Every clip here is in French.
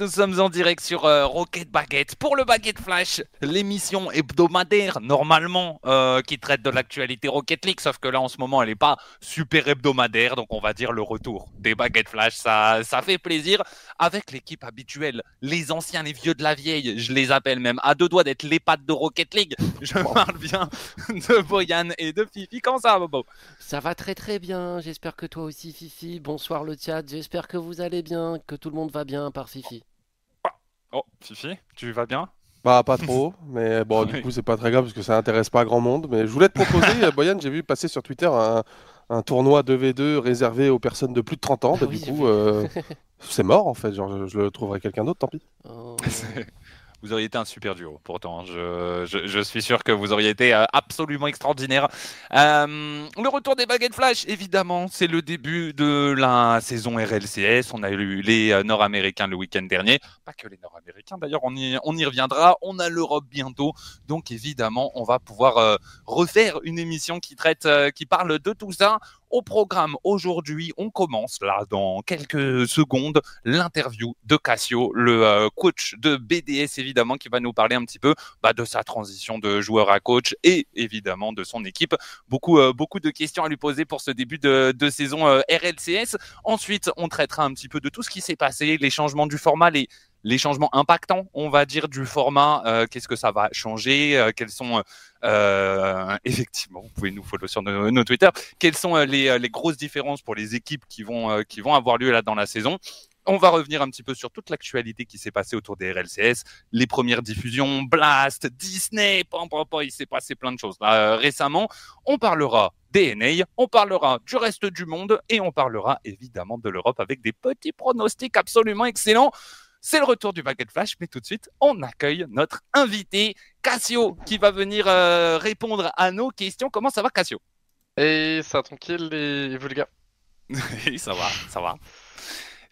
nous sommes en direct sur euh, Rocket Baguette pour le Baguette Flash, l'émission hebdomadaire normalement euh, qui traite de l'actualité Rocket League, sauf que là en ce moment elle n'est pas super hebdomadaire, donc on va dire le retour des Baguette Flash, ça, ça fait plaisir avec l'équipe habituelle, les anciens, les vieux de la vieille, je les appelle même, à deux doigts d'être les pattes de Rocket League. Je parle bien de Boyan et de Fifi. Comment ça Bobo? Ça va très très bien, j'espère que toi aussi Fifi. Bonsoir le chat, j'espère que vous allez bien, que tout le monde va bien par Fifi. Oh, Fifi, tu vas bien? Bah, pas trop, mais bon, du coup, c'est pas très grave parce que ça intéresse pas grand monde. Mais je voulais te proposer, Boyan, j'ai vu passer sur Twitter un, un tournoi 2v2 réservé aux personnes de plus de 30 ans. Ah Bah, oui, du coup, euh, c'est mort en fait. Genre, je, je le trouverai quelqu'un d'autre, tant pis. Oh. Vous auriez été un super duo, pourtant. Je, je- je suis sûr que vous auriez été euh, absolument extraordinaire. Euh, le retour des baguettes flash, évidemment, c'est le début de la saison RLCS. On a eu les euh, Nord-Américains le week-end dernier. Pas que les Nord-Américains, d'ailleurs, on y, on y reviendra. On a l'Europe bientôt. Donc, évidemment, on va pouvoir refaire une émission qui traite, qui parle de tout ça. Au programme aujourd'hui, on commence là dans quelques secondes l'interview de Cassio, le euh, coach de BDS évidemment, qui va nous parler un petit peu bah, de sa transition de joueur à coach et évidemment de son équipe. Beaucoup, euh, beaucoup de questions à lui poser pour ce début de, saison euh, RLCS. Ensuite, on traitera un petit peu de tout ce qui s'est passé, les changements du format, les les changements impactants, on va dire, du format, qu'est-ce que ça va changer, euh, quels sont, effectivement, vous pouvez nous follow sur nos, Twitter, quelles sont euh, les, euh, les grosses différences pour les équipes qui vont, euh, qui vont avoir lieu là dans la saison? On va revenir un petit peu sur toute l'actualité qui s'est passée autour des RLCS, les premières diffusions, Blast, Disney, pam, pam, pam, il s'est passé plein de choses là, euh, récemment. On parlera DNA, on parlera du reste du monde et on parlera évidemment de l'Europe avec des petits pronostics absolument excellents. C'est le retour du Baguette Flash, mais tout de suite, on accueille notre invité, Cassio, qui va venir euh, répondre à nos questions. Comment ça va, Cassio? Et ça tranquille et gars. Oui, ça va, ça va.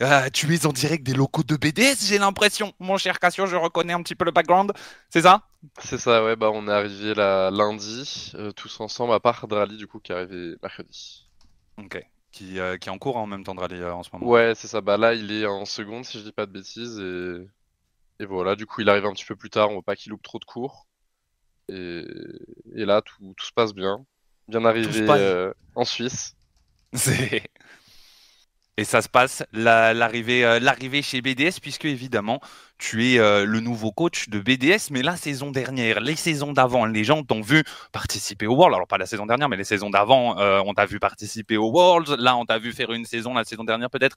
Euh, tu es en direct des locaux de BDS, j'ai l'impression. Mon cher Cassio, je reconnais un petit peu le background. C'est ça? C'est ça, ouais, bah on est arrivé là lundi, euh, tous ensemble, à part Drali du coup qui est arrivé mercredi. Ok. Qui, euh, qui est en cours hein, en même temps euh, en ce moment. Ouais, c'est ça, bah là il est en seconde si je dis pas de bêtises et... et voilà, du coup il arrive un petit peu plus tard, on veut pas qu'il loupe trop de cours. Et, et là tout, tout se passe bien, bien arrivé euh, en Suisse. Et ça se passe, euh, l'arrivée chez BDS, puisque évidemment, tu es euh, le nouveau coach de BDS, mais la saison dernière, les saisons d'avant, les gens t'ont vu participer au World. Alors, pas la saison dernière, mais les saisons d'avant, euh, on t'a vu participer au Worlds. Là, on t'a vu faire une saison, la saison dernière, peut-être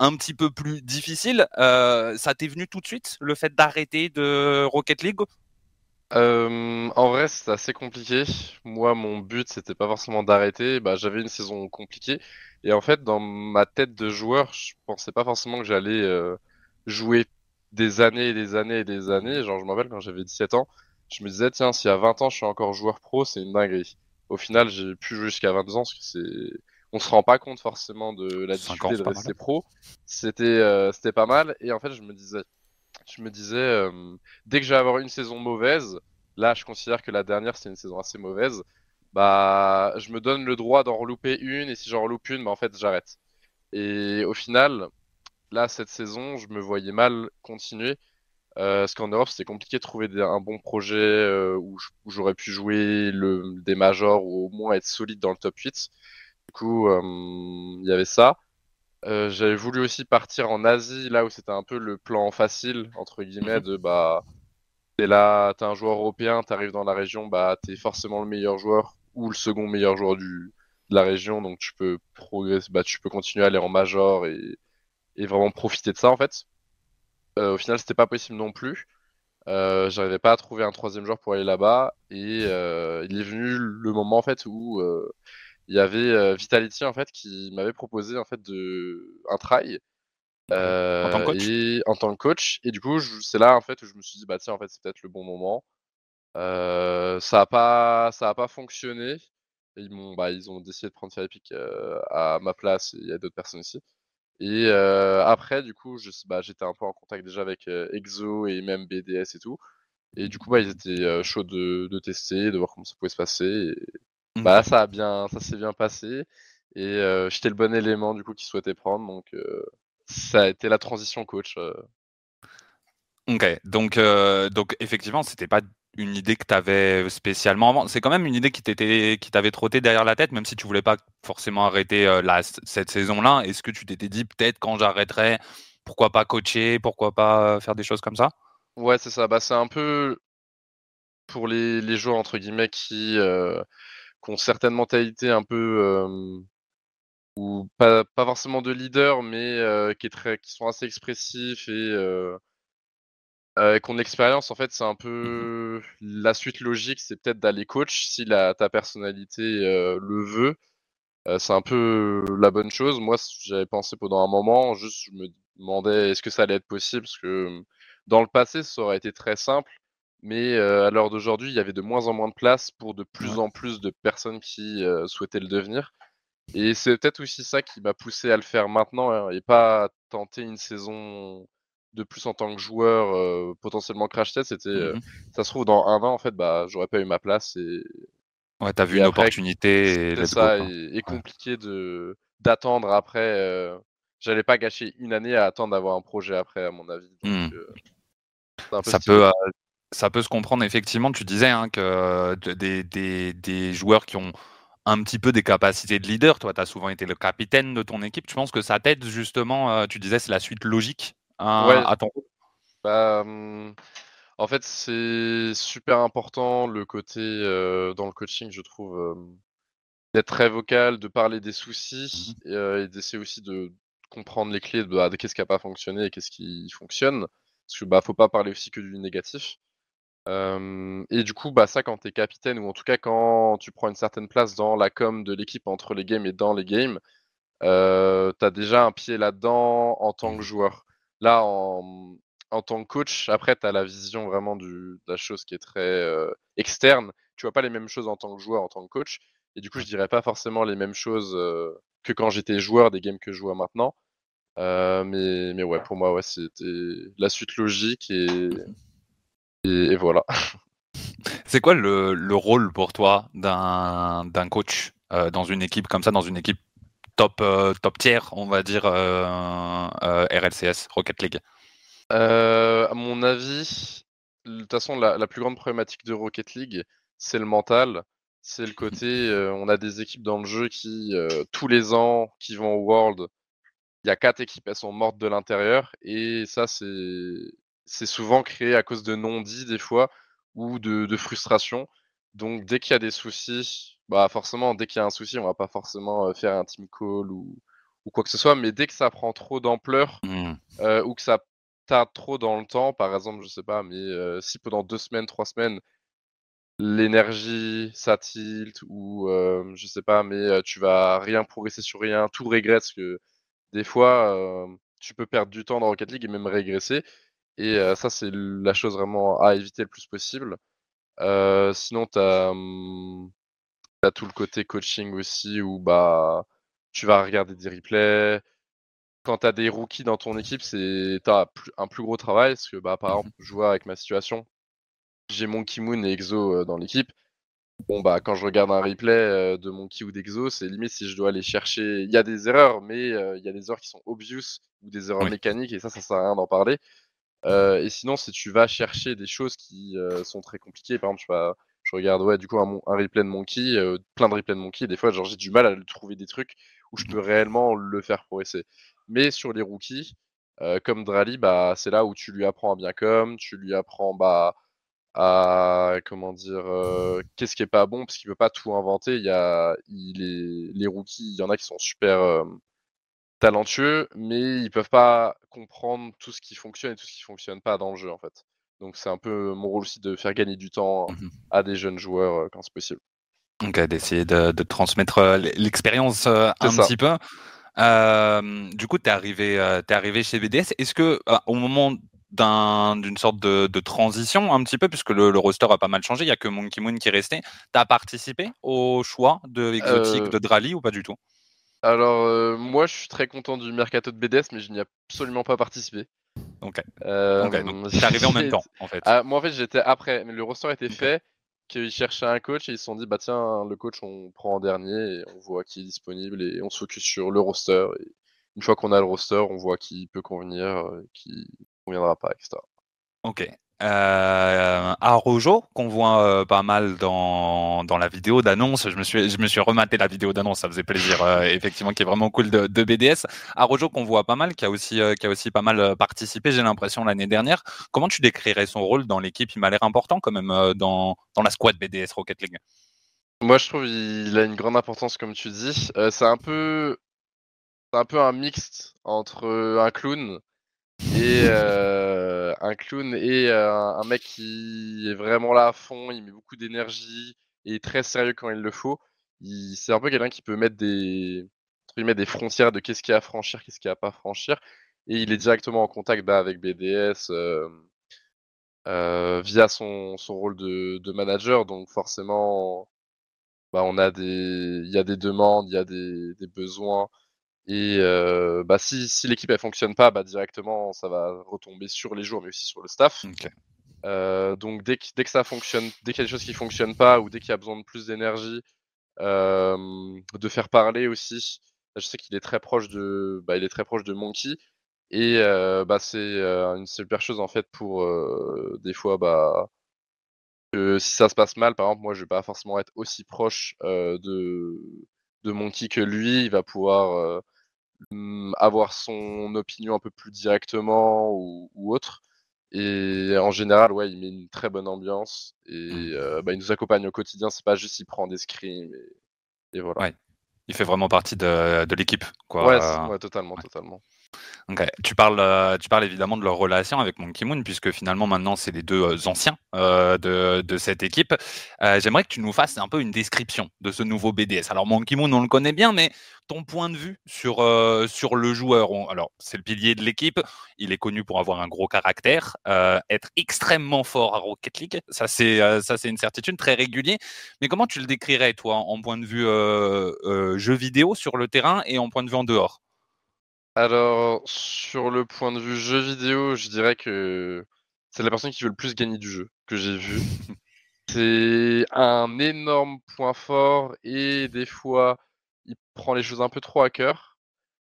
un petit peu plus difficile. Ça t'est venu tout de suite, le fait d'arrêter de Rocket League? En vrai, c'est assez compliqué. Moi, mon but, c'était pas forcément d'arrêter. Bah, j'avais une saison compliquée. Et en fait, dans ma tête de joueur, je pensais pas forcément que j'allais euh, jouer des années et des années et des années. Genre, je me rappelle quand j'avais 17 ans, je me disais, tiens, si à 20 ans, je suis encore joueur pro, c'est une dinguerie. Au final, j'ai pu jouer jusqu'à 22 ans, parce que c'est, on se rend pas compte forcément de la difficulté de rester pro. C'était, euh, c'était pas mal. Et en fait, je me disais, je me disais, euh, dès que je vais avoir une saison mauvaise, là, je considère que la dernière, c'était une saison assez mauvaise, bah, je me donne le droit d'en relouper une, et si j'en reloupe une, bah, en fait, j'arrête. Et au final, là, cette saison, je me voyais mal continuer, euh, parce qu'en Europe, c'était compliqué de trouver un bon projet euh, où j'aurais pu jouer des majors ou au moins être solide dans le top 8. Du coup, euh, il y avait ça. Euh, j'avais voulu aussi partir en Asie, là où c'était un peu le plan facile, entre guillemets, de bah, t'es là, t'es un joueur européen, t'arrives dans la région, bah, t'es forcément le meilleur joueur ou le second meilleur joueur du, de la région, donc tu peux progresser, bah, tu peux continuer à aller en major et, et vraiment profiter de ça, en fait. Euh, au final, c'était pas possible non plus. Euh, j'arrivais pas à trouver un troisième joueur pour aller là-bas et euh, il est venu le moment en fait où il y avait Vitality en fait qui m'avait proposé en fait de un try En tant que coach et en tant que coach et du coup c'est là en fait où je me suis dit bah tiens en fait c'est peut-être le bon moment euh, ça a pas ça a pas fonctionné. Et ils m'ont bah ils ont décidé de prendre Fire euh, à ma place il y a d'autres personnes aussi. Et euh, après du coup bah, j'étais un peu en contact déjà avec Exo et même BDS et tout. Et du coup bah ils étaient chauds de, de tester de voir comment ça pouvait se passer. Et, bah ça a bien ça s'est bien passé. Et j'étais le bon élément du coup qu'ils souhaitaient prendre. Donc ça a été la transition coach. Ok, donc, euh, donc effectivement, c'était pas une idée que tu avais spécialement avant. C'est quand même une idée qui t'avait trotté derrière la tête, même si tu voulais pas forcément arrêter euh, cette saison-là. Est-ce que tu t'étais dit peut-être quand j'arrêterai, pourquoi pas coacher, pourquoi pas euh, faire des choses comme ça? Ouais, c'est ça. Bah, c'est un peu pour les, joueurs entre guillemets qui, euh, qui ont certaines mentalités un peu ou pas, pas forcément de leader, mais qui, est très, qui sont assez expressifs et euh, qu'on l'expérience, en fait, c'est un Mmh peu la suite logique, c'est peut-être d'aller coach si la, ta personnalité euh, le veut. Euh, c'est un peu la bonne chose. Moi, j'avais pensé pendant un moment, juste je me demandais est-ce que ça allait être possible, parce que dans le passé, ça aurait été très simple, mais à l'heure d'aujourd'hui, il y avait de moins en moins de place pour de plus en plus de personnes qui souhaitaient le devenir. Et c'est peut-être aussi ça qui m'a poussé à le faire maintenant hein, et pas tenter une saison de plus en tant que joueur euh, potentiellement crash test, c'était euh, Mmh ça se trouve dans un 20 en fait bah j'aurais pas eu ma place et Ouais, t'as vu Et une après, opportunité et ça go, et, et compliqué de d'attendre après euh, j'allais pas gâcher une année à attendre d'avoir un projet après à mon avis donc Mmh. euh, Ça peut, euh, ça peut se comprendre effectivement. Tu disais hein, que de- des, des, des joueurs qui ont un petit peu des capacités de leader, toi, tu as souvent été le capitaine de ton équipe. Tu penses que ça t'aide justement, euh, tu disais, c'est la suite logique? À, Ouais. à ton Bah, hum, en fait, c'est super important le côté euh, dans le coaching, je trouve, euh, d'être très vocal, de parler des soucis et, euh, et d'essayer aussi de comprendre les clés de, bah, de qu'est-ce qui n'a pas fonctionné et qu'est-ce qui fonctionne. Parce que bah, faut pas parler aussi que du négatif. Euh, et du coup, bah, ça, quand tu es capitaine ou en tout cas quand tu prends une certaine place dans la com de l'équipe entre les games et dans les games, euh, tu as déjà un pied là-dedans en tant que joueur. Là, en, en tant que coach, après, tu as la vision vraiment du, de la chose qui est très euh, externe. Tu vois pas les mêmes choses en tant que joueur, en tant que coach. Et du coup, je dirais pas forcément les mêmes choses euh, que quand j'étais joueur des games que je vois maintenant. Euh, mais, mais ouais, pour moi, ouais, c'était la suite logique et, et, et voilà. C'est quoi le, le rôle pour toi d'un d'un coach dans une équipe comme ça, dans une équipe top, euh, top tier, on va dire, euh, euh, RLCS, Rocket League à mon avis, de toute façon, la, la plus grande problématique de Rocket League, c'est le mental. C'est le côté, euh, on a des équipes dans le jeu qui, euh, tous les ans, qui vont au World, il y a quatre équipes, elles sont mortes de l'intérieur. Et ça, c'est c'est souvent créé à cause de non-dits, des fois, ou de, de frustration. Donc, dès qu'il y a des soucis, bah forcément, dès qu'il y a un souci, on va pas forcément faire un team call ou, ou quoi que ce soit. Mais dès que ça prend trop d'ampleur, euh, ou que ça tarde trop dans le temps, par exemple, je sais pas, mais euh, si pendant deux semaines, trois semaines, l'énergie ça tilt ou euh, je sais pas, mais tu vas rien progresser sur rien, tout régresse parce que des fois tu peux perdre du temps dans Rocket League et même régresser. Et ça, c'est la chose vraiment à éviter le plus possible. Euh, sinon, t'as hum, t'as tout le côté coaching aussi où bah tu vas regarder des replays, quand tu as des rookies dans ton équipe, c'est t'as plus- un plus gros travail parce que bah par exemple, je vois avec ma situation, j'ai Monkey Moon et Exo euh, dans l'équipe. Bon bah quand je regarde un replay euh, de Monkey ou d'Exo, c'est limite si je dois aller chercher, il y a des erreurs, mais euh, il y a des erreurs qui sont obvious ou des erreurs Oui. mécaniques et ça, ça sert à rien d'en parler. Euh, et sinon, si tu vas chercher des choses qui euh, sont très compliquées, par exemple, je, sais pas, je regarde ouais du coup un, replay de Monkey, euh, plein de replays de Monkey, et des fois genre j'ai du mal à trouver des trucs où je peux réellement le faire progresser. Mais sur les rookies, euh, comme Drali, bah, c'est là où tu lui apprends à bien comme, tu lui apprends bah, à comment dire euh, qu'est-ce qui est pas bon, parce qu'il peut pas tout inventer. Il y a il les rookies, il y en a qui sont super talentueux, mais ils peuvent pas comprendre tout ce qui fonctionne et tout ce qui fonctionne pas dans le jeu en fait. Donc c'est un peu mon rôle aussi de faire gagner du temps Mhm. à des jeunes joueurs euh, quand c'est possible. Donc, d'essayer de, de transmettre euh, l'expérience euh, un ça. petit peu. Euh, du coup, tu es arrivé, euh, t'es arrivé chez BDS. Est-ce que, euh, au moment d'un- d'une sorte de, de transition, un petit peu, puisque le, le roster a pas mal changé, il n'y a que Monkey Moon qui est resté, tu as participé au choix de Exotique, Euh, de Drali ou pas du tout? Alors euh, moi je suis très content du mercato de BDS, mais je n'y ai absolument pas participé. Ok. Euh, donc t'es arrivé en même temps, en fait. Ah, moi en fait j'étais après, mais le roster était fait, qu'ils cherchaient un coach et ils se sont dit bah tiens le coach on prend en dernier et on voit qui est disponible et on se focus sur le roster. Et une fois qu'on a le roster, on voit qui peut convenir, euh, qui conviendra pas, etc. Ok. Euh, Arojo, qu'on voit euh, pas mal dans, dans la vidéo d'annonce. Je me suis, je me suis rematé la vidéo d'annonce, ça faisait plaisir, euh, effectivement, qui est vraiment cool de, de BDS. Arojo, qu'on voit pas mal, qui a aussi, euh, qui a aussi pas mal participé, j'ai l'impression, l'année dernière. Comment tu décrirais son rôle dans l'équipe? Il m'a l'air important quand même dans, dans la squad BDS Rocket League. Moi, je trouve il a une grande importance, comme tu dis. C'est un peu, c'est un peu un mixte entre un clown et euh, un clown et euh, un mec qui est vraiment là à fond. Il met beaucoup d'énergie et est très sérieux quand il le faut. C'est un peu quelqu'un qui peut mettre des, guillemets, des frontières de qu'est-ce qu'il y a à franchir, qu'est-ce qu'il y a à pas franchir. Et il est directement en contact bah, avec BDS euh, euh, via son, son rôle de, de manager. Donc forcément bah, on a des, il y a des demandes, il y a des, des besoins. Et euh, bah, si, si l'équipe elle fonctionne pas, bah, directement ça va retomber sur les joueurs, mais aussi sur le staff. Euh, donc dès que, dès que ça fonctionne, dès qu'il y a des choses qui fonctionnent pas ou dès qu'il y a besoin de plus d'énergie, euh, de faire parler aussi. Je sais qu'il est très proche de, bah, il est très proche de Monkey. Et bah, c'est une super chose en fait pour des fois bah, que si ça se passe mal, par exemple, moi je vais pas forcément être aussi proche de, de Monkey que lui, il va pouvoir euh, mm, avoir son opinion un peu plus directement ou, ou autre. Et en général, ouais, il met une très bonne ambiance et Mm. euh, bah, il nous accompagne au quotidien. C'est pas juste il prend des screens et, et voilà. Ouais. Il fait vraiment partie de, de l'équipe. Quoi. Ouais, ouais, totalement, ouais. totalement. Ok. Tu parles, euh, tu parles évidemment de leur relation avec Monkey Moon, puisque finalement maintenant c'est les deux euh, anciens euh, de, cette équipe. Euh, J'aimerais que tu nous fasses un peu une description de ce nouveau BDS. Alors Monkey Moon, on le connaît bien, mais ton point de vue sur, euh, le joueur. Alors c'est le pilier de l'équipe. Il est connu pour avoir un gros caractère, euh, être extrêmement fort à Rocket League. Ça c'est euh, une certitude, très régulier. Mais comment tu le décrirais toi en point de vue euh, euh, jeu vidéo sur le terrain et en point de vue en dehors? Alors, sur le point de vue jeu vidéo, je dirais que c'est la personne qui veut le plus gagner du jeu que j'ai vu. C'est un énorme point fort et des fois, il prend les choses un peu trop à cœur.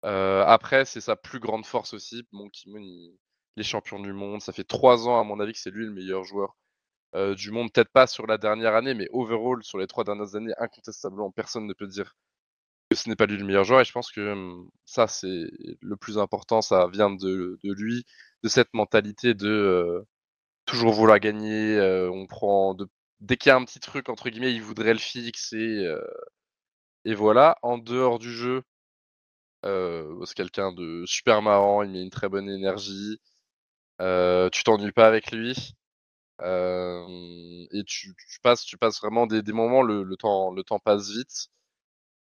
Euh, après, c'est sa plus grande force aussi. Mon Kimon, il, il est champion du monde. Ça fait trois ans, à mon avis, que c'est lui le meilleur joueur euh, du monde. Peut-être pas sur la dernière année, mais overall, sur les trois dernières années, incontestablement, personne ne peut dire ce n'est pas lui le meilleur joueur. Et je pense que ça, c'est le plus important. Ça vient de, lui, de cette mentalité de toujours vouloir gagner. on prend. Dès qu'il y a un petit truc, entre guillemets, il voudrait le fixer. et voilà. En dehors du jeu, c'est quelqu'un de super marrant. Il met une très bonne énergie. Tu t'ennuies pas avec lui. Et tu, passes, tu passes vraiment des, moments, le temps, le temps passe vite.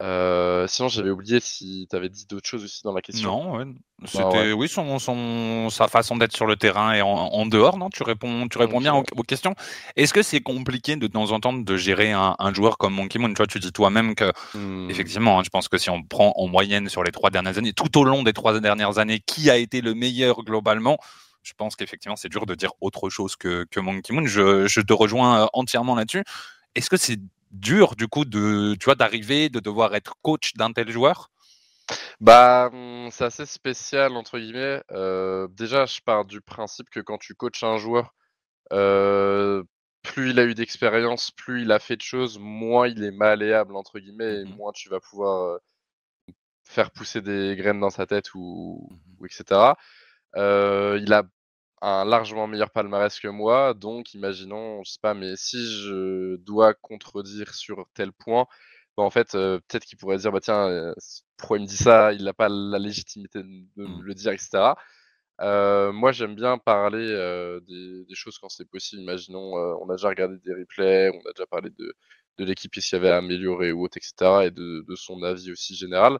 Euh, sinon, j'avais oublié si tu avais dit d'autres choses aussi dans la question. Non, ouais. c'était Bah ouais. oui son, son sa façon d'être sur le terrain et en, en dehors, non Tu réponds tu réponds bien aux, aux questions. Est-ce que c'est compliqué de temps en temps de gérer un, un joueur comme Monkey Moon? Tu vois, tu dis toi-même que Hmm. effectivement, hein, je pense que si on prend en moyenne sur les trois dernières années, tout au long des trois dernières années, qui a été le meilleur globalement Je pense qu'effectivement, c'est dur de dire autre chose que, que Monkey Moon. Je, je te rejoins euh, entièrement là-dessus. Est-ce que c'est dur du coup de tu vois d'arriver de devoir être coach d'un tel joueur? Bah, hum, c'est assez spécial, entre guillemets. Euh, déjà, je pars du principe que quand tu coaches un joueur, euh, plus il a eu d'expérience, plus il a fait de choses, moins il est malléable, entre guillemets, et Mhm. moins tu vas pouvoir euh, faire pousser des graines dans sa tête ou, Mhm. ou etc. Euh, il a un largement meilleur palmarès que moi, donc imaginons, je sais pas, mais si je dois contredire sur tel point, bah, en fait, euh, peut-être qu'il pourrait dire, bah tiens, euh, pourquoi il me dit ça, il n'a pas la légitimité de me Mm. le dire, etc. Euh, moi, j'aime bien parler des, des choses quand c'est possible. Imaginons, on a déjà regardé des replays, on a déjà parlé de, de l'équipe qui s'y avait amélioré ou autre, etc. Et de, de son avis aussi général.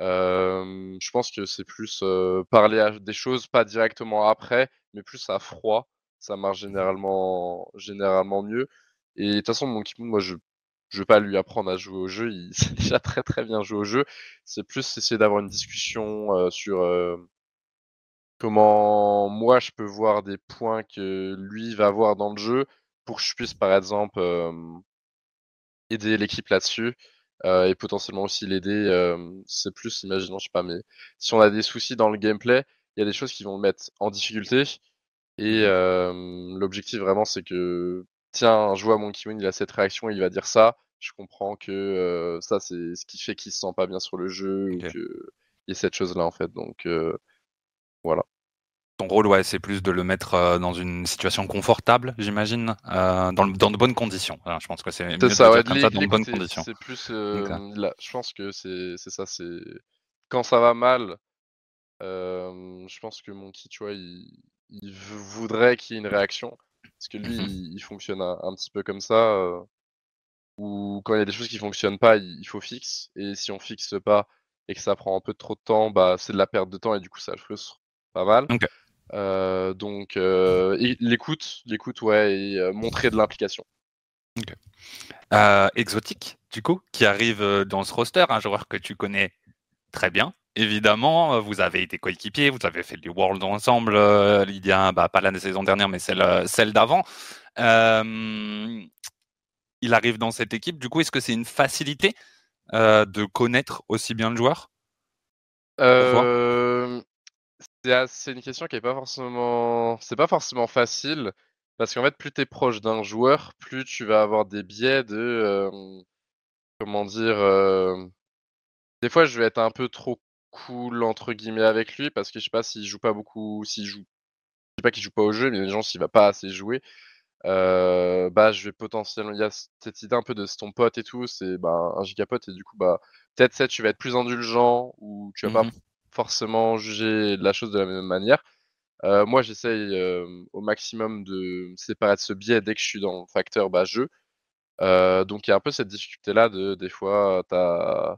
Euh, je pense que c'est plus euh, parler à des choses pas directement après, mais plus à froid. Ça marche généralement, généralement mieux. Et de toute façon, mon Kimoun, moi, je je veux pas lui apprendre à jouer au jeu. Il sait déjà très très bien jouer au jeu. C'est plus essayer d'avoir une discussion euh, sur euh, comment moi je peux voir des points que lui va voir dans le jeu pour que je puisse par exemple euh, aider l'équipe là-dessus et potentiellement aussi l'aider. c'est plus, imaginons, je sais pas, mais si on a des soucis dans le gameplay, il y a des choses qui vont le mettre en difficulté. Et mmh l'objectif vraiment, c'est que tiens, je vois mon Kiwin, il a cette réaction, il va dire ça. Je comprends que ça, c'est ce qui fait qu'il se sent pas bien sur le jeu ou qu'il y ait cette chose-là en fait. Donc voilà. Ton rôle, ouais, c'est plus de le mettre dans une situation confortable, j'imagine, dans, dans, de bonnes conditions. je pense que c'est mieux ça, ouais, comme ça, dans de bonnes conditions. C'est plus, là, je pense que c'est ça, c'est quand ça va mal. Je pense que mon tu vois, il, il voudrait qu'il y ait une réaction. Parce que lui, il, fonctionne un, petit peu comme ça. Euh, où quand il y a des choses qui fonctionnent pas, il, faut fixe. Et si on fixe pas et que ça prend un peu trop de temps, bah c'est de la perte de temps et du coup ça le frustre pas mal. Euh, donc euh, l'écoute, l'écoute, ouais, et euh, montrer de l'implication. exotique, du coup, qui arrive dans ce roster, un joueur que tu connais très bien, évidemment, euh, vous avez été coéquipiers, vous avez fait du World ensemble, euh, il y a, bah, pas la saison dernière, mais celle, euh, celle d'avant. il arrive dans cette équipe. Du coup, est-ce que c'est une facilité de connaître aussi bien le joueur? C'est une question qui est pas forcément, c'est pas forcément facile parce qu'en fait, plus tu es proche d'un joueur, plus tu vas avoir des biais de, comment dire. Des fois, je vais être un peu trop cool entre guillemets avec lui parce que je sais pas s'il joue pas beaucoup, s'il joue, je sais pas qu'il joue pas au jeu, mais les gens s'il va pas assez jouer, euh, bah je vais potentiellement, il y a cette idée un peu de ton pote et tout, c'est bah, un gigapote et du coup bah peut-être ça tu vas être plus indulgent ou tu vas pas mmh forcément juger la chose de la même manière. Euh, moi j'essaye euh, au maximum de me séparer de ce biais dès que je suis dans le facteur bah, jeu. donc il y a un peu cette difficulté là de des fois t'as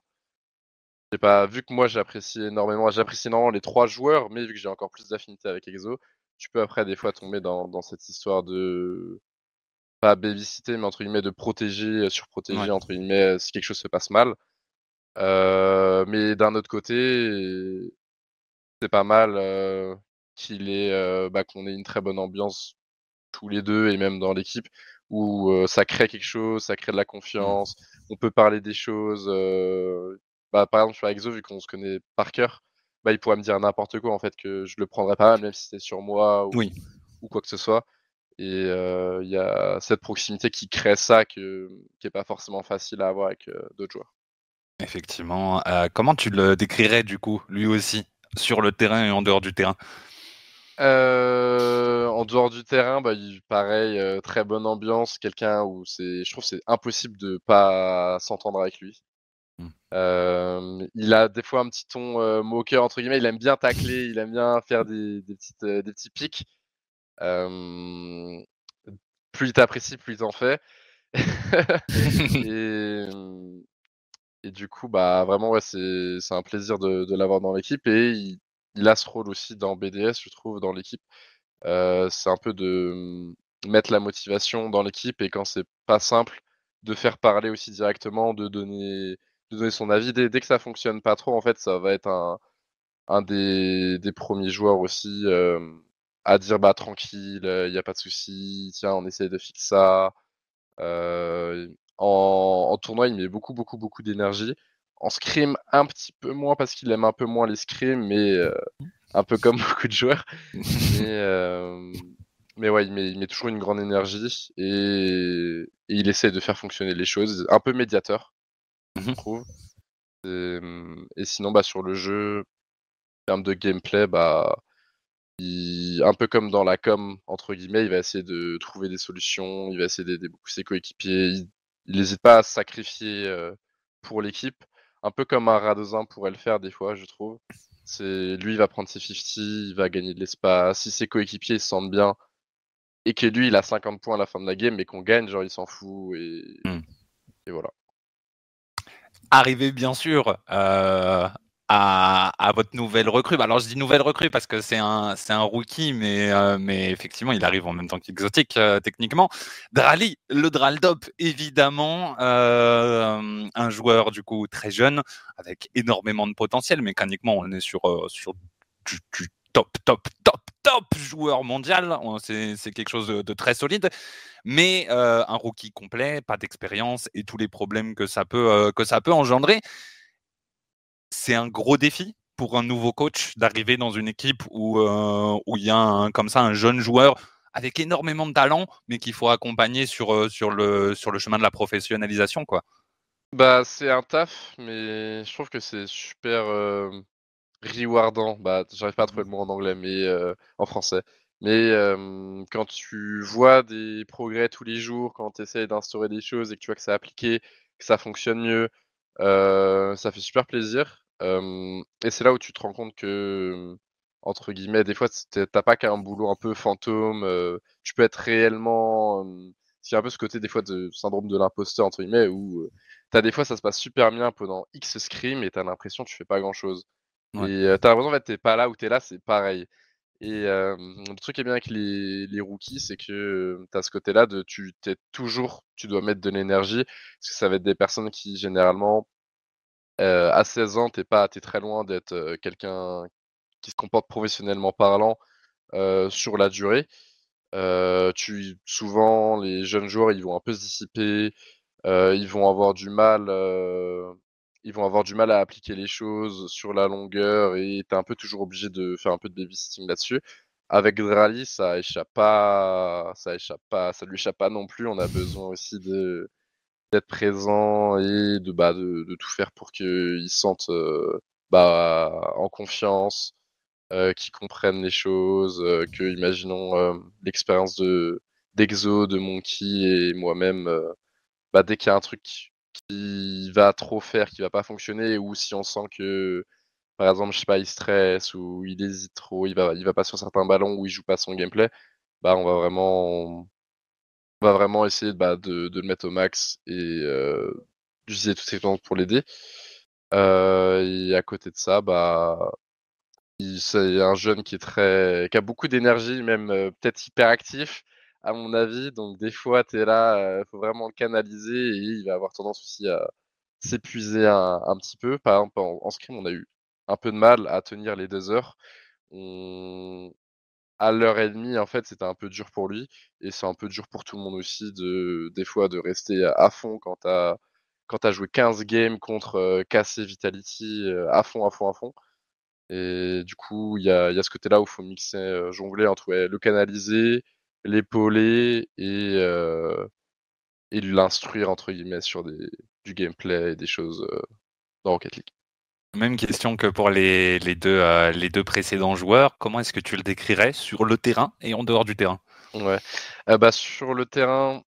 j'ai pas, vu que moi j'apprécie énormément, j'apprécie énormément les trois joueurs, mais vu que j'ai encore plus d'affinité avec Exo, tu peux après des fois tomber dans, dans cette histoire de pas babysitter, mais entre guillemets de protéger, euh, surprotéger entre guillemets si quelque chose se passe mal. Euh, mais d'un autre côté, c'est pas mal euh, qu'il euh, bah, qu'on ait une très bonne ambiance tous les deux et même dans l'équipe où euh, ça crée quelque chose, ça crée de la mmh. confiance, on peut parler des choses bah, par exemple, sur Exo, vu qu'on se connaît par cœur, bah, il pourrait me dire n'importe quoi, en fait, que je le prendrais pas mal, même si c'était sur moi ou, ou, quoi que ce soit. Et il y a cette proximité qui crée ça, que, qui est pas forcément facile à avoir avec d'autres joueurs. Effectivement. comment tu le décrirais, du coup, lui aussi, sur le terrain et en dehors du terrain? Euh, en dehors du terrain, bah, pareil, très bonne ambiance, quelqu'un où c'est, je trouve c'est impossible de pas s'entendre avec lui. Euh, il a des fois un petit ton euh, moqueur entre guillemets. Il aime bien tacler, il aime bien faire des, des petites, euh, des petits pics. plus il t'apprécie, plus il t'en fait. et, et, du coup, bah vraiment, ouais, c'est un plaisir de, de l'avoir dans l'équipe et il, il, a ce rôle aussi dans BDS, je trouve, dans l'équipe. c'est un peu de mettre la motivation dans l'équipe et quand c'est pas simple, de faire parler aussi directement, de donner donner son avis. Dès, dès, que ça fonctionne pas trop, en fait, ça va être un, des, premiers joueurs aussi euh, à dire bah tranquille, il euh, n'y a pas de souci, tiens, on essaie de fixer ça. Euh, en, tournoi, il met beaucoup, beaucoup, beaucoup d'énergie. En scrim, un petit peu moins parce qu'il aime un peu moins les scrims, mais un peu comme beaucoup de joueurs. mais, mais ouais, il met, il met, toujours une grande énergie et, et, il essaie de faire fonctionner les choses. Un peu médiateur je mmh trouve. Mmh, et, sinon, bah, sur le jeu, en termes de gameplay, bah, un peu comme dans la com, entre guillemets, il va essayer de trouver des solutions, il va essayer d'aider beaucoup ses coéquipiers, il n'hésite pas à se sacrifier euh, pour l'équipe, un peu comme un Radozin pourrait le faire des fois, je trouve. C'est lui, il va prendre ses 50, il va gagner de l'espace. Si ses coéquipiers se sentent bien et que lui, il a 50 points à la fin de la game, mais qu'on gagne, genre, il s'en fout et, mmh. et voilà arriver bien sûr euh, à, à, votre nouvelle recrue. Bah, alors je dis nouvelle recrue parce que c'est un, c'est un rookie, mais, euh, mais effectivement il arrive en même temps qu'Exotique euh, techniquement. Drali, le Draldop évidemment, un joueur du coup très jeune avec énormément de potentiel. Mécaniquement on est sur, sur du, du top, top, top, joueur mondial. C'est quelque chose de, très solide. Mais euh, un rookie complet, pas d'expérience et tous les problèmes que ça peut, euh, que ça peut engendrer. C'est un gros défi pour un nouveau coach d'arriver dans une équipe où où il y a un, comme ça un jeune joueur avec énormément de talent, mais qu'il faut accompagner sur sur le sur le chemin de la professionnalisation, quoi. Bah, c'est un taf, mais je trouve que c'est super rewardant. Bah, j'arrive pas à trouver le mot en anglais, mais en français. Mais quand tu vois des progrès tous les jours, quand tu essaies d'instaurer des choses et que tu vois que ça appliqué, que ça fonctionne mieux, ça fait super plaisir. et c'est là où tu te rends compte que, entre guillemets, des fois, t'as pas qu'un boulot un peu fantôme. tu peux être réellement. C'est un peu ce côté des fois de syndrome de l'imposteur, entre guillemets, où t'as des fois ça se passe super bien pendant X scrim et t'as l'impression que tu fais pas grand chose. Et t'as l'impression en t'es pas là où t'es là, c'est pareil. Et le truc qui est bien avec les, les rookies, c'est que tu as ce côté-là de tu t'es toujours, tu dois mettre de l'énergie, parce que ça va être des personnes qui généralement à 16 ans, t'es pas, t'es très loin d'être quelqu'un qui se comporte professionnellement parlant sur la durée. tu souvent les jeunes joueurs, ils vont un peu se dissiper, ils vont avoir du mal ils vont avoir du mal à appliquer les choses sur la longueur et tu es un peu toujours obligé de faire un peu de babysitting là-dessus. Avec Drali, ça échappe pas, ça échappe pas, ça lui échappe pas non plus. On a besoin aussi d'être présent et de bah de, tout faire pour qu'ils se sentent euh, bah en confiance, euh, qu'ils comprennent les choses, euh, que imaginons l'expérience de d'Exo, de Monkey et moi-même, bah dès qu'il y a un truc qui va trop faire, qui va pas fonctionner, ou si on sent que, par exemple, je sais pas, il stresse ou il hésite trop, il va, il va pas sur certains ballons ou il joue pas son gameplay, bah on va vraiment, on va vraiment essayer bah, de, de, le mettre au max et euh, d'utiliser toutes ses plantes pour l'aider. Euh, et à côté de ça, bah c'est un jeune qui est très, qui a beaucoup d'énergie, même euh, peut-être hyper actif, à mon avis. Donc des fois, tu es là, il faut vraiment le canaliser et il va avoir tendance aussi à s'épuiser un, petit peu. Par exemple, en, scrim, on a eu un peu de mal à tenir les deux heures. À l'heure et demie, en fait, c'était un peu dur pour lui et c'est un peu dur pour tout le monde aussi de des fois de rester à fond quand t'as quand t'as joué 15 games contre euh, KC Vitality euh, à fond, à fond, à fond. Et du coup, il y a, y a, ce côté-là où il faut mixer, euh, jongler entre le canaliser, l'épauler et, euh, et l'instruire entre guillemets sur des, du gameplay et des choses euh, dans Rocket League. Même question que pour les, les, deux, euh, les deux précédents joueurs. Comment est-ce que tu le décrirais sur le terrain et en dehors du terrain? Ouais. bah, sur le terrain,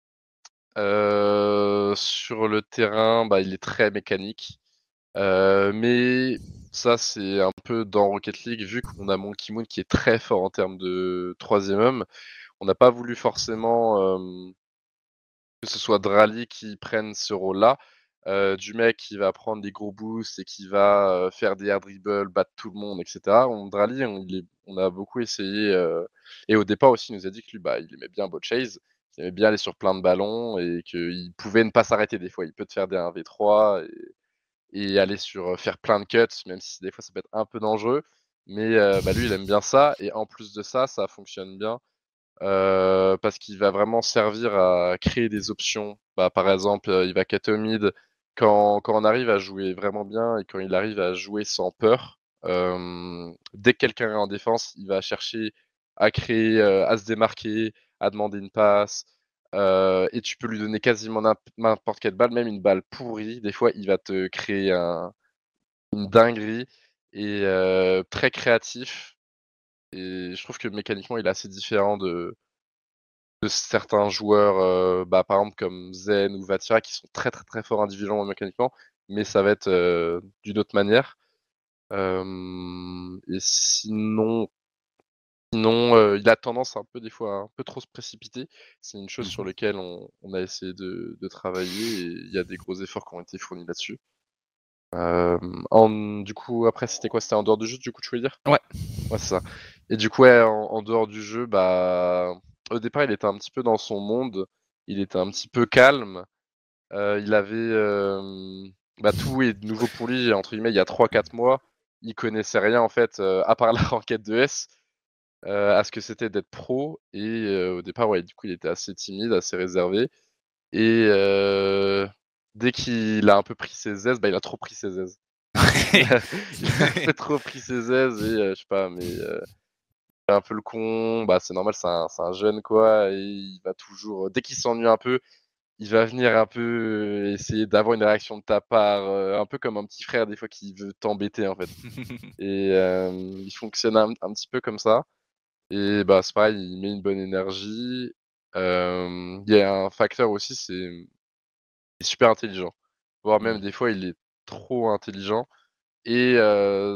sur le terrain, bah, il est très mécanique. mais ça, c'est un peu dans Rocket League, vu qu'on a Monkey Moon qui est très fort en termes de troisième homme on n'a pas voulu forcément que ce soit Drali qui prenne ce rôle-là. Du mec qui va prendre des gros boosts et qui va faire des air dribbles, battre tout le monde, etc. On, Drali, on, a beaucoup essayé. Et au départ aussi, il nous a dit que lui, bah, il aimait bien bot chase, il aimait bien aller sur plein de ballons et qu'il pouvait ne pas s'arrêter des fois. Il peut te faire des 1v3 et, et, aller sur faire plein de cuts, même si des fois ça peut être un peu dangereux. Mais bah, lui, il aime bien ça. Et en plus de ça, ça fonctionne bien euh, parce qu'il va vraiment servir à créer des options. Bah, par exemple, il va cut mid quand, quand on arrive à jouer vraiment bien et quand il arrive à jouer sans peur. Euh, dès que quelqu'un est en défense, il va chercher à créer, euh, à se démarquer, à demander une passe. Euh, et tu peux lui donner quasiment n'importe quelle balle, même une balle pourrie. Des fois, il va te créer un, une dinguerie et euh, très créatif. Et je trouve que mécaniquement, il est assez différent de, de certains joueurs, euh, bah, par exemple comme Zen ou Vatira, qui sont très très très forts individuellement mécaniquement, mais ça va être euh, d'une autre manière. Euh, et sinon, sinon euh, il a tendance un peu des fois un peu trop se précipiter. C'est une chose sur mmh laquelle on, on a essayé de, de, travailler et il y a des gros efforts qui ont été fournis là-dessus. Euh, en, du coup, après, c'était quoi? C'était en dehors du jeu, du coup, tu veux dire? Ouais. Ouais, c'est ça. Et du coup, ouais, en, en, dehors du jeu, bah, au départ, il était un petit peu dans son monde. Il était un petit peu calme. Euh, il avait, euh, bah, tout est nouveau pour lui. Entre guillemets, il y a 3-4 mois, il connaissait rien en fait, euh, à part la enquête de S, à ce que c'était d'être pro. Et au départ, ouais, du coup, il était assez timide, assez réservé. Et dès qu'il a un peu pris ses aises, bah, il a trop pris ses aises. il a trop pris ses aises et je sais pas, mais un peu le con, bah c'est normal, c'est un, un, jeune quoi, et il va toujours, dès qu'il s'ennuie un peu, il va venir un peu euh, essayer d'avoir une réaction de ta part, euh, un peu comme un petit frère des fois qui veut t'embêter en fait. et euh, il fonctionne un, petit peu comme ça. Et bah c'est pareil, il met une bonne énergie. Il y a un facteur aussi, c'est il est super intelligent. Voire même des fois il est trop intelligent. Et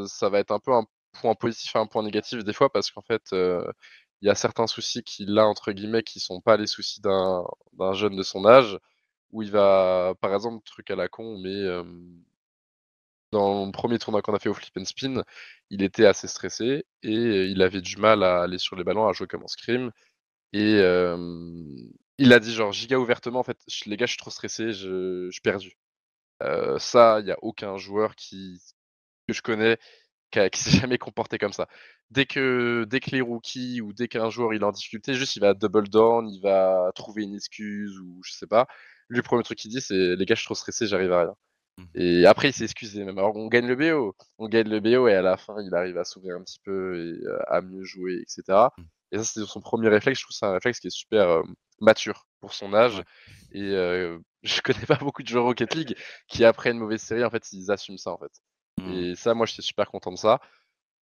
ça va être un peu un point positif et un point négatif des fois parce qu'en fait il y a certains soucis qu'il a, entre guillemets, qui sont pas les soucis d'un jeune de son âge, où il va, par exemple, truc à la con, mais dans le premier tournoi qu'on a fait au flip and spin, il était assez stressé et il avait du mal à aller sur les ballons, à jouer comme en scrim. Et il a dit genre giga ouvertement, en fait, les gars, je suis trop stressé, je, suis perdu. ça, il n'y a aucun joueur qui, que je connais qui, s'est jamais comporté comme ça. Dès que, dès que les rookies ou dès qu'un joueur il est en difficulté, juste il va double down, il va trouver une excuse ou je sais pas. Lui, le premier truc qu'il dit, c'est les gars, je suis trop stressé, j'arrive à rien. Mmh. Et après, il s'est excusé même. Alors, on gagne le BO. On gagne le BO et à la fin, il arrive à s'ouvrir un petit peu et euh, à mieux jouer, etc. Mmh. Et ça, c'est son premier réflexe. Je trouve c'est un réflexe qui est super euh, mature pour son âge. Et euh, je connais pas beaucoup de joueurs Rocket League qui, après une mauvaise série, en fait, ils assument ça, en fait. Mmh. Et ça, moi, j'étais super content de ça.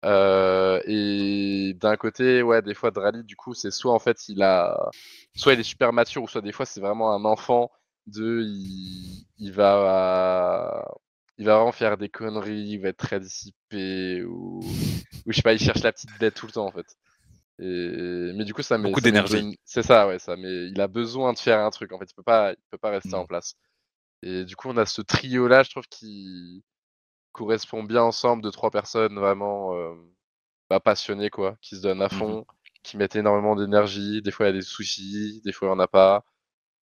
Euh, et d'un côté, ouais, des fois, Drali, du coup, c'est soit en fait, il a, soit il est super mature, ou soit des fois, c'est vraiment un enfant de, il, il va, il va vraiment faire des conneries, il va être très dissipé, ou, ou je sais pas, il cherche la petite bête tout le temps, en fait. Et, mais du coup, ça met beaucoup d'énergie. C'est ça, ouais, ça. Mais il a besoin de faire un truc. En fait, il peut pas, il peut pas rester en mmh. place. Et du coup, on a ce trio là, je trouve, qui, correspond bien ensemble de trois personnes vraiment euh, bah, passionnées, quoi, qui se donnent à mmh fond, qui mettent énormément d'énergie. Des fois, il y a des soucis, des fois, il n'y en a pas.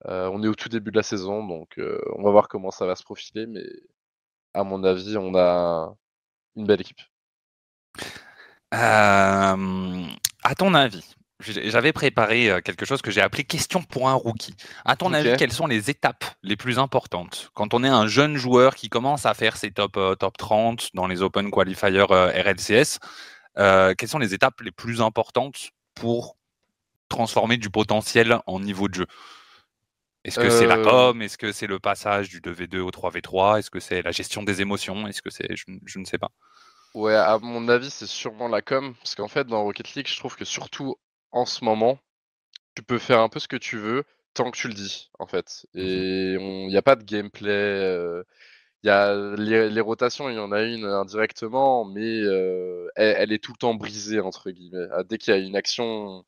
Euh, on est au tout début de la saison, donc euh, on va voir comment ça va se profiler, mais à mon avis, on a une belle équipe. à ton avis, j'avais préparé euh, quelque chose que j'ai appelé question pour un rookie. À ton avis, quelles sont les étapes les plus importantes? Quand on est un jeune joueur qui commence à faire ses top, euh, top 30 dans les Open Qualifiers euh, RLCS Quelles sont les étapes les plus importantes pour transformer du potentiel en niveau de jeu? Est-ce que c'est la com? Est-ce que c'est le passage du 2v2 au 3v3 Est-ce que c'est la gestion des émotions? Est-ce que c'est. je ne sais pas. Ouais, à mon avis, c'est sûrement la com. Parce qu'en fait, dans Rocket League, je trouve que surtout en ce moment, tu peux faire un peu ce que tu veux tant que tu le dis, en fait. Mmh Et il n'y a pas de gameplay. Euh, y a les, rotations, il y en a une indirectement, mais euh, elle, est tout le temps brisée, entre guillemets. Ah, dès qu'il y a une action,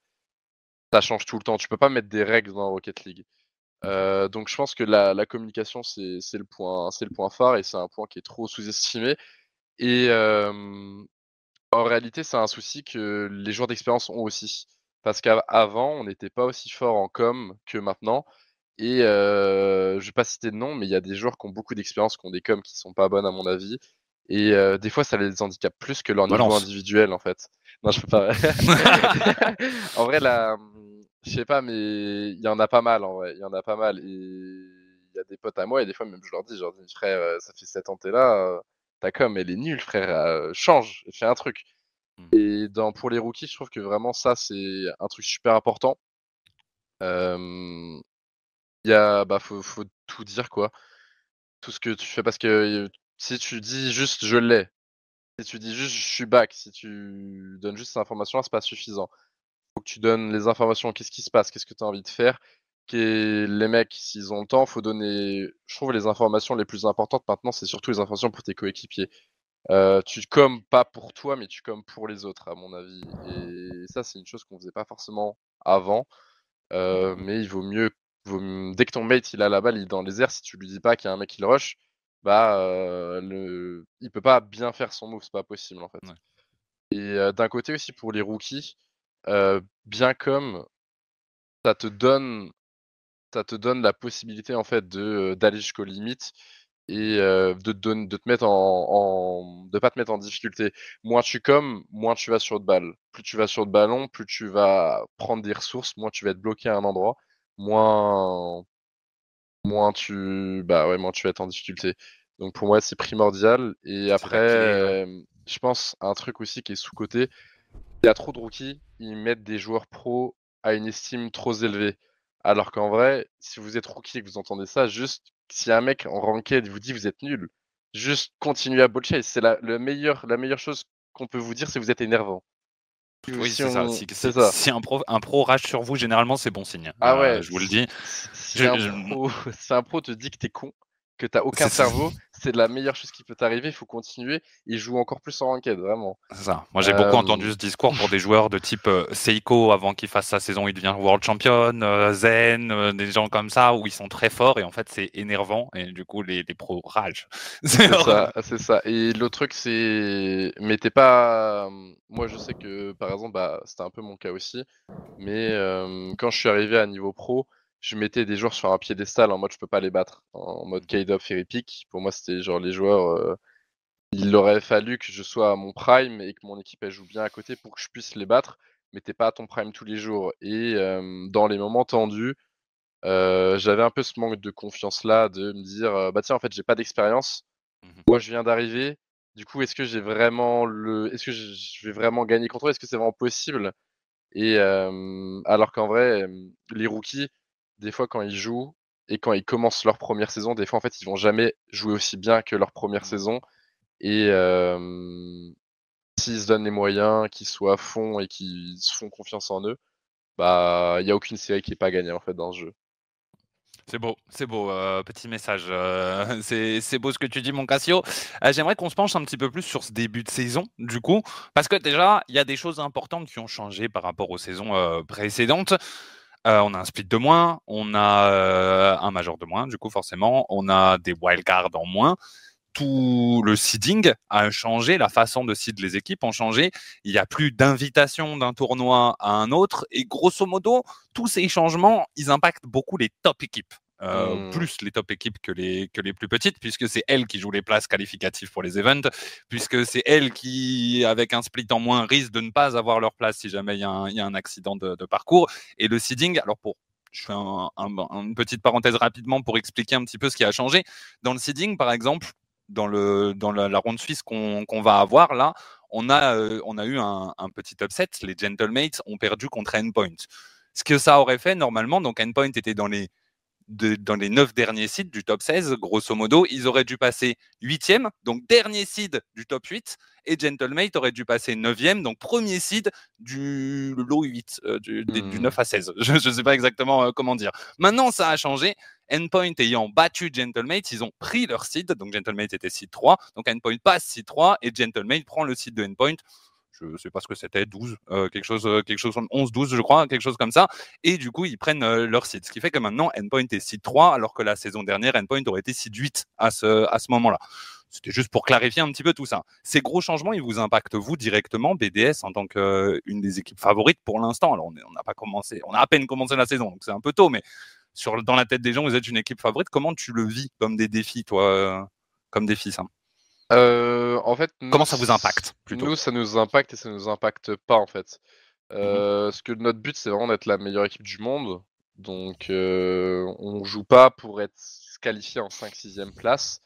ça change tout le temps. Tu peux pas mettre des règles dans Rocket League. Euh, donc je pense que la, la communication, c'est le, point, le point phare et c'est un point qui est trop sous-estimé. Et en réalité, c'est un souci que les joueurs d'expérience ont aussi. Parce qu'avant, on n'était pas aussi fort en com que maintenant. Et euh, je vais pas citer de nom, mais il y a des joueurs qui ont beaucoup d'expérience, qui ont des coms qui sont pas bonnes à mon avis. Et euh, des fois, ça les handicape plus que leur niveau individuel, en fait. Non, je peux pas. en vrai, là, je sais pas, mais il y en a pas mal, en vrai. Il y en a pas mal. Et il y a des potes à moi, et des fois, même, je leur dis, je leur dis, frère, ça fait 7 ans que t'es là, ta com, elle est nulle, frère. Change, fais un truc. Mmh. Et pour les rookies, je trouve que vraiment ça, c'est un truc super important. Il y a, bah, faut, faut, tout dire, quoi. Tout ce que tu fais, parce que si tu dis juste je l'ai, si tu dis juste je suis back, si tu donnes juste ces informations-là, c'est pas suffisant. Faut que tu donnes les informations, qu'est-ce qui se passe, qu'est-ce que tu as envie de faire. les mecs, s'ils ont le temps, faut donner, je trouve, les informations les plus importantes maintenant, c'est surtout les informations pour tes coéquipiers. Euh, tu comme pas pour toi, mais tu comme pour les autres, à mon avis. Et ça, c'est une chose qu'on faisait pas forcément avant. Euh, mais il vaut mieux, dès que ton mate il a la balle, il est dans les airs, si tu lui dis pas qu'il y a un mec qui le rush, bah euh, le... il peut pas bien faire son move, c'est pas possible en fait. Et d'un côté aussi pour les rookies, bien comme ça te donne ça te donne la possibilité en fait de d'aller jusqu'aux limites et de, te de te mettre en, de pas te mettre en difficulté. Moins tu comme, moins tu vas sur de balles. Plus tu vas sur de ballon, plus tu vas prendre des ressources, moins tu vas être bloqué à un endroit, moins moins tu bah ouais, moins tu vas être en difficulté. Donc pour moi, c'est primordial. Et après, je pense un truc aussi qui est sous-côté. Il y a trop de rookies, ils mettent des joueurs pros à une estime trop élevée. Alors qu'en vrai, si vous êtes rookie et que vous entendez ça, juste si un mec en ranked vous dit vous êtes nul, juste continuez à botcher. C'est la, le meilleur, la meilleure chose qu'on peut vous dire, c'est que vous êtes énervant. Oui, c'est ça. Si, un, pro, un pro rage sur vous, généralement, c'est bon signe. Ah euh, ouais, je vous le dis. Si, un, Pro, si un pro te dit que t'es con, que t'as aucun cerveau, c'est la meilleure chose qui peut t'arriver. Il faut continuer. Il joue encore plus en ranked, vraiment. C'est ça. Moi, j'ai beaucoup entendu euh, ce discours pour des joueurs de type euh, Seiko avant qu'il fasse sa saison, il devient World Champion, euh, Zen, des gens comme ça où ils sont très forts et en fait, c'est énervant et du coup, les, les pros ragent. C'est ça, c'est ça. Et l'autre truc, c'est. Mais t'es pas. Moi, je sais que par exemple, bah, c'était un peu mon cas aussi. Mais quand je suis arrivé à niveau pro, je mettais des joueurs sur un piédestal en mode je peux pas les battre. En mode K-Dop et Pour moi, c'était genre les joueurs. Euh, il aurait fallu que je sois à mon prime et que mon équipe elle joue bien à côté pour que je puisse les battre. Mais t'es pas à ton prime tous les jours. Et euh, dans les moments tendus, euh, j'avais un peu ce manque de confiance là, de me dire bah tiens, en fait, j'ai pas d'expérience. Mmh moi, je viens d'arriver. Du coup, est-ce que j'ai vraiment le. Est-ce que je vais vraiment gagner contre eux? Est-ce que c'est vraiment possible? Et alors qu'en vrai, les rookies des fois quand ils jouent et quand ils commencent leur première saison, des fois en fait ils vont jamais jouer aussi bien que leur première mmh. saison. Et s'ils se donnent les moyens, qu'ils soient à fond et qu'ils se font confiance en eux, bah il n'y a aucune série qui n'est pas gagnée en fait dans ce jeu. C'est beau, c'est beau, euh, petit message. Euh, c'est beau ce que tu dis, mon Cassio. Euh, j'aimerais qu'on se penche un petit peu plus sur ce début de saison, du coup, parce que déjà, il y a des choses importantes qui ont changé par rapport aux saisons précédentes. Euh, on a un split de moins, on a euh, un major de moins, du coup forcément, on a des wildcards en moins. Tout le seeding a changé, la façon de seed les équipes ont changé. Il n'y a plus d'invitation d'un tournoi à un autre. Et grosso modo, tous ces changements, ils impactent beaucoup les top équipes. Euh, mmh. plus les top équipes que les, que les plus petites, puisque c'est elles qui jouent les places qualificatives pour les events, puisque c'est elles qui, avec un split en moins, risquent de ne pas avoir leur place si jamais il y, a un accident de, parcours. Et le seeding, alors pour je fais une petite parenthèse rapidement pour expliquer un petit peu ce qui a changé. Dans le seeding, par exemple, dans, le, dans la, ronde suisse qu'on va avoir là, on a, euh, on a eu un, un, petit upset. Les Gentlemates ont perdu contre Endpoint. Ce que ça aurait fait normalement, donc Endpoint était dans les dans les neuf derniers sites du top 16, grosso modo, ils auraient dû passer huitième, donc dernier seed du top 8, et Gentlemate aurait dû passer neuvième, donc premier seed du lot 8, euh, du, 9 hmm. à 16. Je ne sais pas exactement euh, comment dire. Maintenant, ça a changé. Endpoint ayant battu Gentlemate, ils ont pris leur seed, donc Gentlemate était seed 3, donc Endpoint passe seed 3, et Gentlemate prend le seed de Endpoint je ne sais pas ce que c'était, 12, euh, quelque chose, euh, quelque chose 11, 12, je crois, quelque chose comme ça. Et du coup, ils prennent euh, leur site. Ce qui fait que maintenant, Endpoint est site 3, alors que la saison dernière, Endpoint aurait été site 8 à ce, à ce moment-là. C'était juste pour clarifier un petit peu tout ça. Ces gros changements, ils vous impactent vous directement, BDS, en tant qu'une des équipes favorites pour l'instant. Alors, on n'a pas commencé, on a à peine commencé la saison, donc c'est un peu tôt, mais sur, dans la tête des gens, vous êtes une équipe favorite. Comment tu le vis comme des défis, toi, comme défi, ça euh, en fait, Comment ça vous impacte plutôt Nous, ça nous impacte et ça nous impacte pas en fait. Mmh euh, Parce que notre but, c'est vraiment d'être la meilleure équipe du monde. Donc, euh, on joue pas pour être qualifié en 5-6e place.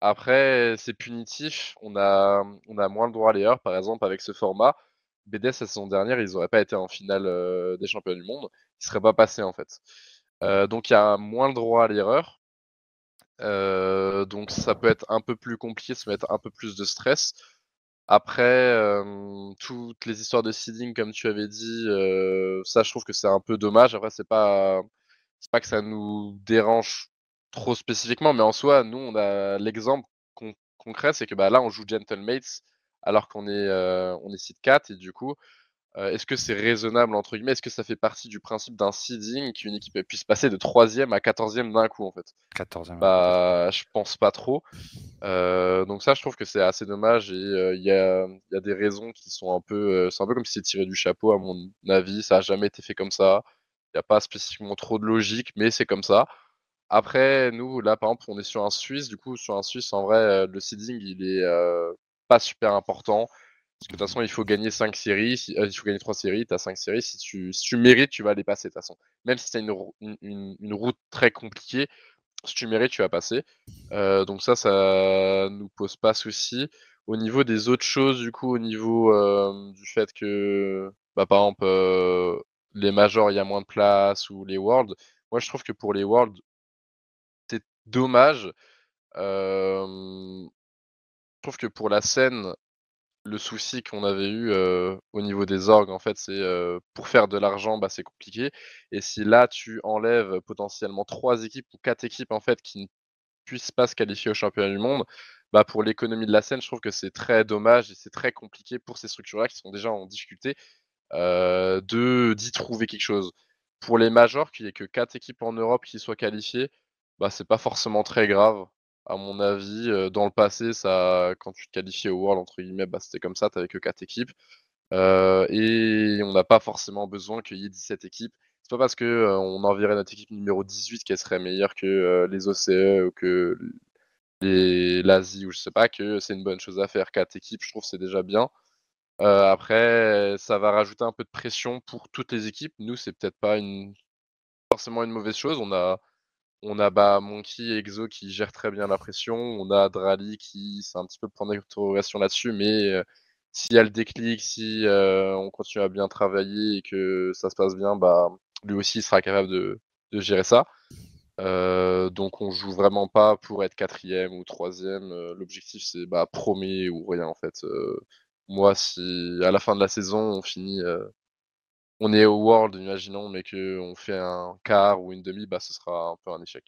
Après, c'est punitif. On a, on a moins le droit à l'erreur. Par exemple, avec ce format, BDS la saison dernière, ils n'auraient pas été en finale euh, des champions du monde. Ils seraient pas passés en fait. Euh, donc, il y a moins le droit à l'erreur. Euh, donc ça peut être un peu plus compliqué, ça peut être un peu plus de stress. Après, euh, toutes les histoires de seeding, comme tu avais dit, euh, ça je trouve que c'est un peu dommage. Après, c'est pas, pas que ça nous dérange trop spécifiquement, mais en soi, nous, on a l'exemple concret, c'est que bah, là, on joue Gentlemates alors qu'on est, on est seed 4 et du coup, euh, est-ce que c'est raisonnable, entre guillemets? Est-ce que ça fait partie du principe d'un seeding qu'une équipe puisse passer de 3 à 14 d'un coup, en fait? 14 Bah, je pense pas trop. Euh, donc ça, je trouve que c'est assez dommage et euh, il y, a, y, a, des raisons qui sont un peu... c'est un peu comme si c'est tiré du chapeau, à mon avis. Ça a jamais été fait comme ça. Il n'y a pas spécifiquement trop de logique, mais c'est comme ça. Après, nous, là, par exemple, on est sur un Suisse. Du coup, sur un Suisse, en vrai, le seeding, il est pas super important. Parce que de toute façon, il faut gagner 5 séries, euh, il faut gagner 3 séries, tu as 5 séries. Si tu, si tu mérites, tu vas les passer de toute façon. Même si tu as une, une, une, route très compliquée, si tu mérites, tu vas passer. Euh, donc ça, ça nous pose pas souci. Au niveau des autres choses, du coup, au niveau euh, du fait que, bah, par exemple, les majors, il y a moins de place, ou les worlds, moi je trouve que pour les worlds, c'est dommage. je trouve que pour la scène, le souci qu'on avait eu au niveau des orgues, en fait, c'est pour faire de l'argent, bah, c'est compliqué. Et si là, tu enlèves potentiellement trois équipes ou quatre équipes en fait qui ne puissent pas se qualifier au championnat du monde, bah, pour l'économie de la scène, je trouve que c'est très dommage et c'est très compliqué pour ces structures-là qui sont déjà en difficulté de d'y trouver quelque chose. Pour les majors, qu'il n'y ait que quatre équipes en Europe qui soient qualifiées, bah, c'est pas forcément très grave à mon avis. dans le passé, ça, quand tu te qualifiais au World, entre guillemets, bah, c'était comme ça, tu que 4 équipes. et on n'a pas forcément besoin qu'il y ait 17 équipes. C'est pas parce que on enverrait notre équipe numéro 18 qu'elle serait meilleure que les OCE ou que l'Asie ou je sais pas que c'est une bonne chose à faire. 4 équipes, je trouve c'est déjà bien. après, ça va rajouter un peu de pression pour toutes les équipes. Nous, c'est peut-être pas forcément une mauvaise chose. On a on a bah, Monkey et Exo qui gèrent très bien la pression. On a Drali qui, c'est un petit peu point d'interrogation là-dessus, mais euh, s'il y a le déclic, si euh, on continue à bien travailler et que ça se passe bien, bah, lui aussi sera capable de, gérer ça. Euh, donc on joue vraiment pas pour être quatrième ou troisième. L'objectif c'est bah, premier ou rien en fait. moi, si à la fin de la saison on finit on est au World, imaginons, mais qu'on fait un quart ou une demi, bah, ce sera un peu un échec.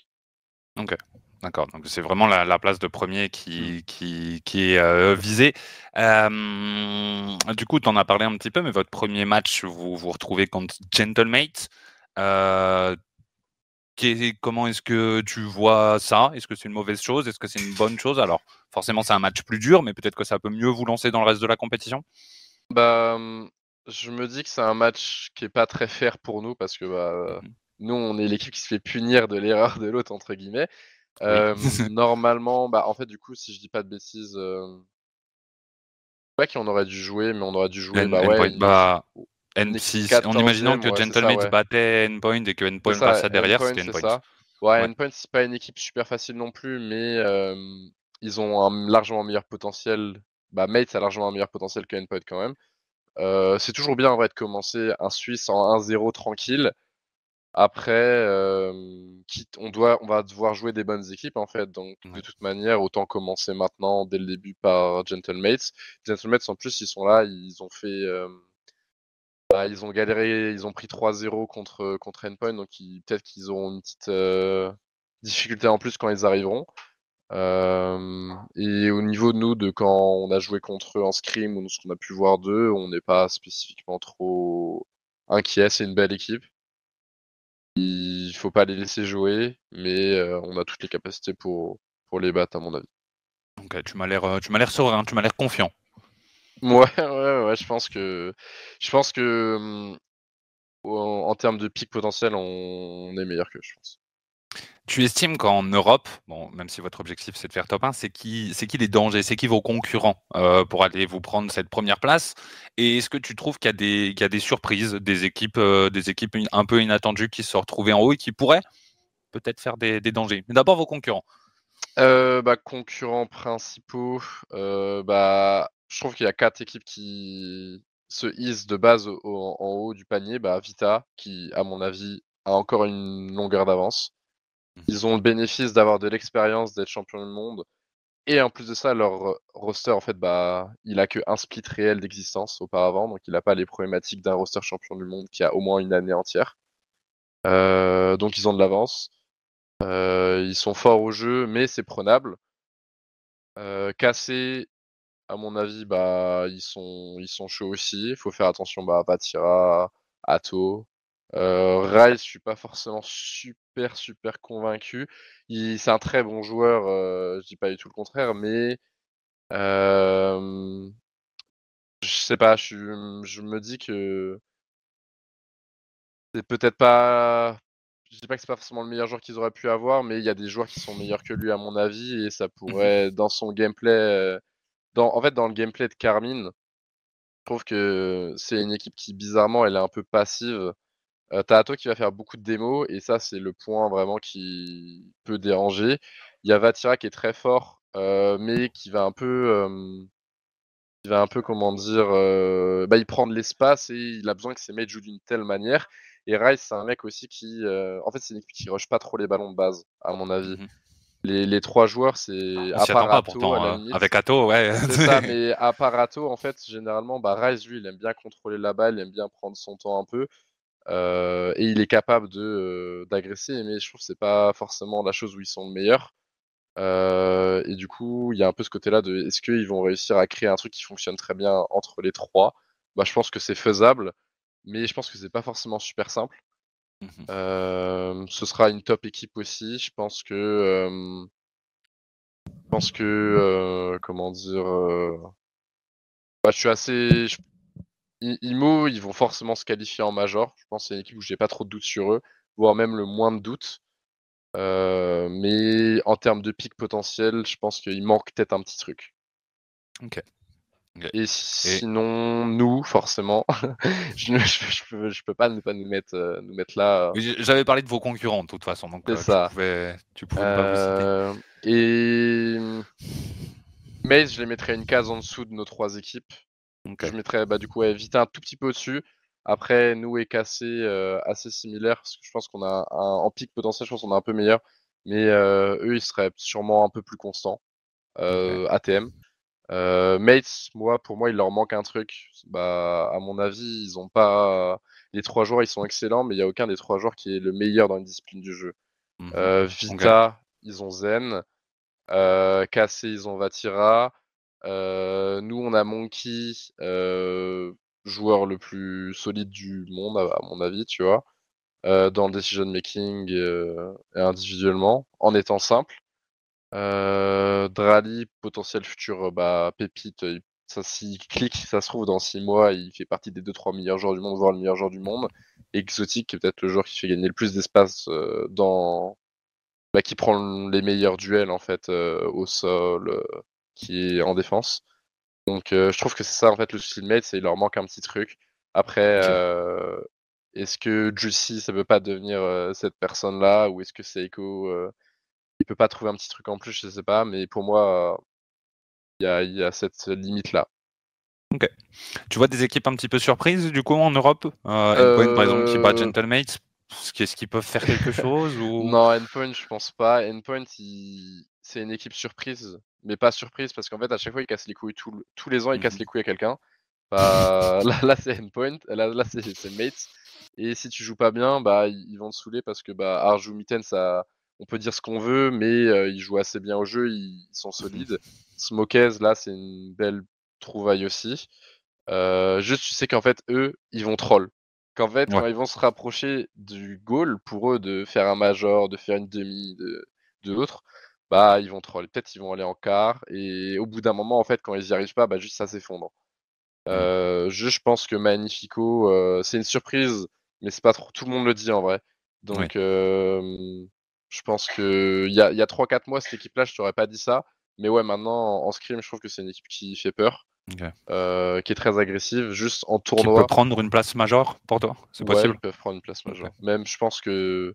Ok, d'accord. Donc c'est vraiment la, place de premier qui, mmh. qui, est euh, visée. du coup, tu en as parlé un petit peu, mais votre premier match, vous vous retrouvez contre Gentlemate. Euh, comment est-ce que tu vois ça? Est-ce que c'est une mauvaise chose? Est-ce que c'est une bonne chose? Alors, forcément, c'est un match plus dur, mais peut-être que ça peut mieux vous lancer dans le reste de la compétition bah, je me dis que c'est un match qui est pas très fair pour nous parce que bah, mmh nous, on est l'équipe qui se fait punir de l'erreur de l'autre, entre guillemets. normalement, bah, en fait, du coup, si je dis pas de bêtises, euh... pas qu'on aurait dû jouer, mais on aurait dû jouer. bah, ouais, bah, N6, en imaginant que Gentleman battait Endpoint et que Endpoint passait derrière, c'était Endpoint. Ça. Ouais, Endpoint, c'est pas une équipe super facile non plus, mais ils ont un largement meilleur potentiel. Bah, Mate a largement un meilleur potentiel que Endpoint quand même. Euh, c'est toujours bien en vrai de commencer un Suisse en 1-0 tranquille. Après, euh, on, doit, on va devoir jouer des bonnes équipes en fait. Donc de toute manière, autant commencer maintenant dès le début par Gentlemates. Gentlemates en plus, ils sont là, ils ont fait, euh, bah, ils ont galéré, ils ont pris 3-0 contre contre Endpoint, donc peut-être qu'ils auront une petite difficulté en plus quand ils arriveront. Euh, et au niveau de nous, de quand on a joué contre eux en scrim ou ce qu'on a pu voir d'eux, on n'est pas spécifiquement trop inquiet. C'est une belle équipe. Il faut pas les laisser jouer, mais euh, on a toutes les capacités pour, pour les battre, à mon avis. Ok, tu m'as l'air, euh, tu m'as l'air serein, tu m'as l'air confiant. Ouais, ouais, ouais, je pense que, je pense que, hum, en, termes de pic potentiel, on, on est meilleur que je pense. Tu estimes qu'en Europe, bon, même si votre objectif c'est de faire top 1, c'est qui, c'est qui les dangers, c'est qui vos concurrents euh, pour aller vous prendre cette première place? Et est-ce que tu trouves qu'il y a des, qu'il y a des surprises, des équipes, euh, des équipes un peu inattendues qui se retrouvées en haut et qui pourraient peut-être faire des, dangers? D'abord vos concurrents. Euh, bah, concurrents principaux, bah, je trouve qu'il y a quatre équipes qui se hissent de base en haut du panier. Bah, Vita, qui à mon avis a encore une longueur d'avance. Ils ont le bénéfice d'avoir de l'expérience, d'être champion du monde. Et en plus de ça, leur roster, en fait, bah, il a que un split réel d'existence auparavant, donc il n'a pas les problématiques d'un roster champion du monde qui a au moins une année entière. Euh, donc ils ont de l'avance. Euh, ils sont forts au jeu, mais c'est prenable. Euh, Cassé, à mon avis, bah, ils sont, ils sont chauds aussi. Il faut faire attention bah, à Batira, Atto, euh, Rai, je suis pas forcément super super convaincu. c'est un très bon joueur, euh, je dis pas du tout le contraire, mais euh, je sais pas, je, je me dis que c'est peut-être pas. Je dis pas que c'est pas forcément le meilleur joueur qu'ils auraient pu avoir, mais il y a des joueurs qui sont meilleurs que lui à mon avis, et ça pourrait, dans son gameplay, euh, dans, en fait dans le gameplay de Carmine, je trouve que c'est une équipe qui bizarrement elle est un peu passive Euh, T'as Atto qui va faire beaucoup de démos, et ça, c'est le point vraiment qui peut déranger. Il y a Vatira qui est très fort, euh, mais qui va un peu. euh, qui va un peu, comment dire. euh, bah, il prend de l'espace et il a besoin que ses mates jouent d'une telle manière. Et Rice, c'est un mec aussi qui. en fait, c'est une équipe qui rush pas trop les ballons de base, à mon avis. Mhm. Les, les trois joueurs, c'est. On À part Atto, pourtant. à la limite. avec Atto, ouais. C'est ça, mais à Parato, en fait, généralement, bah, Rice, lui, il aime bien contrôler la balle, il aime bien prendre son temps un peu, euh, et il est capable de euh, d'agresser, mais je trouve que c'est pas forcément la chose où ils sont le meilleur. Euh, et du coup, il y a un peu ce côté-là de est-ce qu'ils vont réussir à créer un truc qui fonctionne très bien entre les trois? Bah, je pense que c'est faisable, mais je pense que c'est pas forcément super simple. Euh, ce sera une top équipe aussi. Je pense que, je pense que, comment dire, bah, je suis assez. je- Imo, ils vont forcément se qualifier en major. Je pense que c'est une équipe où j'ai pas trop de doutes sur eux, voire même le moins de doutes. Euh, mais en termes de pic potentiel, je pense qu'il manque peut-être un petit truc. Ok. Et sinon, nous, forcément, je, ne- je, je peux, je peux pas ne pas nous mettre, euh, nous mettre là. Oui, J'avais parlé de vos concurrents de toute façon, donc C'est euh, ça. tu pouvais, tu pouvais pas vous citer. Euh, et Maze, je les mettrais une case en dessous de nos trois équipes. Je mettrais bah, du coup ouais, Vita un tout petit peu au-dessus. Après, nous et Cassé euh, assez similaires, parce que je pense qu'on a un, en pic potentiel, je pense qu'on est un peu meilleur. Mais euh, eux, ils seraient sûrement un peu plus constants. Euh, ATM. Euh, Mates, moi, pour moi, il leur manque un truc. Bah, à mon avis, ils ont pas. Les trois joueurs, ils sont excellents, mais il n'y a aucun des trois joueurs qui est le meilleur dans une discipline du jeu. Mhm. Euh, Vita, ils ont Zen. Euh, Cassé, ils ont Vatira. Nous, on a Monkey, joueur le plus solide du monde, à, mon avis, tu vois, dans le decision making et individuellement, en étant simple. Euh, Drali, potentiel futur bah, pépite, ça s'il clique, ça se trouve dans 6 mois, il fait partie des 2-3 meilleurs joueurs du monde, voire le meilleur joueur du monde. Exotique, qui est peut-être le joueur qui fait gagner le plus d'espace dans, bah, qui prend les meilleurs duels en fait au sol, qui est en défense. Donc euh, je trouve que c'est ça en fait le de Mate, c'est il leur manque un petit truc. Après, Ok. euh, est-ce que Juicy ça peut pas devenir euh, cette personne-là ou est-ce que Seiko il peut pas trouver un petit truc en plus, je sais pas, mais pour moi il y a, il y a cette limite-là. Tu vois des équipes un petit peu surprises du coup en Europe? Endpoint par exemple qui bat Gentlemates Est-ce qu'ils peuvent faire quelque chose ou... Non, Endpoint, je pense pas. Endpoint, il... c'est une équipe surprise, mais pas surprise parce qu'en fait, à chaque fois, il casse les couilles. tout Tous les ans, il casse Mhm. les couilles à quelqu'un. Bah, là, là c'est Endpoint, là, là c'est Mates. Et si tu joues pas bien, bah, ils ils vont te saouler parce que bah, Arju Mitten, ça, on peut dire ce qu'on veut, mais euh, ils jouent assez bien au jeu, ils, ils sont solides. Smokez, là, c'est une belle trouvaille aussi. Euh, juste, tu sais qu'en fait, eux, ils vont troll. Qu'en fait, Ouais. quand ils vont se rapprocher du goal, pour eux, de faire un major, de faire une demi, de, de l'autre, bah, ils vont troll. Peut-être ils vont aller en quart, et au bout d'un moment, en fait, quand ils y arrivent pas, bah, juste ça s'effondre. Euh, je, je pense que Magnifico, euh, c'est une surprise, mais c'est pas trop, tout le monde le dit en vrai. Donc, euh, je pense que il y a, il y a 3-4 mois, cette équipe-là, je t'aurais pas dit ça. Mais ouais, maintenant, en, en scrim, je trouve que c'est une équipe qui fait peur, euh, qui est très agressive, juste en Qui tournoi. peut prendre une place majeure pour toi C'est Ouais, possible? ils peuvent prendre une place majeure. Même, je pense que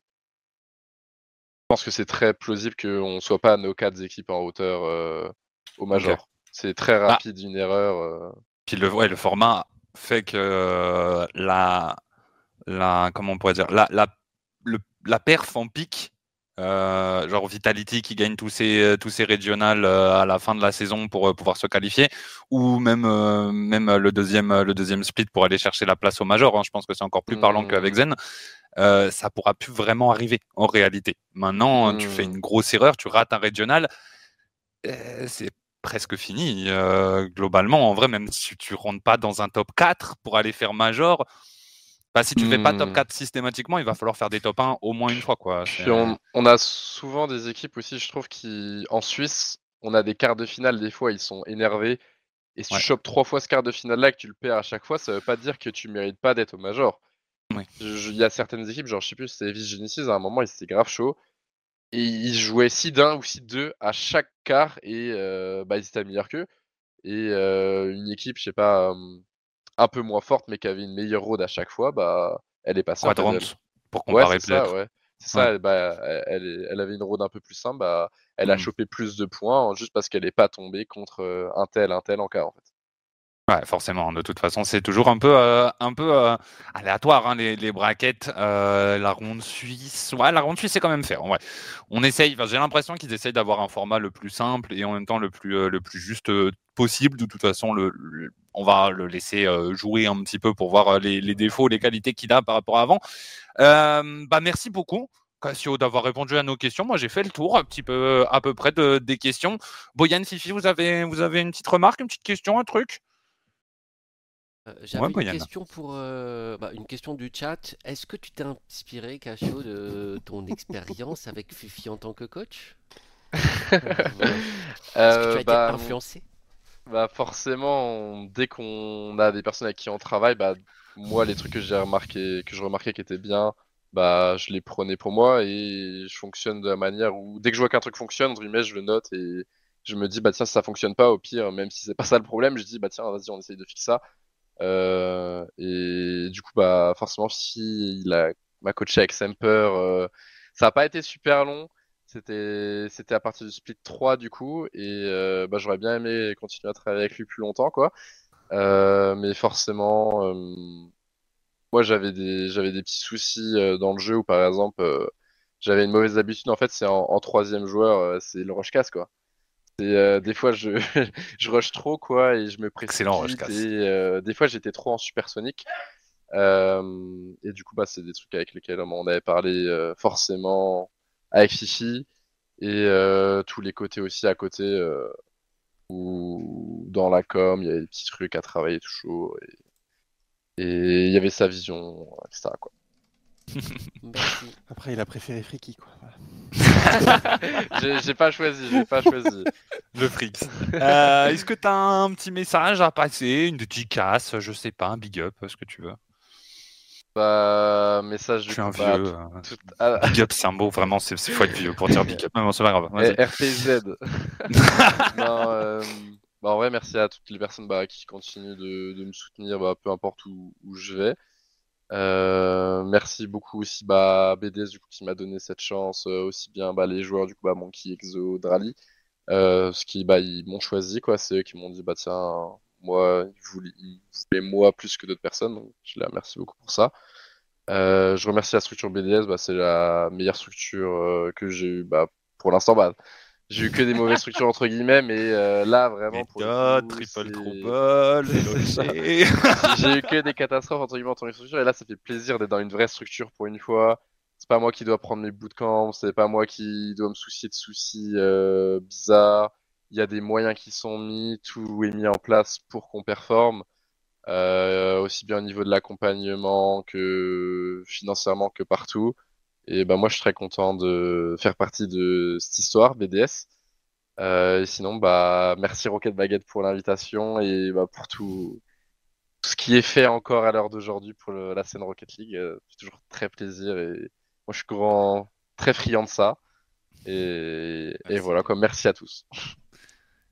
pense que c'est très plausible qu'on soit pas nos quatre équipes en hauteur euh, au major. C'est très Ah. rapide une erreur. euh. Puis le, ouais, le format fait que euh, la, la, comment on pourrait dire, la, la, le- la perf en pic, euh, genre Vitality qui gagne tous ses, tous ses régionales à la fin de la saison pour pouvoir se qualifier, ou même, même le, deuxième, le deuxième split pour aller chercher la place au major. hein. je pense que c'est encore plus parlant Mm. qu'avec Zen. Euh, ça pourra plus vraiment arriver en réalité. Maintenant, tu fais une grosse erreur, tu rates un régional, euh, c'est presque fini. euh, globalement, en vrai, même si tu rentres pas dans un top 4 pour aller faire major, bah, si tu fais pas top Hmm. 4 systématiquement, il va falloir faire des top 1 au moins une fois. Quoi. Puis on, on a souvent des équipes aussi, je trouve, qui en Suisse, on a des quarts de finale, des fois, ils sont énervés. Et si Ouais. tu chopes trois fois ce quart de finale là et que tu le perds à chaque fois, ça veut pas dire que tu mérites pas d'être au major. Il y a certaines équipes, genre je sais plus, c'était Vis Genesis, à un moment, c'était grave chaud. Et ils jouaient 6 d'un ou 6 2 à chaque quart et euh, bah, ils étaient meilleurs qu'eux. Et euh, une équipe, je sais pas, euh, un peu moins forte mais qui avait une meilleure road à chaque fois, bah elle est passée Quadrant, pour Ouais, comparer c'est ça, peut-être. ouais. C'est ça, elle- bah, elle, avait une road un peu plus simple, bah, elle a Mm. chopé plus de points juste parce qu'elle n'est pas tombée contre euh, un tel, un tel en cas en fait. Ouais, forcément. De toute façon, c'est toujours un peu, euh, un peu euh, aléatoire hein, les, les braquettes. Euh, la ronde suisse, ouais, la ronde suisse c'est quand même faire. Ouais. On essaye. J'ai l'impression qu'ils essayent d'avoir un format le plus simple et en même temps le plus, le plus juste possible. De toute façon, le, on va le laisser jouer un petit peu pour voir les, défauts, les qualités qu'il a par rapport à avant. Bah, merci beaucoup. Cassio d'avoir répondu à nos questions. Moi, j'ai fait le tour un petit peu, à peu près de, des questions. Boyan, Fifi, vous avez, vous avez une petite remarque, une petite question, un truc? Euh, J'avais Ouais, une question pour euh, bah, une question du chat. Est-ce que tu t'es inspiré, Cassio, de ton expérience avec Fifi en tant que coach? Euh, Est-ce que tu as été bah, influencé? Bah forcément, on- dès qu'on a des personnes avec qui on travaille, bah moi les trucs que j'ai remarqué, que je remarquais qui étaient bien, bah je les prenais pour moi et je fonctionne de la manière où dès que je vois qu'un truc fonctionne, entre guillemets, je le note et je me dis bah tiens si ça fonctionne pas, au pire même si c'est pas ça le problème, je dis bah tiens vas-y on essaye de fixer ça. Euh, et du coup bah forcément si il a m'a coaché avec Semper, euh, ça a pas été super long. C'était, c'était à partir du split 3 du coup, et euh, bah, j'aurais bien aimé continuer à travailler avec lui plus longtemps, quoi. Mais forcément, moi j'avais des, j'avais des petits soucis dans le jeu où par exemple, j'avais une mauvaise habitude. En fait, c'est en, troisième joueur, c'est le rush casse, quoi. Euh, des fois, je, je rush trop, quoi, et je me précipite. Excellent rush casse. Et euh, des fois, j'étais trop en supersonique. Euh, et du coup, bah, c'est des trucs avec lesquels on avait parlé forcément avec Fifi et tous les côtés aussi à côté où dans la com il y avait des petits trucs à travailler toujours et, et il y avait sa vision etc quoi. Merci. Après, il a préféré Friki, quoi. Voilà. j'ai pas choisi j'ai pas choisi Le Frix. Euh, Est-ce que tu as un petit message à passer, une dédicace, je sais pas, un big up, ce que tu veux? Bah message Je du suis un bah, vieux. tout- euh, tout- ah, Big up, c'est un mot, vraiment, c'est c'est faut être vieux pour dire big up. Bon, c'est pas grave. RPZ non, euh, bah, en vrai merci à toutes les personnes bah, qui continuent de, de me soutenir bah, peu importe où, où je vais Euh, merci beaucoup aussi bah, BDS du coup qui m'a donné cette chance, euh, aussi bien bah, les joueurs du coup bah, Monkey, Exo, Drali, euh, ce qui bah ils m'ont choisi quoi, c'est eux qui m'ont dit bah tiens moi ils voulaient, ils voulaient moi plus que d'autres personnes, donc je les remercie beaucoup pour ça. Euh, je remercie la structure BDS, bah, c'est la meilleure structure euh, que j'ai eu bah, pour l'instant bah j'ai eu que des mauvaises structures entre guillemets mais euh, là vraiment pour le Méthode, coup, triple c'est- trouble, C'est j'ai eu que des catastrophes entre guillemets entre les structures et là ça fait plaisir d'être dans une vraie structure pour une fois. C'est pas moi qui dois prendre mes bootcamps, c'est pas moi qui dois me soucier de soucis euh, bizarres. Il y a des moyens qui sont mis, tout est mis en place pour qu'on performe, euh, aussi bien au niveau de l'accompagnement que financièrement que partout. Et ben moi je suis très content de faire partie de cette histoire BDS. Euh, et sinon bah merci Rocket Baguette pour l'invitation et bah, pour tout tout ce qui est fait encore à l'heure d'aujourd'hui pour le- la scène Rocket League. Euh, c'est toujours très plaisir et moi je suis grand, très friand de ça. Et, voilà quoi, merci à tous.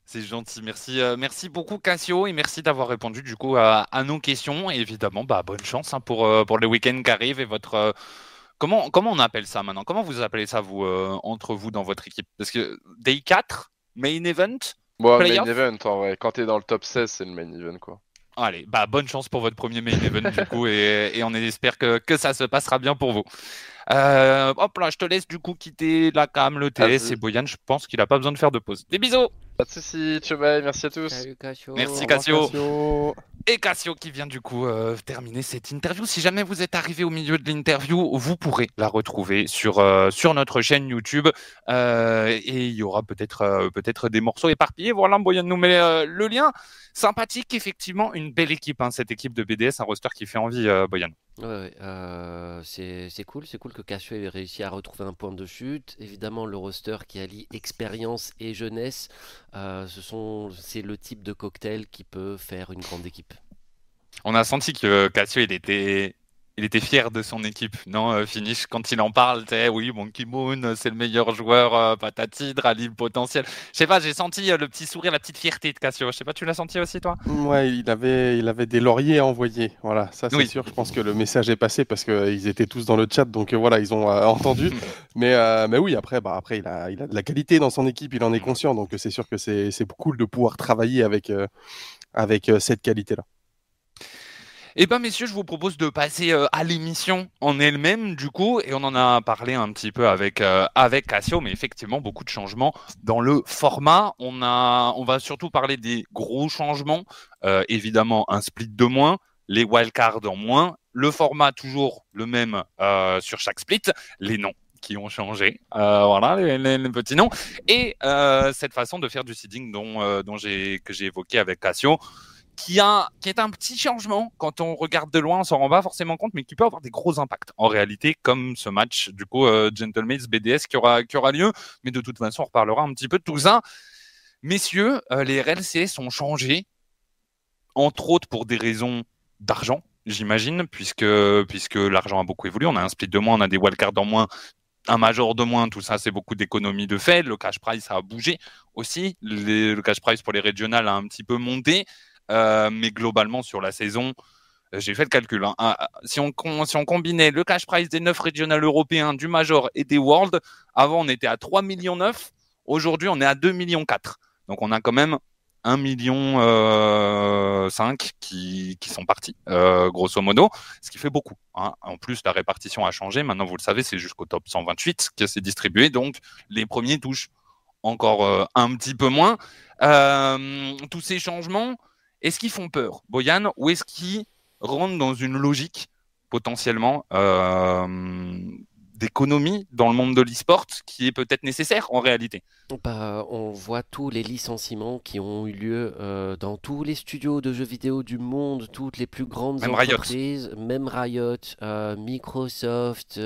C'est gentil, merci, euh, merci beaucoup Cassio et merci d'avoir répondu du coup à, à nos questions. Et évidemment, bah, bonne chance hein, pour, pour le week-end qui arrive et votre. Euh, comment, comment on appelle ça maintenant? Comment vous appelez ça vous euh, entre vous dans votre équipe? Parce que Day 4, Main Event Bon, main event en vrai, quand t'es dans le top 16, c'est le main event quoi. Allez, bah, bonne chance pour votre premier Main Event du coup et, et on espère que, que ça se passera bien pour vous. Euh, hop là, je te laisse du coup quitter la cam, le TS Vas-y. et Boyan, je pense qu'il a pas besoin de faire de pause. Des bisous Pas de soucis, merci à tous. Salut Cassio. Merci, Cassio. Cassio. Et Cassio qui vient du coup euh, terminer cette interview. Si jamais vous êtes arrivé au milieu de l'interview, vous pourrez la retrouver sur, euh, sur notre chaîne YouTube. Euh, et il y aura peut-être euh, peut-être des morceaux éparpillés. Voilà, Boyan nous met euh, le lien. Sympathique, effectivement, une belle équipe, hein, cette équipe de BDS, un roster qui fait envie, euh, Boyan. Ouais, ouais, euh, c'est c'est cool, c'est cool que Cassio ait réussi à retrouver un point de chute. Évidemment, le roster qui allie expérience et jeunesse, euh, ce sont, c'est le type de cocktail qui peut faire une grande équipe. On a senti que Cassio, était il était fier de son équipe, non euh, Finish, quand il en parle, tu oui, Monkey Moon, c'est le meilleur joueur, euh, patati, potentiel. Je sais pas, j'ai senti euh, le petit sourire, la petite fierté de Cassio. Je sais pas, tu l'as senti aussi, toi? Ouais, il avait, il avait des lauriers à envoyer. Voilà, ça c'est sûr. Je pense que le message est passé parce qu'ils étaient tous dans le chat, donc voilà, ils ont entendu. mais, mais oui, après, bah, après il, a, il a de la qualité dans son équipe, il en est conscient, donc c'est sûr que c'est cool de pouvoir travailler avec, avec cette qualité-là. Eh bien, messieurs, je vous propose de passer euh, à l'émission en elle-même, du coup, et on en a parlé un petit peu avec, euh, avec Cassio, mais effectivement, beaucoup de changements dans le format. On, a, on va surtout parler des gros changements. Euh, évidemment, un split de moins, les wildcards en moins, le format toujours le même sur chaque split, les noms qui ont changé, voilà les, petits noms, et cette façon de faire du seeding dont, dont que j'ai évoqué avec Cassio qui, est un petit changement quand on regarde de loin, on s'en rend pas forcément compte, mais qui peut avoir des gros impacts en réalité, comme ce match du coup euh, Gentleman's BDS qui aura, qui aura lieu. Mais de toute façon, on reparlera un petit peu de tout ça. Messieurs, euh, les RLC sont changés, entre autres pour des raisons d'argent, j'imagine, puisque, puisque l'argent a beaucoup évolué. On a un split de moins, on a des wildcards en moins, un major de moins, tout ça, c'est beaucoup d'économies de fait. Le cash price a bougé aussi. le cash price pour les régionales a un petit peu monté. Euh, mais globalement, sur la saison, euh, j'ai fait le calcul. Hein. Ah, ah, si, on, si on combinait le cash price des 9 régionales européens, du Major et des World, avant on était à 3 millions 9, aujourd'hui on est à 2 millions 4. Donc on a quand même 1 million euh, 5 qui, qui sont partis, euh, grosso modo, ce qui fait beaucoup. Hein. En plus, la répartition a changé. Maintenant, vous le savez, c'est jusqu'au top 128 que c'est distribué. Donc, les premiers touchent encore un petit peu moins. Tous ces changements, est-ce qu'ils font peur, Boyan, ou est-ce qu'ils rentrent dans une logique potentiellement euh, d'économie dans le monde de l'e-sport qui est peut-être nécessaire en réalité? Bah, On voit tous les licenciements qui ont eu lieu euh, dans tous les studios de jeux vidéo du monde, toutes les plus grandes entreprises, même Riot, euh, Microsoft,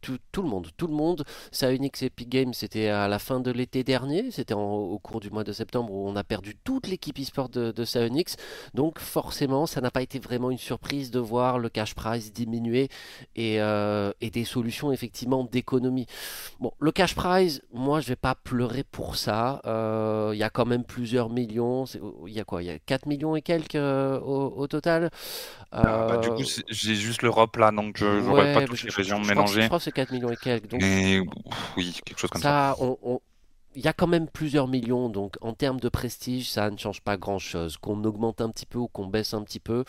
tout, le monde, tout le monde. Unix Epic Games, c'était à la fin de l'été dernier, c'était au cours du mois de septembre où on a perdu toute l'équipe e-sport de, de Unix. Donc forcément, ça n'a pas été vraiment une surprise de voir le cash price diminuer et, euh, et des solutions effectivement d'économie. Bon, le cash price, moi je vais pas pleurer pour ça. Euh, il y a quand même plusieurs millions. Il y a quoi? Il y a 4 millions et quelques euh, au, total. Ah, bah, du coup, j'ai juste l'Europe là, donc je n'aurais pas toutes les régions mélangées. 4 millions et quelques. Donc, oui, quelque chose comme ça. ça. On, il y a quand même plusieurs millions, donc en termes de prestige, ça ne change pas grand-chose. Qu'on augmente un petit peu ou qu'on baisse un petit peu,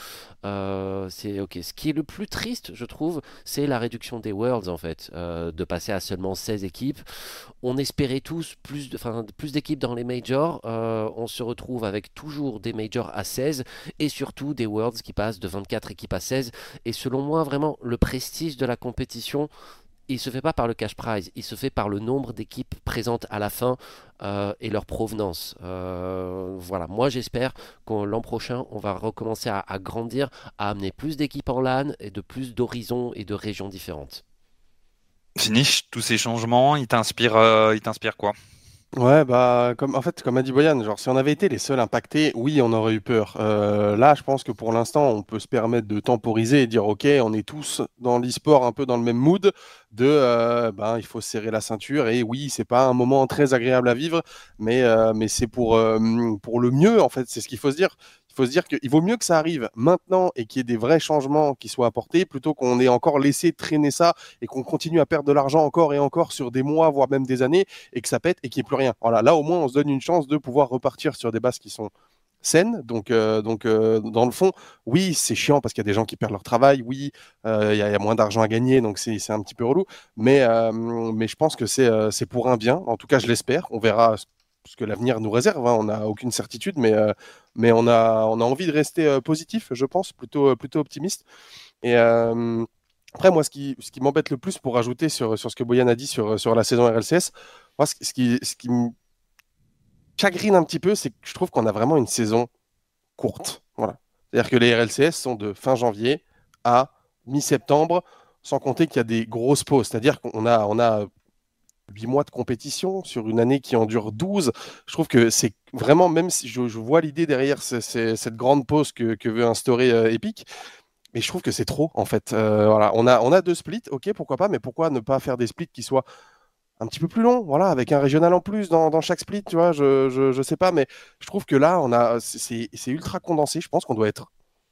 euh, c'est ok. Ce qui est le plus triste, je trouve, c'est la réduction des Worlds en fait, euh, de passer à seulement 16 équipes. On espérait tous plus, de, plus d'équipes dans les majors. Euh, on se retrouve avec toujours des majors à 16 et surtout des Worlds qui passent de 24 équipes à 16. Et selon moi, vraiment, le prestige de la compétition il se fait pas par le cash prize, il se fait par le nombre d'équipes présentes à la fin euh, et leur provenance. Euh, voilà, moi j'espère qu'en l'an prochain, on va recommencer à, grandir, à amener plus d'équipes en LAN et de plus d'horizons et de régions différentes. Finish, tous ces changements, ils t'inspirent, euh, ils t'inspirent quoi? Ouais, bah, comme, en fait, comme a dit Boyan, genre, si on avait été les seuls impactés, oui, on aurait eu peur. Euh, là, je pense que pour l'instant, on peut se permettre de temporiser et dire, OK, on est tous dans l'e-sport un peu dans le même mood de, euh, ben, il faut serrer la ceinture et oui, c'est pas un moment très agréable à vivre, mais, euh, mais c'est pour, pour le mieux, en fait, c'est ce qu'il faut se dire. Il faut se dire qu'il vaut mieux que ça arrive maintenant et qu'il y ait des vrais changements qui soient apportés plutôt qu'on ait encore laissé traîner ça et qu'on continue à perdre de l'argent encore et encore sur des mois, voire même des années et que ça pète et qu'il n'y ait plus rien. Voilà, là au moins on se donne une chance de pouvoir repartir sur des bases qui sont saines. Donc, euh, euh, dans le fond, oui, c'est chiant parce qu'il y a des gens qui perdent leur travail. Oui, euh, il y, a moins d'argent à gagner, donc c'est un petit peu relou. Mais je pense que c'est pour un bien. En tout cas, je l'espère. On verra ce que l'avenir nous réserve. Hein. On n'a aucune certitude, mais, euh, mais on, a, on a envie de rester euh, positif, je pense, plutôt, euh, plutôt optimiste. Et après, moi, ce qui, ce qui m'embête le plus pour rajouter sur, sur ce que Boyan a dit sur, sur la saison RLCS, moi, ce, qui, ce qui me chagrine un petit peu, c'est que je trouve qu'on a vraiment une saison courte. Voilà. C'est-à-dire que les RLCS sont de fin janvier à mi-septembre, sans compter qu'il y a des grosses pauses. C'est-à-dire qu'on a, on a 8 mois de compétition sur une année qui en dure 12. Je trouve que c'est vraiment, même si je, vois l'idée derrière cette grande pause que, veut instaurer euh, Epic, mais je trouve que c'est trop en fait. Euh, voilà, on a, on a deux splits, ok, pourquoi pas, mais pourquoi ne pas faire des splits qui soient un petit peu plus longs, voilà, avec un régional en plus dans, chaque split, tu vois, je, je, je, sais pas, mais je trouve que là, on a, c'est ultra condensé. Je pense qu'on doit être,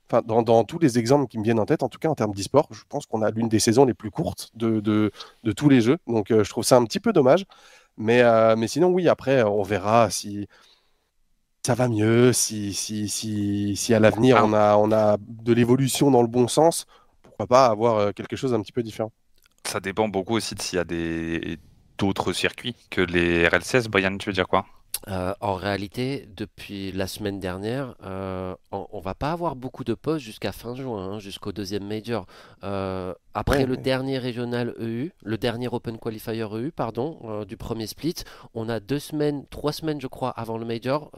enfin, dans, dans, tous les exemples qui me viennent en tête, en tout cas en termes d'e-sport, je pense qu'on a l'une des saisons les plus courtes de, de, de tous les jeux. Donc, euh, je trouve ça un petit peu dommage. Mais, euh, mais sinon, oui, après, on verra si ça va mieux, si, si, si, si à l'avenir on a, on a de l'évolution dans le bon sens, pourquoi pas avoir euh, quelque chose d'un petit peu différent. Ça dépend beaucoup aussi de s'il y a des d'autres circuits que les RLCS. Brian, tu veux dire quoi? Euh, en réalité, depuis la semaine dernière, euh, on, on, va pas avoir beaucoup de pauses jusqu'à fin juin, hein, jusqu'au deuxième major. Euh, après Ouais, le ouais. dernier régional EU, le dernier Open Qualifier EU, pardon, du premier split, on a deux semaines, trois semaines, je crois, avant le major,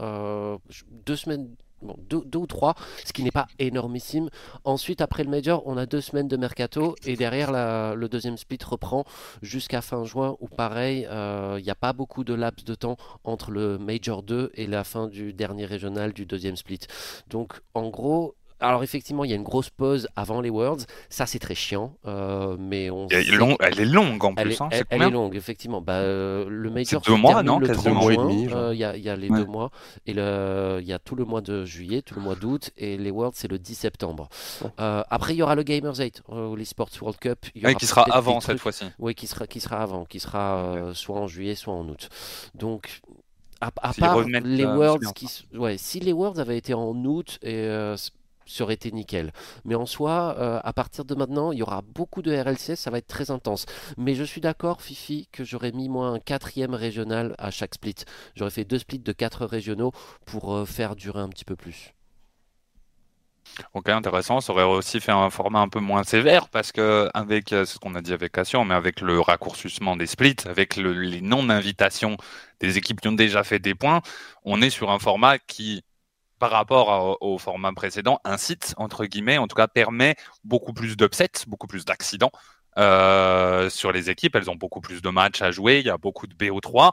deux semaines. Bon, ou trois, ce qui n'est pas énormissime. Ensuite, après le Major, on a deux semaines de mercato et derrière le deuxième split reprend jusqu'à fin juin où pareil, euh, il n'y a pas beaucoup de laps de temps entre le Major 2 et la fin du dernier régional du deuxième split. Donc en gros, alors effectivement, il y a une grosse pause avant les Worlds. Ça, c'est très chiant, euh, mais on elle est, sait long- elle est longue en elle plus. est, hein, elle- est longue, effectivement. Bah, euh, le Major C'est deux mois, non, le quasiment 30 Deux mois et demi. Euh, Il y a, il y a les Ouais. deux mois. Et le- il y a tout le mois de juillet, tout le mois d'août. Et les Worlds, c'est le 10 septembre. Ouais. Euh, après, il y aura le Gamers 8, euh, ou l'eSports World Cup. Y Ouais, qui sera avant cette fois-ci. Oui, qui sera, qui sera avant, qui sera euh, soit en juillet, soit en août. Donc, à, part les Worlds, qui, ouais, si les Worlds avaient été en août, et, euh, ça été nickel. Mais en soi, euh, à partir de maintenant, il y aura beaucoup de RLCS, ça va être très intense. Mais je suis d'accord, Fifi, que j'aurais mis moi un quatrième régional à chaque split. J'aurais fait deux splits de quatre régionaux pour euh, faire durer un petit peu plus. Ok, intéressant. Ça aurait aussi fait un format un peu moins sévère parce que avec euh, ce qu'on a dit avec Cassio, mais avec le raccourcissement des splits, avec le- les non-invitations des équipes qui ont déjà fait des points, on est sur un format qui, par rapport au format précédent, incite entre guillemets, en tout cas permet beaucoup plus d'upsets, beaucoup plus d'accidents euh, sur les équipes. Elles ont beaucoup plus de matchs à jouer. Il y a beaucoup de BO3.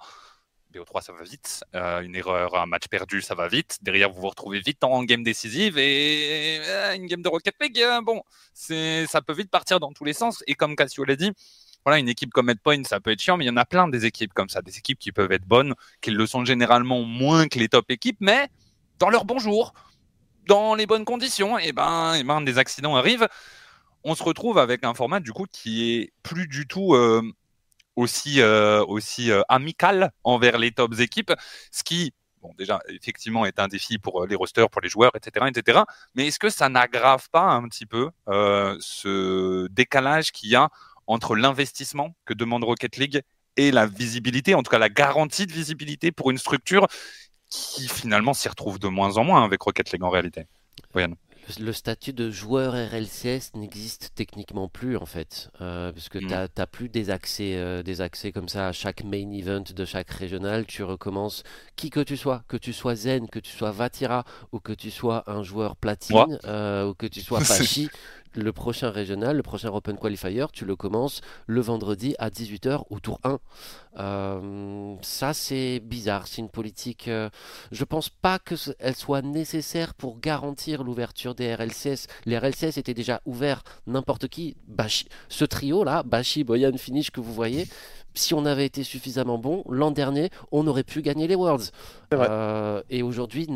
BO3, ça va vite. Euh, une erreur, un match perdu, ça va vite. Derrière, vous vous retrouvez vite en game décisive et euh, une game de Rocket League, bon, ça peut vite partir dans tous les sens. Et comme Cassio l'a dit, voilà, une équipe comme Headpoint, ça peut être chiant, mais il y en a plein des équipes comme ça, des équipes qui peuvent être bonnes, qui le sont généralement moins que les top équipes, mais dans leur bon jour, dans les bonnes conditions, et ben, et ben, des accidents arrivent. On se retrouve avec un format du coup qui est plus du tout euh, aussi, euh, aussi euh, amical envers les tops équipes, ce qui, bon, déjà, effectivement, est un défi pour les rosters, pour les joueurs, etc., etc. Mais est-ce que ça n'aggrave pas un petit peu ce décalage qu'il y a entre l'investissement que demande Rocket League et la visibilité, en tout cas la garantie de visibilité pour une structure qui finalement s'y retrouve de moins en moins avec Rocket League en réalité Brian. Le, statut de joueur RLCS n'existe techniquement plus en fait, euh, parce que Mm. tu n'as plus des accès, euh, des accès comme ça à chaque main event de chaque régional. Tu recommences qui que tu sois, que tu sois Zen, que tu sois Vatira ou que tu sois un joueur platine euh, ou que tu sois Pachi. Le prochain régional, le prochain Open Qualifier, tu le commences le vendredi à 18h au tour 1. Euh, ça, c'est bizarre. C'est une politique. euh, je pense pas qu'elle soit nécessaire pour garantir l'ouverture des RLCS. Les RLCS étaient déjà ouverts. N'importe qui. Bashi- ce trio-là, Bashi, Boyan, Finish, que vous voyez, si on avait été suffisamment bon, l'an dernier, on aurait pu gagner les Worlds. Euh, et aujourd'hui,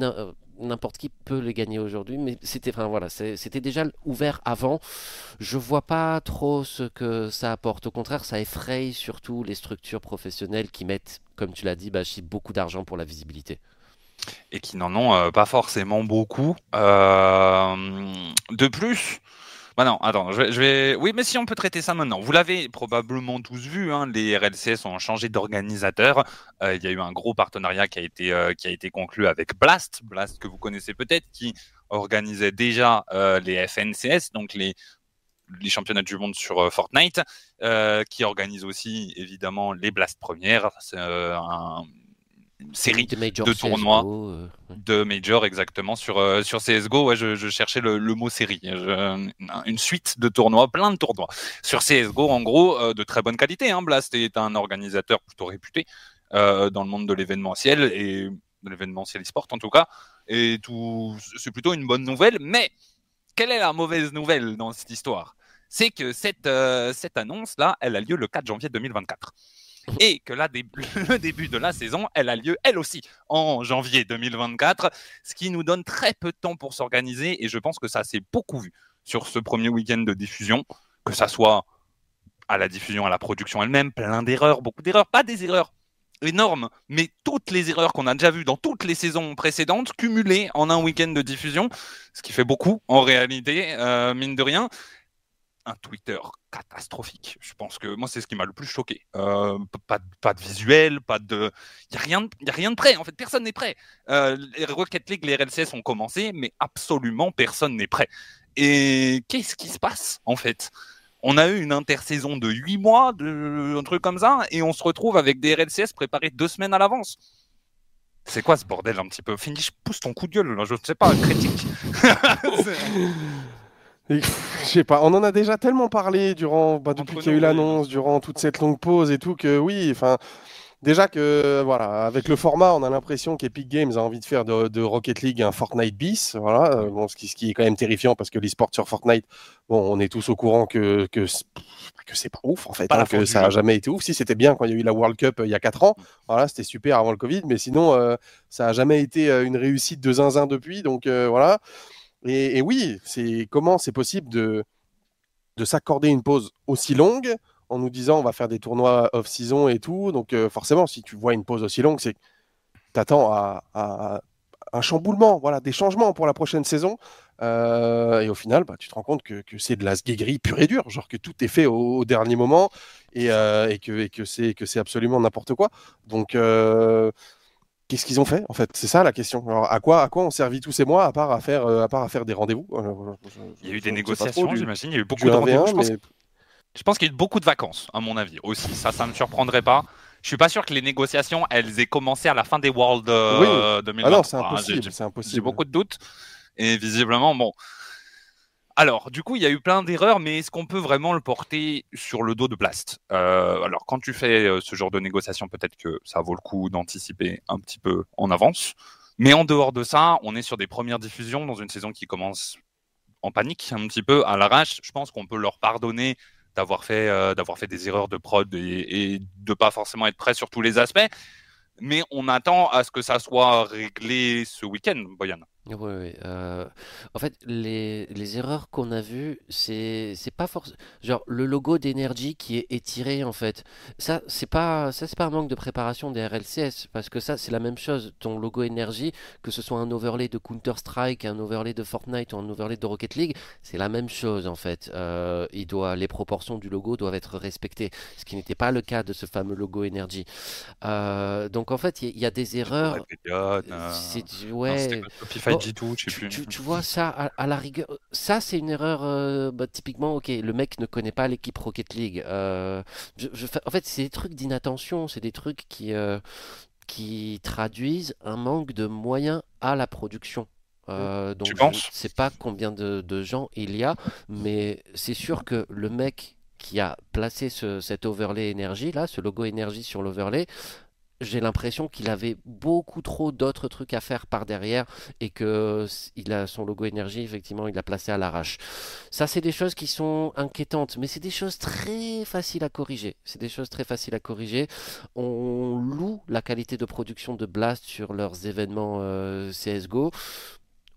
n'importe qui peut les gagner aujourd'hui. Mais c'était voilà, c'était déjà ouvert avant. Je vois pas trop ce que ça apporte. Au contraire, ça effraie surtout les structures professionnelles qui mettent, comme tu l'as dit, beaucoup d'argent pour la visibilité. et qui n'en ont euh, pas forcément beaucoup. Euh, de plus, bah non, attends, je vais, Oui, mais si on peut traiter ça maintenant. Vous l'avez probablement tous vu, hein, les RLCS ont changé d'organisateur. Euh, il y a eu un gros partenariat qui a été, euh, qui a été conclu avec Blast, Blast que vous connaissez peut-être, qui organisait déjà euh, les FNCS, donc les championnats du monde sur Fortnite, qui organise aussi évidemment les Blast premières, c'est un- série de CSGO, tournois. euh, ouais. de Major exactement sur, euh, sur CSGO. Ouais, je, je cherchais le, le mot série. Je- une suite de tournois, plein de tournois. Sur CSGO, en gros, euh, de très bonne qualité. Hein. Blast est un organisateur plutôt réputé dans le monde de l'événementiel et de l'événementiel e-sport en tout cas. Et tout, c'est plutôt une bonne nouvelle, mais quelle est la mauvaise nouvelle dans cette histoire? C'est que cette, cette annonce-là, elle a lieu le 4 janvier 2024. Et que là, le début de la saison, elle a lieu elle aussi en janvier 2024, ce qui nous donne très peu de temps pour s'organiser. Et je pense que ça s'est beaucoup vu sur ce premier week-end de diffusion, que ça soit à la diffusion, à la production elle-même, plein d'erreurs, beaucoup d'erreurs, pas des erreurs énormes, mais toutes les erreurs qu'on a déjà vues dans toutes les saisons précédentes, cumulées en un week-end de diffusion, ce qui fait beaucoup en réalité, euh, mine de rien. Un Twitter catastrophique. Je pense que moi, c'est ce qui m'a le plus choqué. Euh, pas, pas, de visuel, pas de. Il n'y a, rien, y a rien de prêt. En fait, personne n'est prêt. Euh, les Rocket League, les RLCS ont commencé, mais absolument personne n'est prêt. Et qu'est-ce qui se passe, en fait? On a eu une intersaison de 8 mois, de, un truc comme ça, et on se retrouve avec des RLCS préparés deux semaines à l'avance. C'est quoi ce bordel un petit peu? Finish, pousse ton coup de gueule, je ne sais pas, critique. Je sais pas, on en a déjà tellement parlé durant, bah, depuis qu'il y a eu l'annonce, durant toute cette longue pause et tout, que oui, enfin, Déjà que, voilà, avec le format, on a l'impression qu'Epic Games a envie de faire de, Rocket League un Fortnite bis, voilà, euh, bon, ce, qui, ce, qui, est quand même terrifiant parce que l'e-sport sur Fortnite, bon, on est tous au courant que, que, que c'est pas ouf, en fait, hein, que ça a jamais été ouf. Si c'était bien quand il y a eu la World Cup euh, il y a 4 ans, voilà, c'était super avant le Covid, mais sinon, euh, ça a jamais été une réussite de zinzin depuis, donc voilà. Et, oui, c'est comment c'est possible de, de s'accorder une pause aussi longue en nous disant on va faire des tournois off-season et tout. Donc euh, forcément, si tu vois une pause aussi longue, c'est que tu attends à, un chamboulement, voilà, des changements pour la prochaine saison. Euh, et au final, bah, tu te rends compte que, c'est de la sguéguerie pure et dure, genre que tout est fait au, dernier moment et, euh, que, et que c'est absolument n'importe quoi. Donc qu'est-ce qu'ils ont fait en fait? C'est ça la question. Alors, à quoi, à quoi on servi tous ces mois à part à faire, à part à faire des rendez-vous? Il y a eu des négociations, j'imagine. Il y a eu beaucoup de rendez-vous. Je pense qu'il y a eu beaucoup de vacances, à mon avis, aussi. Ça, ça ne me surprendrait pas. Je suis pas sûr que les négociations, elles aient commencé à la fin des Worlds euh, 2023. Ah non, c'est impossible. J'ai beaucoup de doutes. Et visiblement, bon. Alors, du coup, il y a eu plein d'erreurs, mais est-ce qu'on peut vraiment le porter sur le dos de Blast? Euh, Alors, quand tu fais euh, ce genre de négociation, peut-être que ça vaut le coup d'anticiper un petit peu en avance. Mais en dehors de ça, on est sur des premières diffusions dans une saison qui commence en panique, un petit peu à l'arrache. Je pense qu'on peut leur pardonner d'avoir fait, euh, fait des erreurs de prod et, et de pas forcément être prêt sur tous les aspects. Mais on attend à ce que ça soit réglé ce week-end, Boyan. Oui, oui. Euh, en fait, les, les erreurs qu'on a vues, c'est c'est pas forcément genre le logo d'énergie qui est étiré en fait. Ça, c'est pas ça c'est pas un manque de préparation des RLCS parce que ça c'est la même chose. Ton logo énergie, que ce soit un overlay de Counter Strike, un overlay de Fortnite ou un overlay de Rocket League, c'est la même chose en fait. Euh, il doit les proportions du logo doivent être respectées, ce qui n'était pas le cas de ce fameux logo énergie. Euh, donc en fait, il y, a des erreurs. C'est ouais tu, vois ça à, la rigueur, ça c'est une erreur. Euh, bah, typiquement, ok, le mec ne connaît pas l'équipe Rocket League. Euh, je, en fait, c'est des trucs d'inattention, c'est des trucs qui euh, qui traduisent un manque de moyens à la production. Euh, donc tu je ne sais pas combien de, de, gens il y a, mais c'est sûr que le mec qui a placé ce, cet overlay énergie là, ce logo énergie sur l'overlay, j'ai l'impression qu'il avait beaucoup trop d'autres trucs à faire par derrière et que il a son logo énergie effectivement il l'a placé à l'arrache. Ça c'est des choses qui sont inquiétantes mais c'est des choses très faciles à corriger. C'est des choses très faciles à corriger. On loue la qualité de production de Blast sur leurs événements euh, CS:GO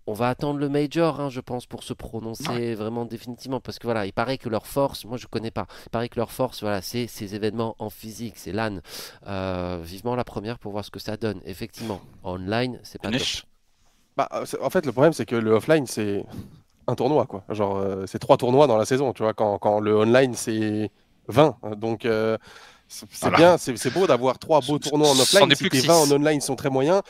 on va attendre le major, hein, je pense, pour se prononcer vraiment définitivement, parce que voilà, il paraît que leur force, moi je connais pas, il paraît que leur force, voilà, c'est ces événements en physique, c'est LAN. Euh, vivement la première pour voir ce que ça donne. Effectivement, online, c'est pas top. Bah, en fait, le problème, c'est que le offline, c'est un tournoi, quoi. Genre, euh, c'est trois tournois dans la saison, tu vois, quand, quand le online, c'est 20. Donc, euh, c'est bien, c'est beau d'avoir trois beaux tournois en offline. Si tes 20 en online sont très moyens,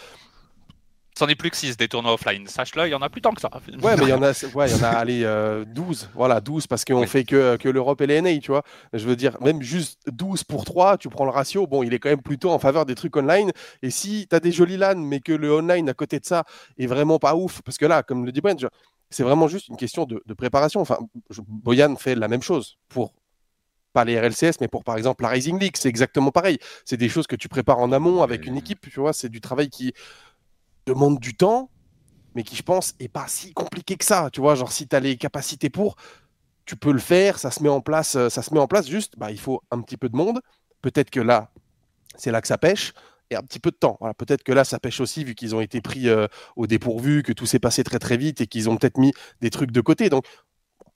C'en est plus que 6 des tournois offline. Sache-le, il y en a plus tant que ça. Ouais, mais il y en a, ouais, il y en a allez, 12. Euh, voilà, 12 parce qu'on fait que, que l'Europe et les NA, tu vois. Je veux dire, même juste 12 pour 3, tu prends le ratio. Bon, il est quand même plutôt en faveur des trucs online. Et si tu as des jolis LAN, mais que le online à côté de ça est vraiment pas ouf, parce que là, comme le dit Brent, c'est vraiment juste une question de, préparation. Enfin, Boyan fait la même chose pour pas les RLCS, mais pour par exemple la Rising League, c'est exactement pareil. C'est des choses que tu prépares en amont avec une équipe, tu vois. C'est du travail qui demande du temps, mais qui, je pense, est pas si compliqué que ça. Tu vois, genre, si tu as les capacités pour, tu peux le faire, ça se met en place, euh, ça se met en place juste, bah, il faut un petit peu de monde. Peut-être que là, c'est là que ça pêche et un petit peu de temps. Voilà, peut-être que là, ça pêche aussi, vu qu'ils ont été pris euh, au dépourvu, que tout s'est passé très très vite et qu'ils ont peut-être mis des trucs de côté. Donc,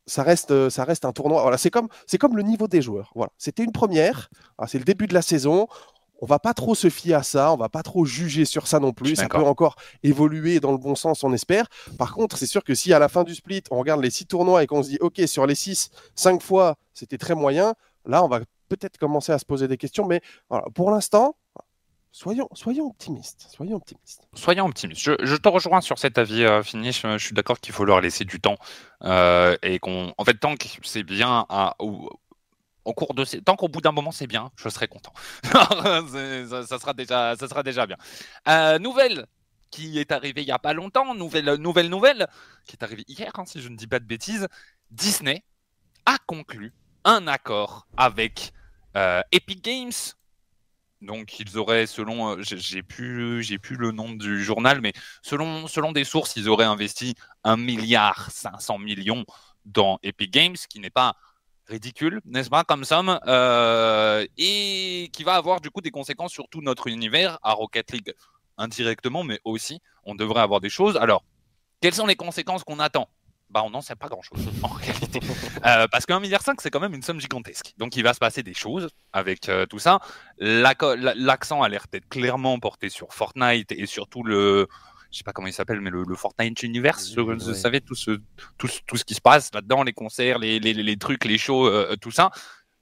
ça reste, euh, ça reste un tournoi. Voilà, c'est comme, c'est comme le niveau des joueurs. Voilà, c'était une première. c'est le début de la saison. On va pas trop se fier à ça, on va pas trop juger sur ça non plus. Ça peut encore évoluer dans le bon sens, on espère. Par contre, c'est sûr que si à la fin du split, on regarde les six tournois et qu'on se dit, ok, sur les six, cinq fois, c'était très moyen. Là, on va peut-être commencer à se poser des questions, mais voilà, pour l'instant, Soyons, soyons optimistes. Soyons optimistes. Soyons optimistes. Je, te rejoins sur cet avis, euh, Finish. Je suis d'accord qu'il faut leur laisser du temps. Euh, et qu'on, en fait, tant que c'est bien à, au, tant qu'au bout d'un moment c'est bien, je serai content. ça, sera déjà, ça sera déjà bien. Euh, nouvelle qui est arrivée il n'y a pas longtemps. Nouvelle, nouvelle, nouvelle qui est arrivée hier, hein, si je ne dis pas de bêtises. Disney a conclu un accord avec Epic Games donc ils auraient, selon, euh, j'ai plus, j'ai plus le nom du journal, mais selon, selon des sources, ils auraient investi un milliard 500 millions dans Epic Games, qui n'est pas ridicule, n'est-ce pas, comme somme, euh, et qui va avoir du coup des conséquences sur tout notre univers à Rocket League indirectement, mais aussi on devrait avoir des choses. Alors, quelles sont les conséquences qu'on attend? Bah, on n'en sait pas grand-chose en réalité. Euh, parce qu'un milliard, c'est quand même une somme gigantesque. Donc il va se passer des choses avec euh, tout ça. L'accent a l'air d'être clairement porté sur Fortnite et surtout le, je sais pas comment il s'appelle, mais le, Fortnite Universe, vous savez, tout ce, tout, tout, ce qui se passe là-dedans, les concerts, les, les, les, trucs, les shows, euh, tout ça.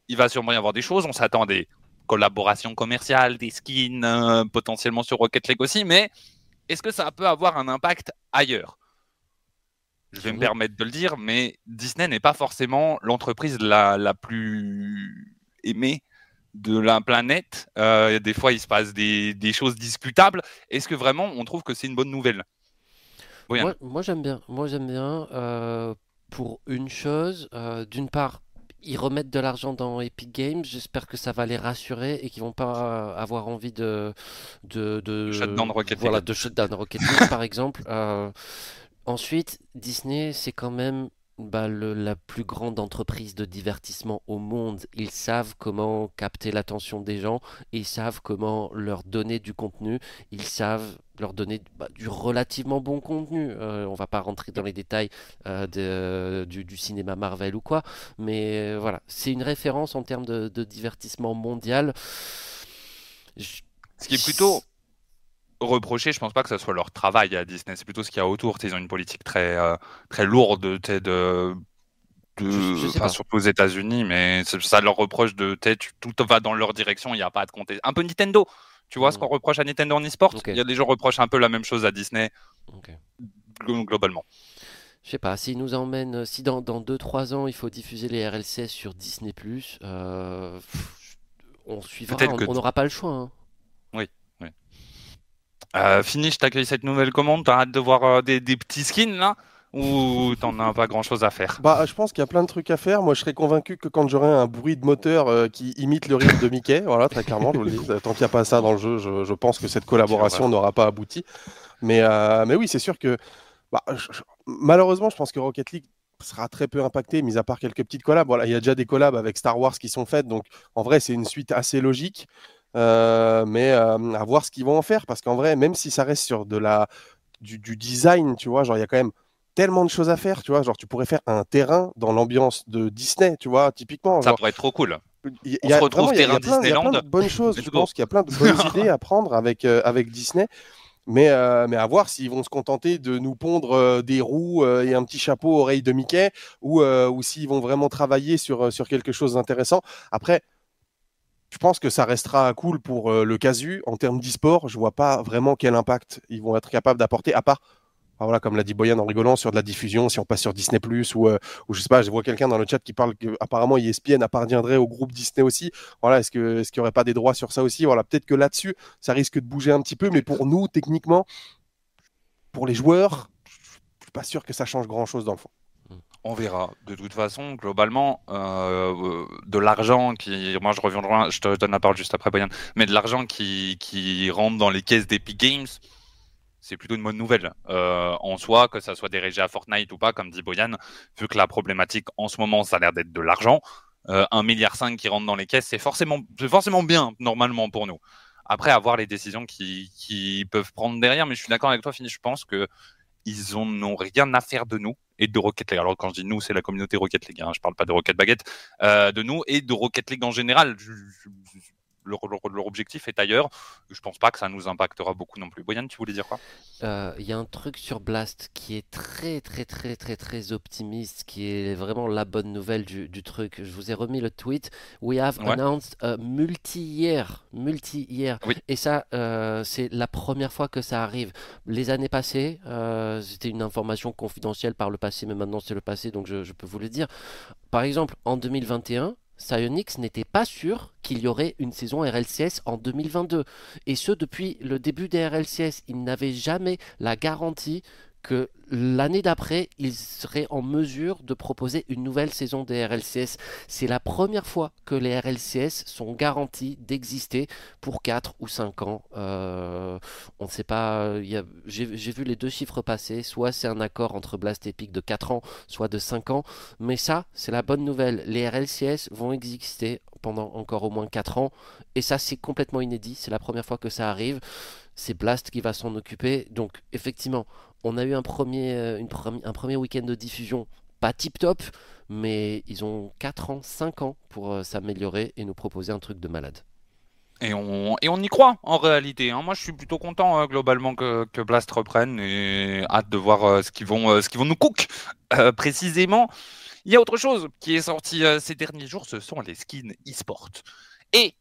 Il va sûrement y avoir des choses. On s'attend à des collaborations commerciales, des skins, potentiellement sur Rocket League aussi, mais est-ce que ça peut avoir un impact ailleurs? Je vais me permettre de le dire, mais Disney n'est pas forcément l'entreprise la, la, plus aimée de la planète. Euh, des fois, il se passe des, des choses discutables. Est-ce que vraiment on trouve que c'est une bonne nouvelle? Moi, j'aime bien. Moi, j'aime bien. Euh, pour une chose, euh, d'une part, ils remettent de l'argent dans Epic Games. J'espère que ça va les rassurer et qu'ils vont pas avoir envie de de, de shutdown Rocket voilà, de shutdown Rocket League par exemple. Ensuite, Disney, c'est quand même bah, la plus grande entreprise de divertissement au monde. Ils savent comment capter l'attention des gens, ils savent comment leur donner du contenu, ils savent leur donner bah, du relativement bon contenu. Euh, on va pas rentrer dans les détails euh, du, cinéma Marvel ou quoi, mais euh, voilà, c'est une référence en termes de, divertissement mondial. Ce qui est plutôt reprocher, je pense pas que ce soit leur travail à Disney, c'est plutôt ce qu'il y a autour. Ils ont une politique très, euh, très lourde de, de, de surtout aux États-Unis, mais ça leur reproche de tout va dans leur direction, il n'y a pas de compter. Un peu Nintendo, tu vois ce mmh. qu'on reproche à Nintendo en e-sport? Il y a des gens qui reprochent un peu la même chose à Disney globalement. Je sais pas, s'ils nous emmènent, si dans 2-3 ans il faut diffuser les RLC sur Disney, euh, on suivra, on n'aura pas le choix. Hein. Euh, fini, je t'accueille cette nouvelle commande. T'as hâte de voir euh, des, petits skins là ou t'en as pas grand chose à faire? Bah, je pense qu'il y a plein de trucs à faire. Moi, je serais convaincu que quand j'aurai un bruit de moteur euh, qui imite le rythme de Mickey, voilà, très clairement, je vous le dis. Tant qu'il n'y a pas ça dans le jeu, je, pense que cette collaboration n'aura pas abouti. Mais, mais oui, c'est sûr que bah, malheureusement, je pense que Rocket League sera très peu impacté, mis à part quelques petites collabs. Voilà, il y a déjà des collabs avec Star Wars qui sont faites, donc en vrai, c'est une suite assez logique. Euh, mais euh, à voir ce qu'ils vont en faire parce qu'en vrai, même si ça reste sur de la du, design, tu vois, genre il y a quand même tellement de choses à faire, tu vois, genre tu pourrais faire un terrain dans l'ambiance de Disney, tu vois, typiquement. Ça pourrait être trop cool. Il y, a, retrouve terrain y plein, Disneyland. de bonnes choses, je pense qu'il y a plein de bonnes idées à prendre avec euh, avec Disney. Mais, mais à voir s'ils vont se contenter de nous pondre des roues et un petit chapeau oreille de Mickey ou, ou s'ils vont vraiment travailler sur, sur quelque chose d'intéressant. Après, je pense que ça restera cool pour euh, le casu. En termes d'e-sport, je vois pas vraiment quel impact ils vont être capables d'apporter, à part, voilà, comme l'a dit Boyan en rigolant, sur de la diffusion, si on passe sur Disney ou, euh, ou je sais pas, je vois quelqu'un dans le chat qui parle qu'apparemment ESPN appartiendrait au groupe Disney aussi. Voilà, est-ce est-ce qu'il n'y aurait pas des droits sur ça aussi? Voilà, peut-être que là-dessus, ça risque de bouger un petit peu, mais pour nous, techniquement, pour les joueurs, je suis pas sûr que ça change grand-chose dans le fond. On verra. De toute façon, globalement, euh, de l'argent qui, moi je reviendrai, je te donne la parole juste après, Brian, mais de l'argent qui, qui rentre dans les caisses d'Epic Games, c'est plutôt une bonne nouvelle euh, en soi, que ça soit dirigé à Fortnite ou pas, comme dit Boyan, vu que la problématique en ce moment, ça a l'air d'être de l'argent. Euh, 1,5 milliard qui rentre dans les caisses, c'est forcément, forcément bien, normalement, pour nous. Après, avoir les décisions qui, qui peuvent prendre derrière, mais je suis d'accord avec toi, Fini, je pense que ils n'ont rien à faire de nous et de Rocket League. Alors quand je dis nous, c'est la communauté Rocket League, hein, je parle pas de Rocket Baguette, euh, de nous et de Rocket League en général. Leur, leur, objectif est ailleurs. Je pense pas que ça nous impactera beaucoup non plus. Boyan, tu voulais dire quoi? Il euh, y a un truc sur Blast qui est très très très très très optimiste, qui est vraiment la bonne nouvelle du, du truc. Je vous ai remis le tweet. We have ouais. announced uh, multi-year, multi-year. Oui. Et ça, euh, c'est la première fois que ça arrive. Les années passées, euh, c'était une information confidentielle par le passé, mais maintenant c'est le passé, donc je, je peux vous le dire. Par exemple, en 2021, Psyonix n'était pas sûr qu'il y aurait une saison RLCS en 2022. Et ce, depuis le début des RLCS. Ils n'avaient jamais la garantie que l'année d'après, ils seraient en mesure de proposer une nouvelle saison des RLCS. C'est la première fois que les RLCS sont garantis d'exister pour 4 ou 5 ans. Euh, on ne sait pas, j'ai vu les deux chiffres passer, soit c'est un accord entre Blast Epic de 4 ans, soit de 5 ans, mais ça, c'est la bonne nouvelle. Les RLCS vont exister pendant encore au moins 4 ans, et ça, c'est complètement inédit, c'est la première fois que ça arrive. C'est Blast qui va s'en occuper, donc effectivement, on a eu un premier, une premi un premier week-end de diffusion pas tip top, mais ils ont 4 ans, 5 ans pour euh, s'améliorer et nous proposer un truc de malade. Et on, y croit en réalité. Hein. Moi, je suis plutôt content euh, globalement que, Blast reprenne et hâte de voir euh, ce qu'ils vont, euh, vont nous cook précisément. Il y a autre chose qui est sorti ces derniers jours, ce sont les skins e-sport. Et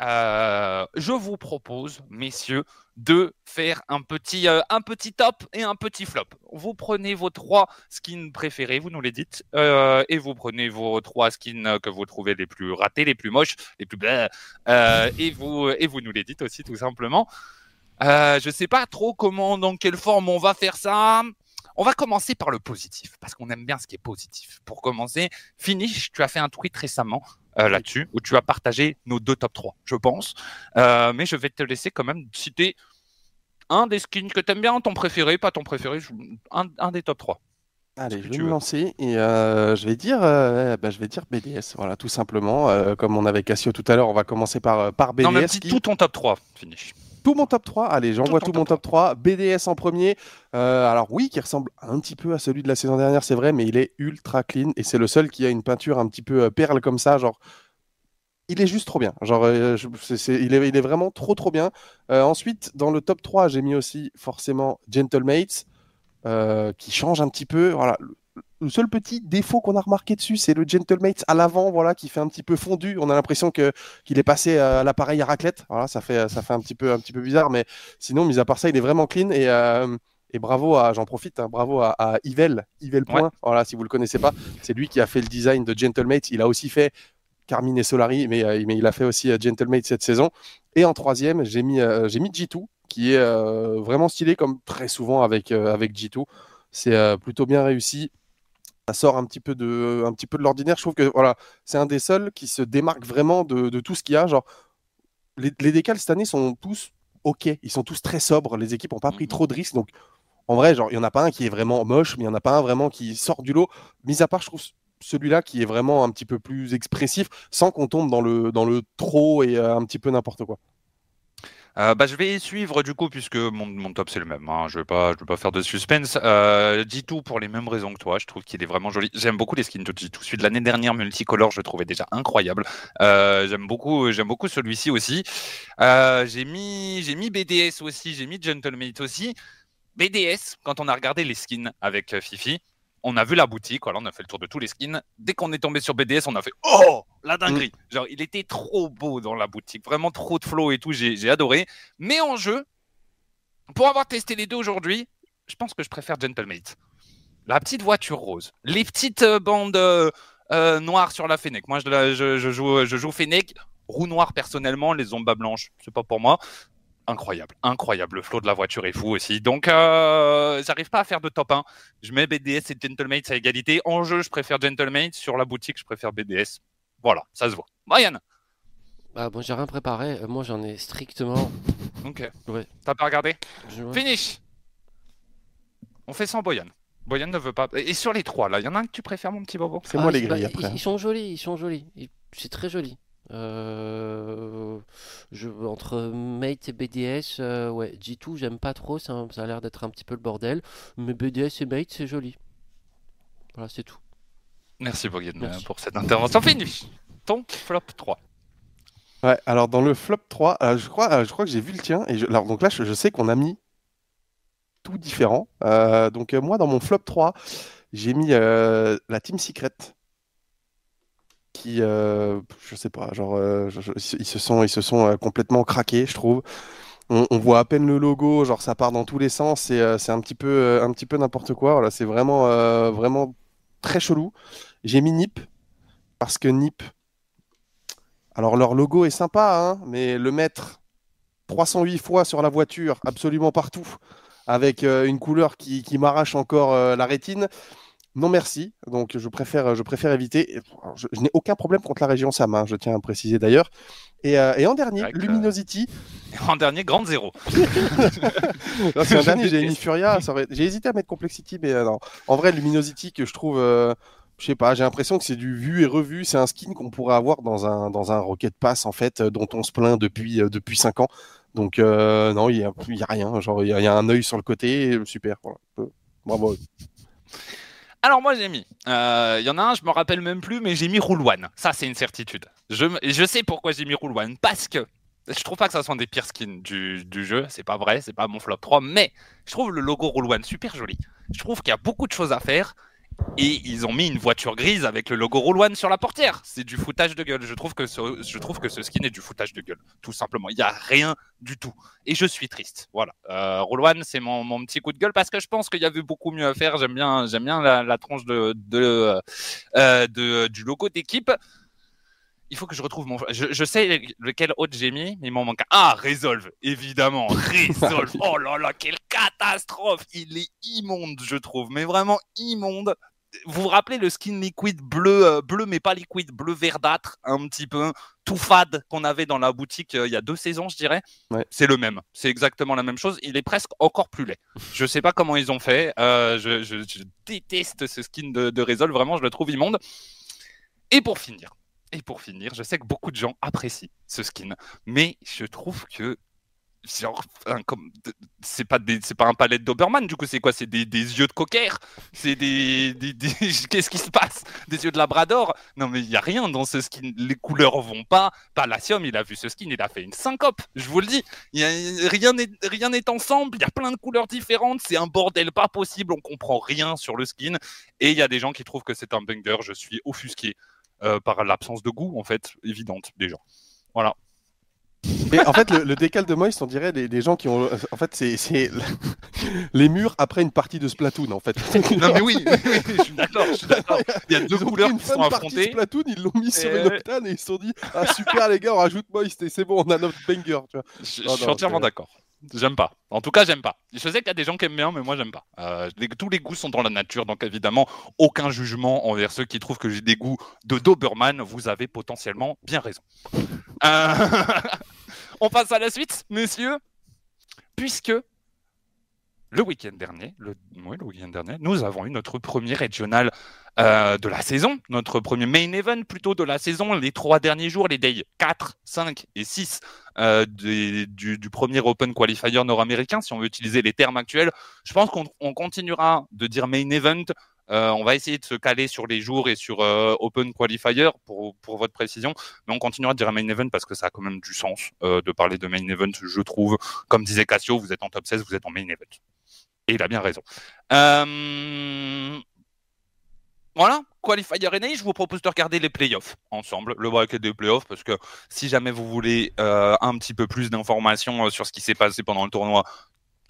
je vous propose, messieurs, de faire un petit, euh, un petit top et un petit flop. Vous prenez vos trois skins préférés, vous nous les dites, euh, et vous prenez vos trois skins que vous trouvez les plus ratés, les plus moches, les plus blés, euh, et, vous, et vous nous les dites aussi tout simplement. je ne sais pas trop comment, dans quelle forme on va faire ça. On va commencer par le positif, parce qu'on aime bien ce qui est positif. Pour commencer, Finish, tu as fait un tweet récemment euh, là-dessus, où tu as partagé nos deux top 3, je pense. Euh, mais je vais te laisser quand même citer un des skins que tu aimes bien, ton préféré, pas ton préféré, un, un des top 3. Allez, je vais me veux. lancer et euh, je vais dire, euh, bah, je vais dire BDS, voilà, tout simplement. Euh, comme on avait Cassio tout à l'heure, on va commencer par, par BDS. Non, qui... tout ton top 3, finish. Tout mon top 3, allez, j'envoie tout, tout mon top 3. 3. BDS en premier. Alors oui, qui ressemble un petit peu à celui de la saison dernière, c'est vrai, mais il est ultra clean et c'est le seul qui a une peinture un petit peu perle comme ça, genre. Il est juste trop bien. Genre, euh, c est, c est, il, est, il, est, vraiment trop trop bien. Euh, ensuite, dans le top 3, j'ai mis aussi forcément Gentlemates, qui change un petit peu. Voilà, le seul petit défaut qu'on a remarqué dessus, c'est le Gentlemate à l'avant, voilà, qui fait un petit peu fondu. On a l'impression que qu'il est passé à l'appareil à raclette. Voilà, ça fait ça fait un petit peu un petit peu bizarre, mais sinon, mis à part ça, il est vraiment clean et euh, et bravo à, j'en profite, hein, bravo à, à Yvel, Yvel Point. Ouais. Voilà, si vous le connaissez pas, c'est lui qui a fait le design de Gentlemate. Il a aussi fait Carmine et Solari, mais, euh, mais il a fait aussi euh, Gentlemate cette saison. Et en troisième, j'ai mis euh, j'ai mis G2, qui est vraiment stylé comme très souvent avec avec G2. C'est plutôt bien réussi ça sort un petit peu de, un petit peu de l'ordinaire. Je trouve que voilà, c'est un des seuls qui se démarque vraiment de, de tout ce qu'il y a. Genre, les, les, décals cette année sont tous ok, ils sont tous très sobres. Les équipes n'ont pas pris trop de risques. Donc, en vrai, genre, il n'y en a pas un qui est vraiment moche, mais il n'y en a pas un vraiment qui sort du lot. Mis à part, je trouve celui-là qui est vraiment un petit peu plus expressif, sans qu'on tombe dans le, dans le trop et euh, un petit peu n'importe quoi. Euh, bah, je vais suivre du coup puisque mon, mon top c'est le même. Hein. Je vais pas, je vais pas faire de suspense. Euh, tout pour les mêmes raisons que toi. Je trouve qu'il est vraiment joli. J'aime beaucoup les skins de G2. Celui de l'année dernière multicolore, je trouvais déjà incroyable. Euh, j'aime beaucoup, j'aime beaucoup celui-ci aussi. J'ai mis, j'ai mis BDS aussi. J'ai mis Gentlemate aussi. BDS, quand on a regardé les skins avec Fifi, on a vu la boutique, voilà, on a fait le tour de tous les skins. Dès qu'on est tombé sur BDS, on a fait Oh, la dinguerie mmh. Genre, il était trop beau dans la boutique, vraiment trop de flow et tout, j'ai adoré. Mais en jeu, pour avoir testé les deux aujourd'hui, je pense que je préfère Gentlemate. La petite voiture rose, les petites euh, bandes euh, euh, noires sur la Fennec. Moi, je, je, je, joue, je joue Fennec, roue noire personnellement, les ombres blanches, c'est pas pour moi incroyable, incroyable. Le flow de la voiture est fou aussi. Donc, euh, j'arrive pas à faire de top 1. Je mets BDS et Gentlemates à égalité. En jeu, je préfère Gentlemates. Sur la boutique, je préfère BDS. Voilà, ça se voit. Brian bah, bon, j'ai rien préparé. Moi, j'en ai strictement. Ok. Ouais. T'as pas regardé je... Finish On fait sans Boyan. Boyan ne veut pas. Et sur les trois, là, il y en a un que tu préfères, mon petit bobo C'est moi Ah, les grilles ils- après. Ils, sont jolis, ils sont jolis. Ils- C'est très joli. Euh, je, entre Mate et BDS, euh, ouais, G2, j'aime pas trop, ça, ça a l'air d'être un petit peu le bordel. Mais BDS et Mate, c'est joli. Voilà, c'est tout. Merci, pour cette intervention. Fini Ton flop 3. Ouais, alors dans le flop 3, euh, je crois, euh, je crois que j'ai vu le tien. Et je- alors, donc là, je, je sais qu'on a mis tout différent. Euh, donc euh, moi, dans mon flop 3, j'ai mis euh, la Team Secret. Qui, euh, je sais pas, euh, ils se sont, euh, complètement craqués, je trouve. On, voit à peine le logo, genre ça part dans tous les sens, c'est euh, un petit peu, un petit peu n'importe quoi. C'est vraiment, très chelou. J'ai mis Nip parce que Nip, alors leur logo est sympa, hein, mais le mettre 308 fois sur la voiture, absolument partout, avec une couleur qui, m'arrache encore la rétine, non merci. Donc je préfère, je préfère éviter. Je, je n'ai aucun problème contre la région Sam, hein, je tiens à préciser d'ailleurs. Et, euh, et en dernier, Luminosity. En dernier, grande zéro. Je dernier, j'ai mis. Furia. aurait- J'ai hésité à mettre Complexity, mais euh, non. En vrai, Luminosity, que je trouve, euh, je sais pas, j'ai l'impression que c'est du vu et revu. C'est un skin qu'on pourrait avoir dans un, dans un Rocket Pass, en fait, dont on se plaint depuis, depuis 5 ans. Donc, non, il y a, y a rien. Genre, il y, a- il y a un œil sur le côté. Super. Voilà. Bravo. Alors moi j'ai mis, euh, il y en a un, je me rappelle même plus, mais j'ai mis Rule One. Ça c'est une certitude. Je, je sais pourquoi j'ai mis Rule One. Parce que je trouve pas que ça soit un des pires skins du, du jeu. C'est pas vrai, c'est pas mon flop 3. Mais je trouve le logo Rule One super joli. Je trouve qu'il y a beaucoup de choses à faire. Et ils ont mis une voiture grise avec le logo One sur la portière. C'est du foutage de gueule. Je trouve, que ce, je trouve que ce skin est du foutage de gueule. Tout simplement. Il n'y a rien du tout. Et je suis triste. Voilà. Euh, c'est mon, mon petit coup de gueule parce que je pense qu'il y avait beaucoup mieux à faire. J'aime bien, j'aime bien la, la tronche de, de, euh, de- du logo d'équipe. Il faut que je retrouve mon. Je, je sais lequel autre j'ai mis, mais il m'en manque un. Ah, Resolve, évidemment. Resolve. Oh là là, quelle catastrophe. Il est immonde, je trouve, mais vraiment immonde. Vous vous rappelez le skin liquide bleu, euh, bleu mais pas liquide, bleu verdâtre, un petit peu tout fade qu'on avait dans la boutique euh, il y a deux saisons, je dirais? Ouais. C'est le même. C'est exactement la même chose. Il est presque encore plus laid. Je sais pas comment ils ont fait. Euh, je, je- je déteste ce skin de, de Resolve. Vraiment, je le trouve immonde. Et pour finir, et pour finir, je sais que beaucoup de gens apprécient ce skin, mais je trouve que c'est pas des, c'est pas un palette Doberman, du coup c'est quoi? C'est des, des yeux de cocker? C'est des, qu'est-ce qui se passe? Des yeux de Labrador? Non mais il y a rien dans ce skin. Les couleurs vont pas. Palacium, il a vu ce skin, il a fait une syncope. Je vous le dis. Y a, rien n'est rien n'est ensemble. Il y a plein de couleurs différentes. C'est un bordel pas possible. On comprend rien sur le skin. Et il y a des gens qui trouvent que c'est un banger. Je suis offusqué euh, par l'absence de goût en fait évidente des gens. Voilà. Et en fait, le, le décal de Moist, on dirait des, des gens qui ont. En fait, c'est les murs après une partie de Splatoon, en fait. Non mais oui, oui, oui, je suis d'accord, je suis d'accord. Il y a deux Ils couleurs qui sont partie de affrontées. Splatoon, ils l'ont mis sur une octane et ils se sont dit Ah super les gars, on rajoute Moist et c'est bon, on a notre banger. Tu vois. Je, Non, je suis non, entièrement d'accord. J'aime pas. En tout cas, j'aime pas. Je sais qu'il y a des gens qui aiment bien, mais moi, j'aime pas. Euh, les- tous les goûts sont dans la nature, donc évidemment, aucun jugement envers ceux qui trouvent que j'ai des goûts de Doberman. Vous avez potentiellement bien raison. Euh, On passe à la suite, messieurs, puisque le week-end dernier, le, week-end dernier, nous avons eu notre premier régional euh, de la saison, notre premier main event plutôt de la saison, les trois derniers jours, les days 4, 5 et 6 euh, du, premier Open Qualifier nord-américain, si on veut utiliser les termes actuels. Je pense qu'on on continuera de dire main event. Euh, on va essayer de se caler sur les jours et sur euh, Open Qualifier pour, pour votre précision, mais on continuera de dire main event parce que ça a quand même du sens euh, de parler de main event, je trouve. Comme disait Cassio, vous êtes en top 16, vous êtes en main event. Et il a bien raison. Voilà, Qualifier NA, je vous propose de regarder les playoffs ensemble, le bracket des playoffs, parce que si jamais vous voulez un petit peu plus d'informations sur ce qui s'est passé pendant le tournoi,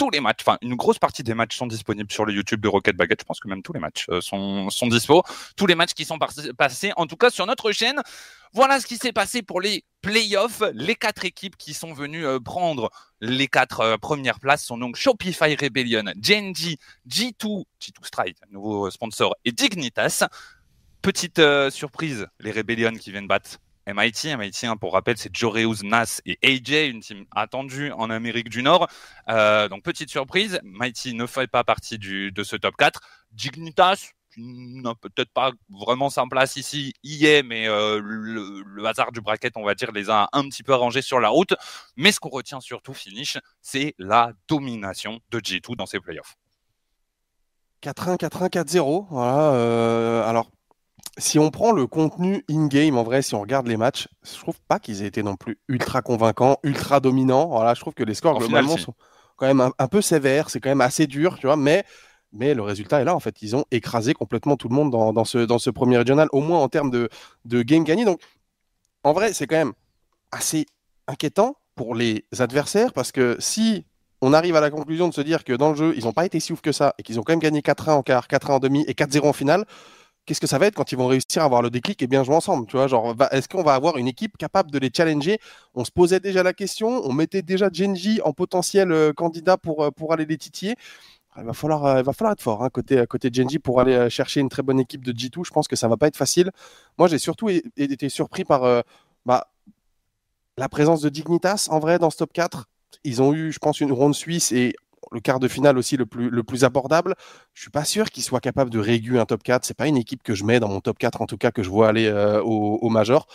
tous les matchs, enfin une grosse partie des matchs sont disponibles sur le YouTube de Rocket Baguette. Je pense que même tous les matchs euh, sont, sont dispo. Tous les matchs qui sont passés, en tout cas sur notre chaîne. Voilà ce qui s'est passé pour les playoffs. Les quatre équipes qui sont venues euh, prendre les quatre euh, premières places sont donc Shopify Rebellion, Genji, G2, G2 Strike, nouveau sponsor, et Dignitas. Petite surprise, les Rebellion qui viennent battre MIT. MIT, hein, pour rappel, c'est Joreus, Nas et AJ, une team attendue en Amérique du Nord. Euh, donc, petite surprise, MIT ne fait pas partie de ce top 4. Dignitas, n'a peut-être pas vraiment sa place ici, y est, mais euh, le, hasard du bracket, on va dire, les a un petit peu arrangés sur la route. Mais ce qu'on retient surtout, finish, c'est la domination de G2 dans ses playoffs. 4-1, 4-1, 4-0. Voilà. Euh, alors, si on prend le contenu in-game, en vrai, si on regarde les matchs, je trouve pas qu'ils aient été non plus ultra convaincants, ultra dominants. Voilà, je trouve que les scores, globalement, sont quand même un, peu sévères. C'est quand même assez dur, tu vois, mais, mais le résultat est là. En fait, ils ont écrasé complètement tout le monde dans, dans, ce, dans ce premier régional, au moins en termes de, de game gagné. Donc, en vrai, c'est quand même assez inquiétant pour les adversaires parce que si on arrive à la conclusion de se dire que dans le jeu, ils n'ont pas été si ouf que ça et qu'ils ont quand même gagné 4-1 en quart, 4-1 en demi et 4-0 en finale, qu'est-ce que ça va être quand ils vont réussir à avoir le déclic et bien jouer ensemble Tu vois, genre, est-ce qu'on va avoir une équipe capable de les challenger? On se posait déjà la question, on mettait déjà Genji en potentiel euh, candidat pour, euh, pour aller les titiller. Il va falloir, euh, il va falloir être fort hein, côté, côté Genji pour aller chercher une très bonne équipe de G2. Je pense que ça va pas être facile. Moi, j'ai surtout été surpris par bah, la présence de Dignitas en vrai dans ce top 4 ils ont eu, je pense, une ronde suisse et le quart de finale aussi le plus, le plus abordable. Je suis pas sûr qu'ils soient capables de réguler un top 4. C'est pas une équipe que je mets dans mon top 4, en tout cas, que je vois aller euh, au, Major.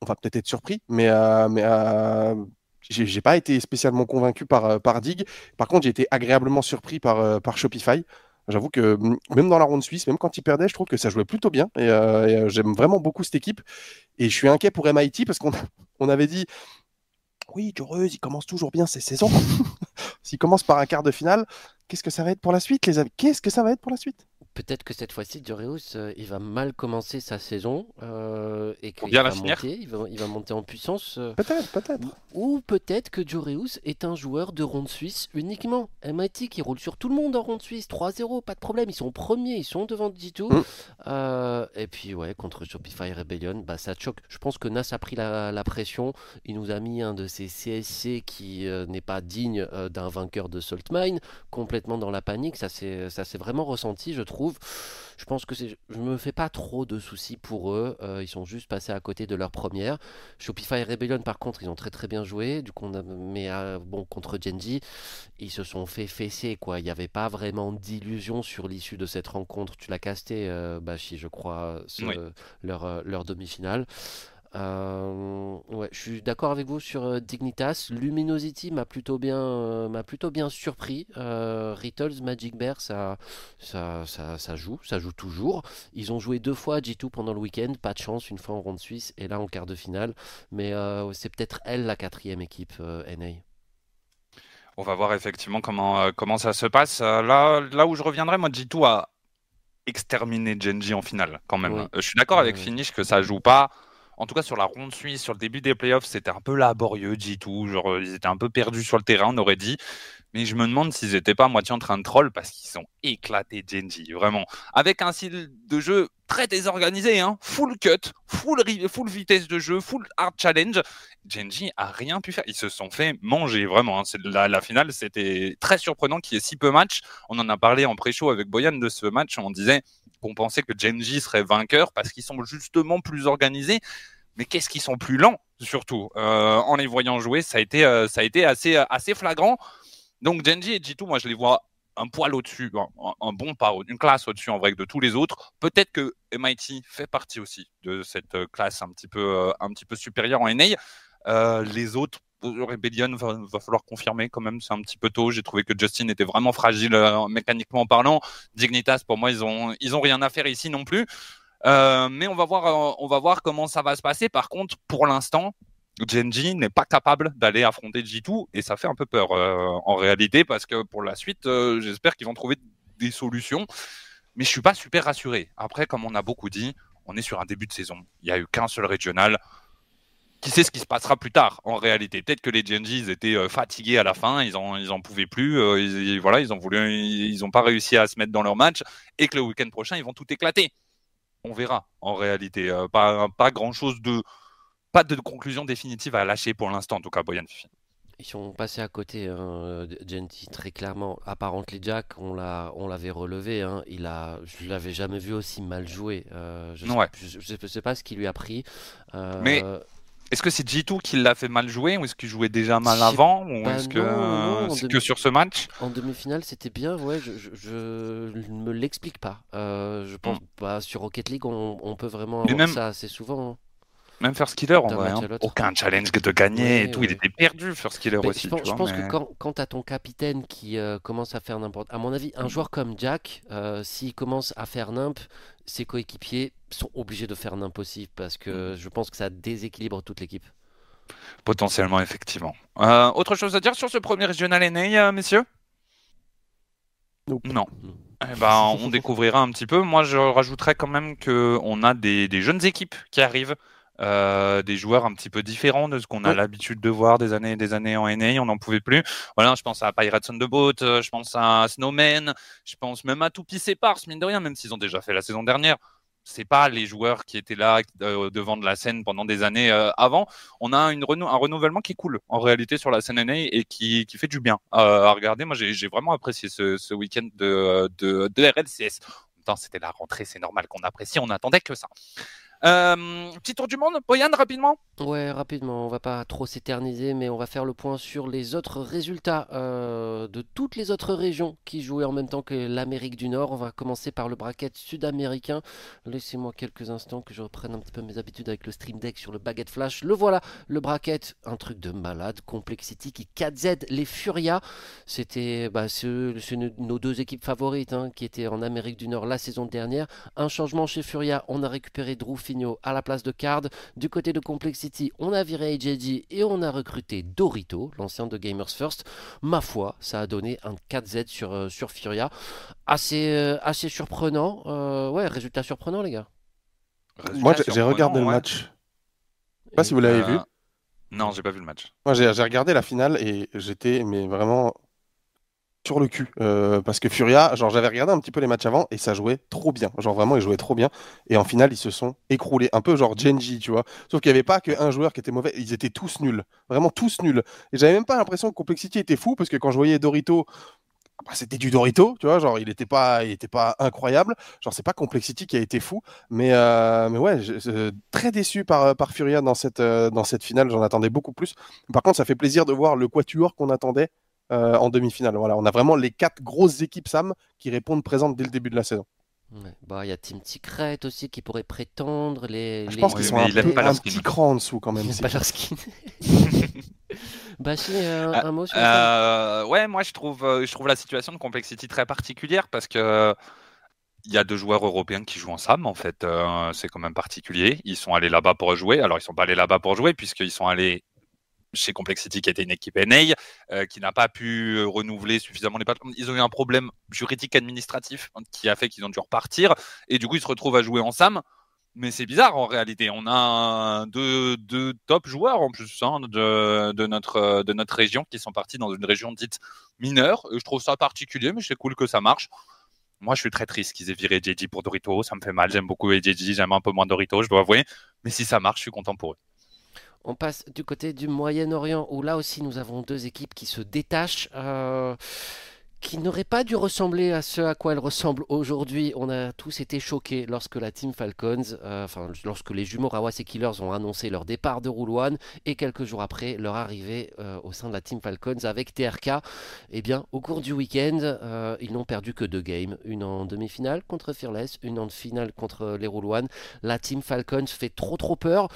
On va peut-être être surpris, mais, euh, mais euh, j'ai pas été spécialement convaincu par, euh, par Dig. Par contre, j'ai été agréablement surpris par, par Shopify. J'avoue que même dans la ronde suisse, même quand ils perdaient, je trouve que ça jouait plutôt bien. Et, j'aime vraiment beaucoup cette équipe. Et je suis inquiet pour MIT parce qu'on on avait dit oui, Joreuse, il commence toujours bien ses saisons. S'il commence par un quart de finale, qu'est-ce que ça va être pour la suite, les amis? Qu'est-ce que ça va être pour la suite? Peut-être que cette fois-ci, Dureus, euh, il va mal commencer sa saison euh, et qu'il va, monter, il, va, monter en puissance. Euh, peut-être, peut-être. Ou, peut-être que Dureus est un joueur de ronde suisse uniquement. MIT qui roule sur tout le monde en ronde suisse, 3-0, pas de problème. Ils sont premiers, ils sont devant G2. Mm. et puis, ouais, contre Shopify Rebellion, bah, ça choque. Je pense que Nas a pris la, pression. Il nous a mis un de ces CSC qui n'est pas digne d'un vainqueur de Saltmine, complètement dans la panique. Ça s'est vraiment ressenti, je trouve. Je pense que je me fais pas trop de soucis pour eux. Euh, ils sont juste passés à côté de leur première. Shopify Rebellion, par contre, ils ont très très bien joué. Du coup, mais euh, bon, contre Genji, ils se sont fait fesser. Quoi. Il n'y avait pas vraiment d'illusion sur l'issue de cette rencontre. Tu l'as casté, euh, Bashi, je crois, leur, leur demi-finale. Euh, ouais, je suis d'accord avec vous sur euh, Dignitas. Luminosity m'a plutôt bien, euh, m'a plutôt bien surpris. Rittles, Magic Bear, ça, ça, ça, joue, ça joue toujours. Ils ont joué deux fois à G2 pendant le week-end, pas de chance, une fois en ronde suisse et là en quart de finale. Mais c'est peut-être elle la quatrième équipe NA. On va voir effectivement comment, comment ça se passe. là, là où je reviendrai, moi, G2 a exterminé Genji en finale quand même. Je suis d'accord avec Finish que ça joue pas en tout cas sur la ronde suisse, sur le début des playoffs, c'était un peu laborieux, G2. Genre, euh, ils étaient un peu perdus sur le terrain, on aurait dit. Mais je me demande s'ils n'étaient pas à moitié en train de troll parce qu'ils ont éclaté Genji, vraiment. Avec un style de jeu très désorganisé, hein. full cut, full, vitesse de jeu, full hard challenge. Genji a rien pu faire. Ils se sont fait manger, vraiment. Hein. La, finale, c'était très surprenant qu'il y ait si peu match. On en a parlé en pré-show avec Boyan de ce match. On disait qu'on pensait que Genji serait vainqueur parce qu'ils sont justement plus organisés. Mais qu'est-ce qu'ils sont plus lents, surtout. Euh, en les voyant jouer, ça a été, euh, assez, assez flagrant. Donc Genji et G2, moi je les vois un poil au-dessus, un, bon pas, une classe au-dessus en vrai de tous les autres. Peut-être que MIT fait partie aussi de cette euh, classe un petit peu, un petit peu supérieure en NA. les autres, Rebellion va, va, falloir confirmer quand même, c'est un petit peu tôt. J'ai trouvé que Justin était vraiment fragile euh, mécaniquement parlant. Dignitas, pour moi, ils ont, ils ont rien à faire ici non plus. Euh, mais on va voir, euh, on va voir comment ça va se passer. Par contre, pour l'instant, Genji n'est pas capable d'aller affronter G2 et ça fait un peu peur en réalité parce que pour la suite, j'espère qu'ils vont trouver des solutions. Mais je suis pas super rassuré. Après, comme on a beaucoup dit, on est sur un début de saison. Il y a eu qu'un seul régional qui sait ce qui se passera plus tard en réalité. Peut-être que les GNG étaient euh, fatigués à la fin, ils en, ils en pouvaient plus, euh, ils, voilà, ils ont ils ont pas réussi à se mettre dans leur match et que le week-end prochain ils vont tout éclater. On verra en réalité. Euh, pas, pas grand chose de, pas de conclusion définitive à lâcher pour l'instant en tout cas, Boyan Ils sont passés à côté, hein, Genty, très clairement. Apparently Jack, on l'a, on l'avait relevé. Hein. Il a, je l'avais jamais vu aussi mal jouer. Euh, je, Ouais. sais, je, je sais pas ce qui lui a pris. Euh, Mais Est-ce que c'est G2 qui l'a fait mal jouer ou est-ce qu'il jouait déjà mal avant ou est-ce que non, non, euh, demi- que sur ce match? En demi-finale, c'était bien, ouais, je, je, je ne me l'explique pas. Euh, je pense bah, sur Rocket League, on, on peut vraiment avoir même- ça assez souvent. hein. Même First Killer en vrai, hein. aucun challenge de gagner et tout, il était perdu First Killer Mais aussi. je pense, tu je vois, pense mais- que quand, quand tu as ton capitaine qui euh, commence à faire n'importe... À mon avis, un joueur comme Jack, euh, s'il commence à faire nimp, ses coéquipiers sont obligés de faire nimp aussi parce Mm. que je pense que ça déséquilibre toute l'équipe. Potentiellement, effectivement. Euh, autre chose à dire sur ce premier régional NA, messieurs? Nope. Non. Non. Eh ben, on découvrira un petit peu. Moi, je rajouterais quand même qu'on a des, des jeunes équipes qui arrivent, euh, des joueurs un petit peu différents de ce qu'on a l'habitude de voir des années et des années en NA. On n'en pouvait plus. Voilà, je pense à Pirates on the Boat, euh, je pense à Snowman, je pense même à Toupie Separs, mine de rien, même s'ils ont déjà fait la saison dernière. C'est pas les joueurs qui étaient là euh, devant de la scène pendant des années euh, avant. On a une renou- un renouvellement qui est cool en réalité sur la scène NA et qui, qui fait du bien à regarder. Moi, j'ai vraiment apprécié ce, ce week-end de, de, de RLCS. En même temps, c'était la rentrée, c'est normal qu'on apprécie. On attendait que ça. Euh, petit tour du monde, Boyan, rapidement. Ouais, rapidement, on va pas trop s'éterniser, mais on va faire le point sur les autres résultats euh, de toutes les autres régions qui jouaient en même temps que l'Amérique du Nord. On va commencer par le bracket sud-américain. Laissez-moi quelques instants que je reprenne un petit peu mes habitudes avec le Stream Deck sur le Baguette Flash. Le voilà, le bracket, un truc de malade. Complexity qui 4Z les Furia. C'était bah, nos deux équipes favorites hein, qui étaient en Amérique du Nord la saison dernière. Un changement chez Furia, on a récupéré Drew À la place de Card. Du côté de Complexity, on a viré AJG et on a recruté Dorito, l'ancien de Gamers First. Ma foi, ça a donné un 4Z sur, euh, sur Furia. Assez, euh, assez surprenant. Euh, ouais, résultat surprenant, les gars. Moi, j'ai- regardé le match. Je sais pas si vous l'avez Euh, vu. Non, j'ai pas vu le match. Moi, j'ai j'ai regardé la finale et j'étais mais vraiment sur le cul Euh, parce que Furia, genre j'avais regardé un petit peu les matchs avant et ça jouait trop bien. Genre vraiment, ils jouaient trop bien et en finale, ils se sont écroulés, un peu genre Genji, tu vois. Sauf qu'il n'y avait pas qu'un joueur qui était mauvais, ils étaient tous nuls, vraiment tous nuls. Et j'avais même pas l'impression que Complexity était fou parce que quand je voyais Dorito bah, c'était du Dorito, tu vois, genre il était pas, il était pas incroyable. Genre c'est pas Complexity qui a été fou, mais euh, mais ouais, très déçu par par Furia dans cette euh, dans cette finale. J'en attendais beaucoup plus. Par contre, ça fait plaisir de voir le quatuor qu'on attendait euh, en demi-finale. Voilà, on a vraiment les quatre grosses équipes Sam qui répondent présentes dès le début de la saison. Ouais. Bah, il y a Team Secret aussi qui pourrait prétendre. Les, Je les- pense Oui, qu'ils sont un, leur un skin. petit cran en dessous quand même. Ils pas leur skin. Bachi, un, Ah, un mot sur ça Euh, ouais, moi je trouve, euh, je trouve la situation de Complexity très particulière parce que il y a deux joueurs européens qui jouent en SAM en fait. euh, c'est quand même particulier. Ils sont allés là-bas pour jouer. Alors ils sont pas allés là-bas pour jouer puisqu'ils sont allés chez Complexity qui était une équipe NA euh, qui n'a pas pu euh, renouveler suffisamment les patrons. Ils ont eu un problème juridique administratif qui a fait qu'ils ont dû repartir et du coup ils se retrouvent à jouer en SAM. Mais c'est bizarre en réalité. On a deux, top joueurs en plus hein, de, notre, de notre région qui sont partis dans une région dite mineure. Je trouve ça particulier, mais c'est cool que ça marche. Moi, je suis très triste qu'ils aient viré JJ pour Dorito. Ça me fait mal. J'aime beaucoup JJ. J'aime un peu moins Dorito, je dois avouer. Mais si ça marche, je suis content pour eux. On passe du côté du Moyen-Orient où là aussi nous avons deux équipes qui se détachent, euh, qui n'auraient pas dû ressembler à ce à quoi elles ressemblent aujourd'hui. On a tous été choqués lorsque la Team Falcons, euh, enfin lorsque les jumeaux Rawas et Killers ont annoncé leur départ de Roule One et quelques jours après leur arrivée euh, au sein de la Team Falcons avec TRK. Eh bien, au cours du week-end, ils n'ont perdu que deux games, une en demi-finale contre Fearless, une en finale contre les Roule One. La Team Falcons fait trop trop peur.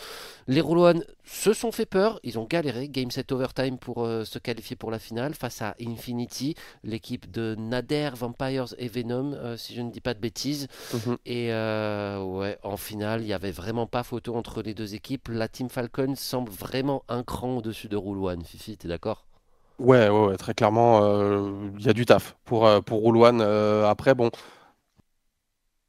Les Roule One se sont fait peur, ils ont galéré, game set overtime pour euh, se qualifier pour la finale face à Infinity, l'équipe de Nader, Vampires et Venom, euh, si je ne dis pas de bêtises. Mhm. Et euh, ouais, en finale, il n'y avait vraiment pas photo entre les deux équipes. La Team Falcon semble vraiment un cran au-dessus de Rule One. Fifi, t'es d'accord? Ouais, ouais, ouais, très clairement, il y a du taf pour, pour. Euh, après, bon,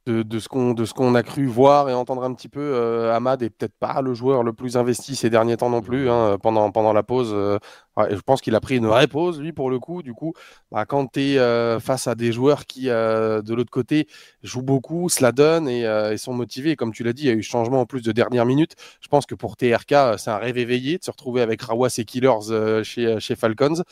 de, ce qu'on de ce qu'on a cru voir et entendre un petit peu, euh, Ahmad est peut-être pas le joueur le plus investi ces derniers temps non plus. Hein, pendant, pendant la pause, euh, je pense qu'il a pris une vraie pause, lui, pour le coup. Du coup, bah, quand tu es euh, face à des joueurs qui, de l'autre côté, jouent beaucoup, se la donnent et, sont motivés, comme tu l'as dit, il y a eu changement en plus de dernière minute. Je pense que pour TRK, c'est un rêve éveillé de se retrouver avec Rawas et Killers chez, chez Falcons.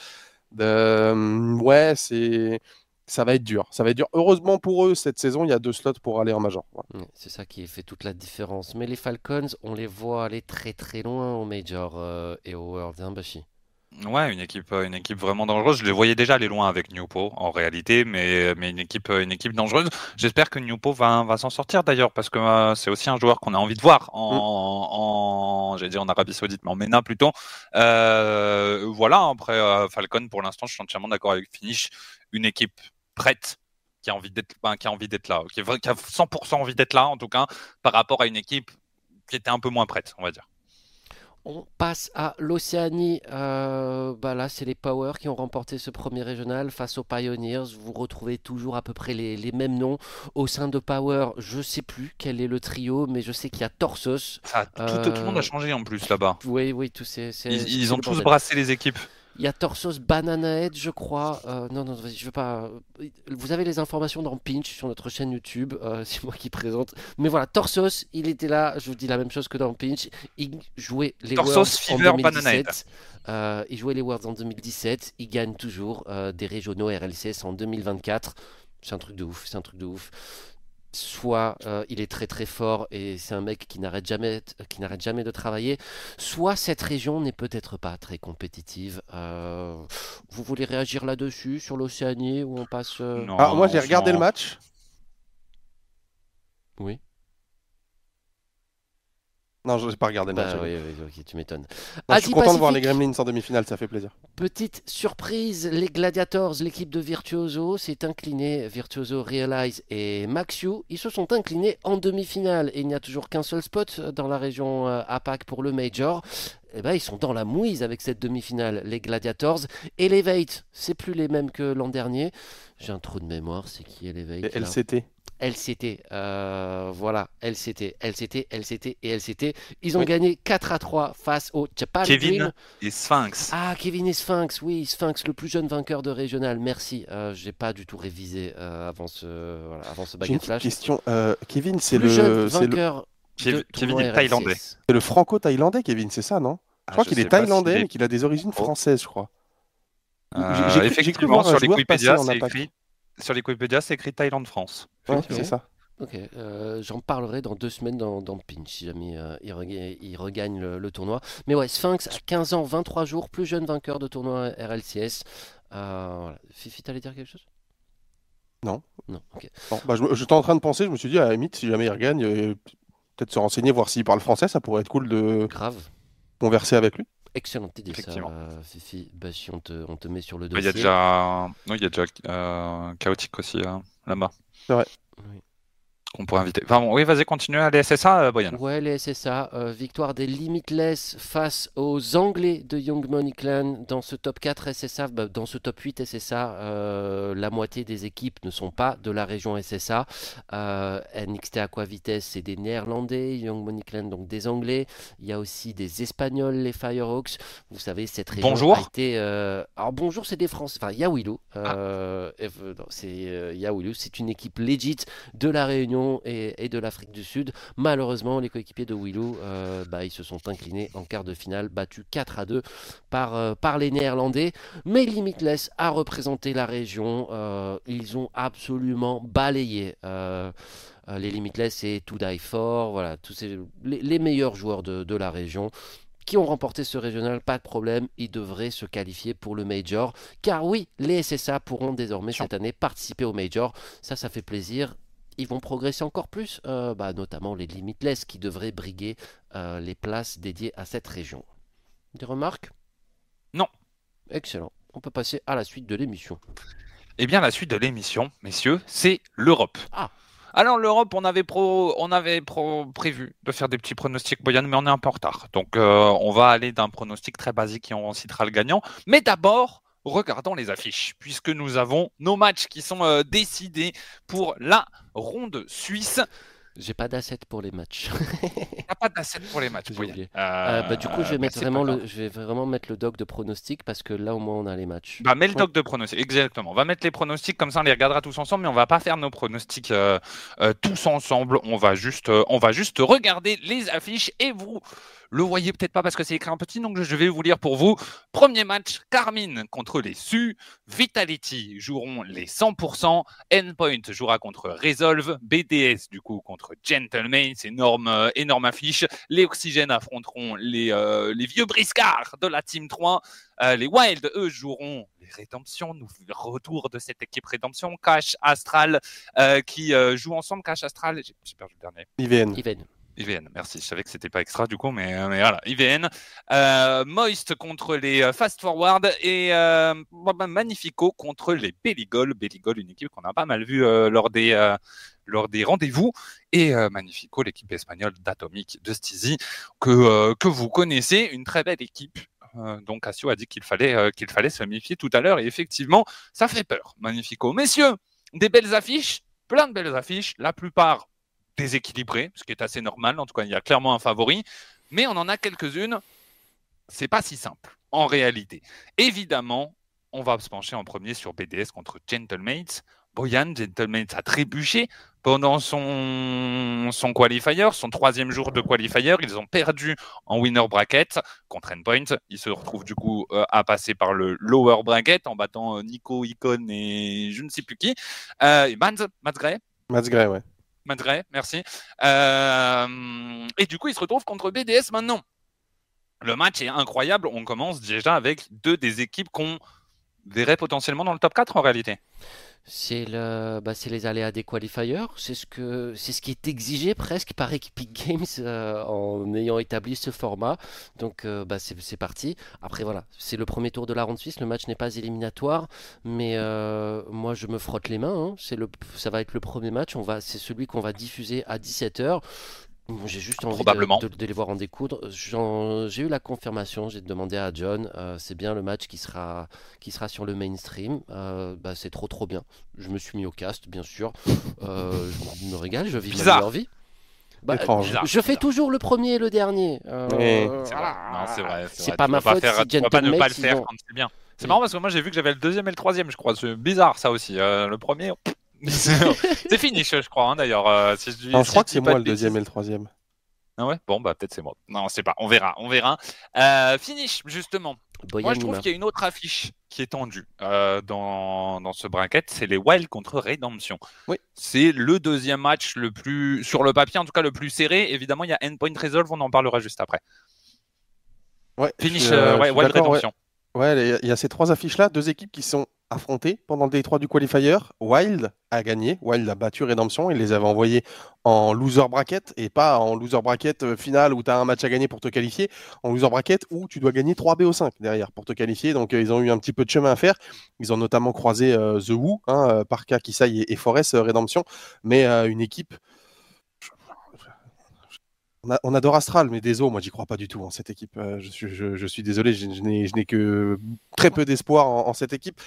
ouais, c'est ça va être dur. Ça va être dur. Heureusement pour eux, cette saison, il y a deux slots pour aller en major. C'est ça qui fait toute la différence. Mais les Falcons, on les voit aller très très loin au major euh, et au World hein, Ouais, une équipe, euh, une équipe vraiment dangereuse. Je les voyais déjà aller loin avec Newpo en réalité, mais, mais une équipe, euh, une équipe dangereuse. J'espère que Newpo va, va s'en sortir d'ailleurs parce que c'est aussi un joueur qu'on a envie de voir en, mm. en dire en Arabie Saoudite, mais en MENA plutôt. voilà. Après Falcon, pour l'instant, je suis entièrement d'accord avec Finish. Une équipe prête, qui a envie d'être, qui a envie d'être là, qui, qui a 100% envie d'être là en tout cas, par rapport à une équipe qui était un peu moins prête, on va dire. On passe à l'Océanie. Euh, bah là, c'est les Power qui ont remporté ce premier régional face aux Pioneers. Vous retrouvez toujours à peu près les, mêmes noms. Au sein de Power, je ne sais plus quel est le trio, mais je sais qu'il y a Torsos. tout, le monde a euh, changé en plus là-bas. Oui, oui, tous ces. Ils, ils ont tous brassé les équipes. Il y a Torsos Banana Head, je crois. Euh, non, non, je veux pas. Vous avez les informations dans Pinch sur notre chaîne YouTube. Euh, c'est moi qui présente. Mais voilà, Torsos, il était là. Je vous dis la même chose que dans Pinch. Il jouait les Worlds en 2017. Euh, il jouait les Worlds en 2017. Il gagne toujours des régionaux RLCS en 2024. C'est un truc de ouf. C'est un truc de ouf soit euh, il est très très fort et c'est un mec qui n'arrête jamais, qui n'arrête jamais de travailler, soit cette région n'est peut-être pas très compétitive. Euh, vous voulez réagir là-dessus sur l'Océanie où on passe euh, ah, Moi j'ai regardé le match. Oui. Non, je n'ai pas regardé le bah oui, oui, tu m'étonnes. je suis content de voir les Gremlins en demi-finale, ça fait plaisir. Petite surprise, les Gladiators, l'équipe de Virtuoso, s'est inclinée. Virtuoso, Realize et Maxiu, ils se sont inclinés en demi-finale. Et il n'y a toujours qu'un seul spot dans la région euh, APAC pour le Major. Eh ben, ils sont dans la mouise avec cette demi-finale, les Gladiators. Elevate, c'est plus les mêmes que l'an dernier. J'ai un trou de mémoire, c'est qui Elevate LCT LCT. Euh, voilà, LCT, LCT, LCT et LCT. Ils ont gagné 4 à 3 face au Japan Kevin et Sphinx. Ah, Kevin et Sphinx, oui, Sphinx, le plus jeune vainqueur de régional. Merci. Euh, J'ai pas du tout révisé euh, avant ce, voilà, avant ce baguette flash. question. Euh, Kevin, c'est le. Jeune vainqueur le... Kevin est thaïlandais. C'est le franco-thaïlandais, Kevin, c'est ça, non? Je crois ah, qu'il est thaïlandais, mais qu'il a des origines françaises, je crois. J'ai cru voir sur les Wikipédia, c'est écrit sur les Wikipédia, c'est écrit Thaïlande-France. C'est ça. Ok, euh, j'en parlerai dans deux semaines dans, dans Pinch si jamais euh, il, regagne, le, tournoi. Mais ouais, Sphinx à 15 ans, 23 jours, plus jeune vainqueur de tournoi RLCS. Euh, voilà. Fifi, t'allais dire quelque chose? Non. Non, ok. bah, J'étais en train de penser, je me suis dit, à la limite, si jamais il regagne, peut-être se renseigner, voir s'il parle français, ça pourrait être cool de Grave. converser avec lui. Excellente idée, ça, euh, Fifi. Bah, on te, on te met sur le dossier. Il y a déjà, non, il y a déjà euh, chaotique aussi hein, là-bas. C'est vrai. Qu'on pourrait inviter. Enfin, oui, vas-y, continue. Les SSA, euh, Boyan. Ouais, les SSA. Euh, victoire des Limitless face aux Anglais de Young Money Clan dans ce top 4 SSA. Bah, dans ce top 8 SSA, euh, la moitié des équipes ne sont pas de la région SSA. NXT Aqua Vitesse, c'est des Néerlandais. Young Money Clan, donc des Anglais. Il y a aussi des Espagnols, les Firehawks. Vous savez, cette région bonjour. a été. Alors, bonjour, c'est des Français. Enfin, Yawilou. Ah. c'est Yawilou. C'est une équipe legit de la Réunion et, de l'Afrique du Sud. Malheureusement, les coéquipiers de Willou, euh, bah, ils se sont inclinés en quart de finale, battus 4 à 2 par, euh, par les Néerlandais. Mais Limitless a représenté la région. Euh, ils ont absolument balayé les Limitless et To Die For, voilà, tous ces, les, meilleurs joueurs de, de, la région qui ont remporté ce régional, pas de problème, ils devraient se qualifier pour le Major. Car oui, les SSA pourront désormais cette année participer au Major. Ça, ça fait plaisir ils vont progresser encore plus, euh, bah, notamment les Limitless qui devraient briguer euh, les places dédiées à cette région. Des remarques? Non. Excellent. On peut passer à la suite de l'émission. Eh bien, la suite de l'émission, messieurs, c'est l'Europe. Ah. Alors l'Europe, on avait, pro, on avait prévu de faire des petits pronostics Boyan, mais on est un peu en retard. Donc euh, on va aller d'un pronostic très basique et on citera le gagnant. Mais d'abord, regardons les affiches, puisque nous avons nos matchs qui sont euh, décidés pour la ronde suisse. J'ai pas d'asset pour les matchs. T'as pas d'asset pour les matchs, oublié. Euh, Euh, bah, du coup, je vais, bah, mettre vraiment le, je vais vraiment mettre le doc de pronostic parce que là, au moins, on a les matchs. Bah, mets le doc de pronostic, exactement. On va mettre les pronostics, comme ça on les regardera tous ensemble, mais on va pas faire nos pronostics euh, tous ensemble. On va, juste, on va juste regarder les affiches et vous le voyez peut-être pas parce que c'est écrit en petit, donc je vais vous lire pour vous. Premier match, Carmine contre les Su, Vitality joueront les 100%, Endpoint jouera contre Resolve, BDS du coup contre Gentleman, c'est énorme, euh, énorme affiche. Les Oxygènes affronteront les, euh, les vieux briscards de la Team 3. Euh, les Wild, eux, joueront les Rédemptions. Nous retour de cette équipe Rédemption. Cash Astral euh, qui euh, jouent ensemble. Cash Astral, j'ai j'ai perdu le dernier. IVN. Even. IVN, merci. Je savais que c'était pas extra du coup, mais, euh, voilà, IVN. Euh, Moist contre les euh, Fast Forward et bah, bah, Magnifico contre les Belligol. Belligol, une équipe qu'on a pas mal vue lors des, lors des rendez-vous. Et Magnifico, l'équipe espagnole d'Atomic, de Stizy, que, que vous connaissez, une très belle équipe. Donc Cassio a dit qu'il fallait, qu'il fallait se méfier tout à l'heure et effectivement, ça fait peur, Magnifico. Messieurs, des belles affiches, plein de belles affiches, la plupart déséquilibré, ce qui est assez normal. En tout cas, il y a clairement un favori, mais on en a quelques-unes. C'est pas si simple en réalité. Évidemment, on va se pencher en premier sur BDS contre Gentlemates. Boyan, Gentlemates a trébuché pendant son, son qualifier, son troisième jour de qualifier. Ils ont perdu en winner bracket contre Endpoint. Ils se retrouvent du coup euh, à passer par le lower bracket en battant euh, Nico, Icon et je ne sais plus qui. Euh, et Mats Gray, Gray, ouais. Matt Gray, merci. Euh, et du coup, il se retrouve contre BDS maintenant. Le match est incroyable. On commence déjà avec deux des équipes qu'on verrait potentiellement dans le top 4 en réalité. C'est le, bah, les aléas des qualifiers. C'est ce ce qui est exigé presque par Epic Games euh, en ayant établi ce format. Donc, euh, bah, c'est, parti. Après, voilà, c'est le premier tour de la ronde suisse. Le match n'est pas éliminatoire, mais euh, moi, je me frotte les mains. hein. Le, ça va être le premier match. C'est celui qu'on va diffuser à 17h. J'ai juste envie de- Probablement. de, de les voir en découdre. J'ai eu la confirmation, j'ai demandé à John, euh, c'est bien le match qui sera, qui sera sur le mainstream. Euh, bah, c'est trop trop bien. Je me suis mis au cast, bien sûr. Euh, je me régale, je vis ma meilleure vie. Bah, Étrange. Bizarre, je fais bizarre. toujours le premier et le dernier. Euh, Oui. C'est vrai. C'est vrai. C'est vrai. pas Tu ma vas pas faute faire- si tu vas pas ne pas le faire sinon- comme c'est bien. C'est Oui. marrant parce que moi j'ai vu que j'avais le deuxième et le troisième, je crois. C'est bizarre ça aussi. Euh, le premier, c'est fini, je crois hein, d'ailleurs. euh, si dis- Non, je si crois que c'est pas moi de le deuxième et le troisième. Ah ouais? Bon, bah peut-être c'est moi. Non, c'est pas. On verra, on verra. Euh, finish, justement. Boyan Moi, je trouve qu'il y a une autre affiche qui est tendue euh, dans, dans ce bracket, c'est les Wild contre Redemption. Oui. C'est le deuxième match le plus, sur le papier en tout cas, le plus serré. Évidemment, il y a Endpoint Resolve, on en parlera juste après. Ouais, Finish, euh, ouais, je suis Wild ouais. Redemption. Ouais, il y a- il y a ces trois affiches-là, deux équipes qui sont affrontées pendant le Day3 du qualifier. Wild a gagné, Wild a battu Redemption, il les avait envoyés en loser bracket et pas en loser bracket euh, final où tu as un match à gagner pour te qualifier, en loser bracket où tu dois gagner 3 BO5 derrière pour te qualifier. Donc euh, ils ont eu un petit peu de chemin à faire. Ils ont notamment croisé euh, The Who, hein, Parka, Kisai et, Forest Redemption, mais une équipe. On, adore Astral, mais désolé, moi j'y crois pas du tout en cette équipe. Je, suis, désolé, je, n'ai que très peu d'espoir en cette équipe.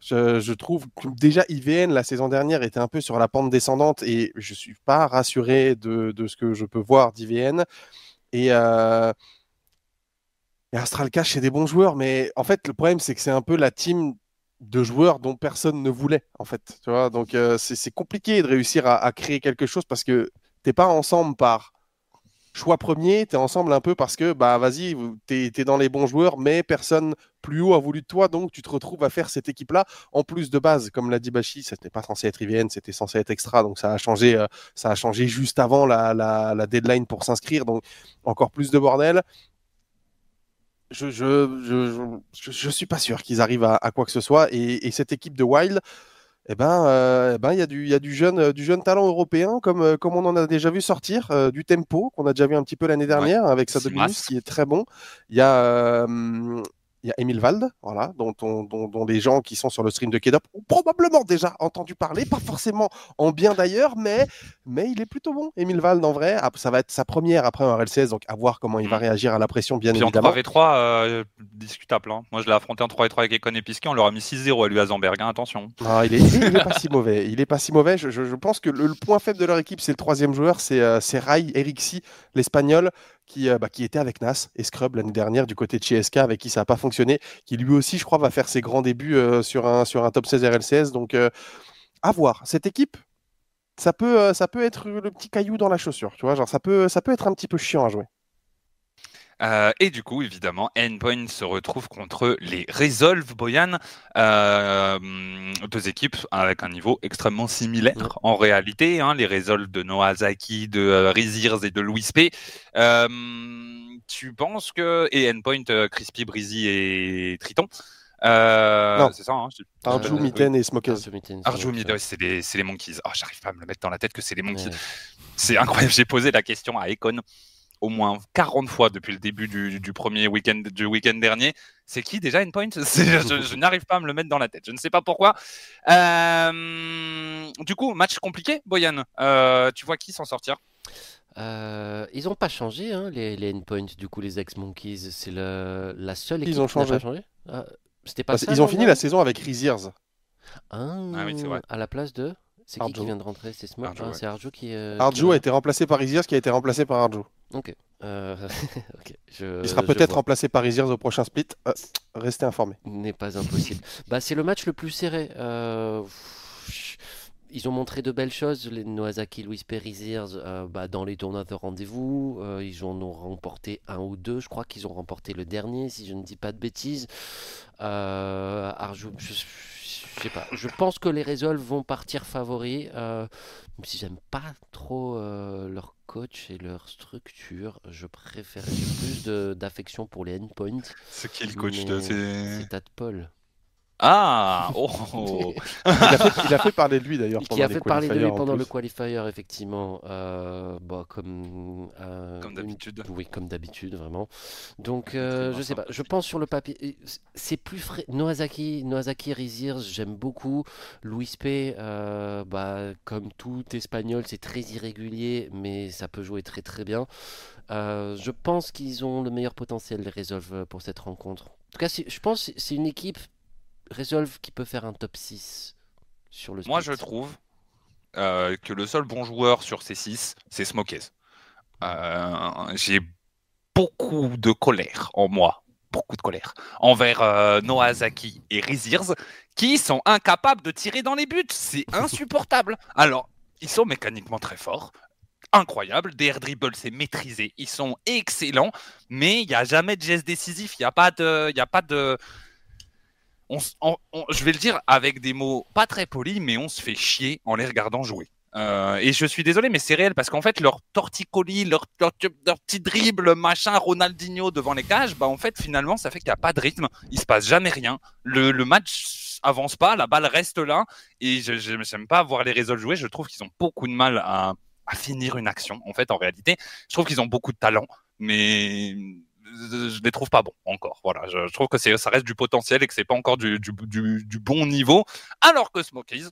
Je, trouve que déjà IVN la saison dernière était un peu sur la pente descendante et je suis pas rassuré de, de ce que je peux voir d'IVN. Et, euh, et Astral Cash, c'est des bons joueurs, mais en fait le problème c'est que c'est un peu la team de joueurs dont personne ne voulait en fait. Tu vois Donc euh, c'est c'est compliqué de réussir à, à créer quelque chose parce que t'es pas ensemble par choix premier, tu es ensemble un peu parce que, bah vas-y, tu es, dans les bons joueurs, mais personne plus haut a voulu de toi, donc tu te retrouves à faire cette équipe-là. En plus de base, comme l'a dit Bashi, ça n'était pas censé être IVN, c'était censé être extra, donc ça a changé, euh, ça a changé juste avant la, la, deadline pour s'inscrire, donc encore plus de bordel. Je, je, je, je, suis pas sûr qu'ils arrivent à, quoi que ce soit, et cette équipe de Wild, eh ben, euh, eh ben, il y a du, il y a du jeune, euh, du jeune talent européen, comme, euh, comme on en a déjà vu sortir, euh, du tempo qu'on a déjà vu un petit peu l'année dernière avec c'est Sadominus masse. qui est très bon. Il y a, euh, il y a Emile Wald, voilà, dont, on- dont, dont les gens qui sont sur le stream de Kedop ont probablement déjà entendu parler, pas forcément en bien d'ailleurs, mais, mais il est plutôt bon, Emile Wald en vrai. Ah, Ça va être sa première après un RLCS, donc à voir comment il va Mm. réagir à la pression, bien Puis en évidemment. 3v3, euh, discutable. hein. Moi, je l'ai affronté en 3v3 avec Econ et Pisky, on leur a mis 6-0 à lui à Zamberg, hein, attention. Ah, il, est, il, pas si mauvais. Il est pas si mauvais. Je, je- je pense que le, le point faible de leur équipe, c'est le troisième joueur, c'est euh, Rai Erixi, l'espagnol, qui, euh, bah, qui était avec Nas et Scrub l'année dernière du côté de chez SK, avec qui ça n'a pas fonctionné, qui lui aussi, je crois, va faire ses grands débuts euh, sur, un, sur un top 16 RLCS. Donc, euh, à voir. Cette équipe, ça peut, être le petit caillou dans la chaussure. Tu vois, ça peut, ça peut être un petit peu chiant à jouer. Euh, et du coup, évidemment, Endpoint se retrouve contre les Resolve Boyan, euh, deux équipes avec un niveau extrêmement similaire Ouais. en réalité. hein, les Resolve de Noazaki, de euh, Rizirs et de Louis P. Euh, tu penses que et Endpoint, euh, Crispy, Breezy et Triton. Euh, Non. c'est ça. Hein, je- Arju, Euh, Mitten et Smokers. Arju Mitten, Arju, c'est ouais, les, c'est les Monkeys. Oh, j'arrive pas à me le mettre dans la tête que c'est les Monkeys. Ouais. C'est incroyable. J'ai posé la question à Econ au moins 40 fois depuis le début du, du premier week-end du week-end dernier. C'est qui déjà Endpoint? Je, je n'arrive pas à me le mettre dans la tête. Je ne sais pas pourquoi. Euh, du coup, match compliqué, Boyan. Euh, tu vois qui s'en sortir? Euh, ils n'ont pas changé, hein, les, les endpoints, du coup, les ex-Monkeys. C'est le- la seule Ils équipe ont qui n'a pas changé. changé Ah, C'était pas Parce ça Ils ont fini la saison avec Riziers. Ah, Ah oui, c'est vrai. À la place de C'est qui Arjo. qui vient de rentrer? C'est Smoke Arjo, Ah, ouais. C'est Arjo qui. euh, qui a été remplacé par Riziers, qui a été remplacé par Arju. Ok. Euh, je- Il sera peut-être remplacé par Riziers au prochain split. Euh, restez informés. N'est pas impossible. bah, c'est le match le plus serré. Euh, Ils ont montré de belles choses, les Noazaki, Louis Periziers, euh, bah, dans les tournois de rendez-vous. Ils en ont remporté un ou deux. Je crois qu'ils ont remporté le dernier, si je ne dis pas de bêtises. Arjou, je, je sais pas. Je pense que les Resolve vont partir favoris. Euh, même si j'aime pas trop euh, leur coach et leur structure, je préférerais plus de- d'affection pour les endpoints. C'est qui le coach de- c'est- C'est Tad Paul. Ah oh, oh. Il a fait, il a fait parler de lui d'ailleurs. Qui pendant a les fait parler de lui pendant le qualifier, effectivement. Euh, bah, comme euh, Comme une- d'habitude. Oui, comme d'habitude, vraiment. Donc, euh, je sais pas. Je pense sur le papier, c'est plus frais. Noazaki, Noazaki Riziers, j'aime beaucoup. Louis P, euh, bah, comme tout espagnol, c'est très irrégulier, mais ça peut jouer très très bien. Euh, je pense qu'ils ont le meilleur potentiel, les Resolve, pour cette rencontre. En tout cas, je pense que c'est une équipe Resolve qui peut faire un top 6 sur le Moi, je trouve euh, que le seul bon joueur sur ces 6, c'est Smokez. Euh, J'ai beaucoup de colère en moi, beaucoup de colère, envers euh, Noazaki et Rizirs, qui sont incapables de tirer dans les buts. C'est insupportable. Alors, ils sont mécaniquement très forts. Incroyable, des air dribbles c'est maîtrisé, ils sont excellents, mais il n'y a jamais de geste décisif, il n'y a pas de, il a pas de, on je vais le dire avec des mots pas très polis, mais on se fait chier en les regardant jouer. Euh, et je suis désolé, mais c'est réel parce qu'en fait, leur torticolis, leur, leur, leur petit dribble, machin, Ronaldinho devant les cages, bah en fait, finalement, ça fait qu'il n'y a pas de rythme, il se passe jamais rien. Le, match avance pas, la balle reste là, et je j'aime pas voir les résultats jouer. Je trouve qu'ils ont beaucoup de mal à, à finir une action. En fait, en réalité, je trouve qu'ils ont beaucoup de talent, mais je les trouve pas bons encore. Voilà, je, trouve que ça reste du potentiel et que c'est pas encore du, bon niveau. Alors que Smokies,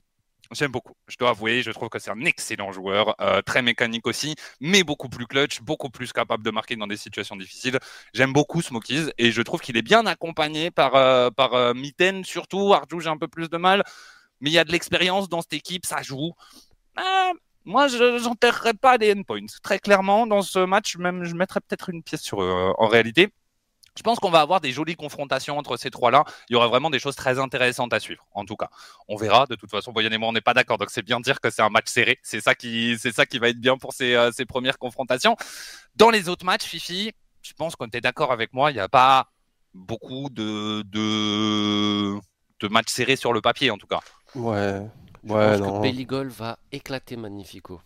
j'aime beaucoup. Je dois avouer, je trouve que c'est un excellent joueur, euh, très mécanique aussi, mais beaucoup plus clutch, beaucoup plus capable de marquer dans des situations difficiles. J'aime beaucoup Smokies et je trouve qu'il est bien accompagné par, euh, euh, Mitten surtout. Arjou, j'ai un peu plus de mal, mais il y a de l'expérience dans cette équipe, ça joue. Moi, je n'enterrerai pas les endpoints. Très clairement, dans ce match, même, je mettrais peut-être une pièce sur eux en réalité. Je pense qu'on va avoir des jolies confrontations entre ces trois-là. Il y aura vraiment des choses très intéressantes à suivre, en tout cas. On verra. De toute façon, Boyan et moi, on n'est pas d'accord. Donc, c'est bien de dire que c'est un match serré. C'est ça qui, ça qui va être bien pour ces, euh, ces premières confrontations. Dans les autres matchs, Fifi, je pense qu'on était d'accord avec moi. Il n'y a pas beaucoup de, de, de matchs serrés sur le papier, en tout cas. Ouais. Je Ouais, pense non. que Belligol va éclater Magnifico.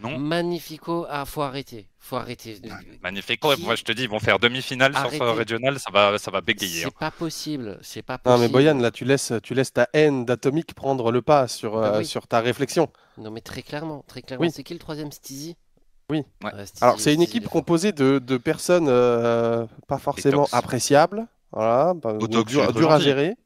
Non Magnifico, ah, faut arrêter. Faut arrêter. Magnifique. Qui- Moi, je te dis, ils vont faire demi-finale sur ce régional. Ça va, ça va bégayer. hein. C'est pas possible. C'est pas Non, possible. mais Boyan, là, tu laisses, tu laisses ta haine d'Atomic prendre le pas sur, euh, Ah oui. sur ta réflexion. Non, mais très clairement, très clairement. Oui. C'est qui le troisième Steezy Oui. Ouais. Steezy- Alors, c'est une équipe composée de, de personnes euh, pas forcément appréciables. Voilà, bah, à gérer.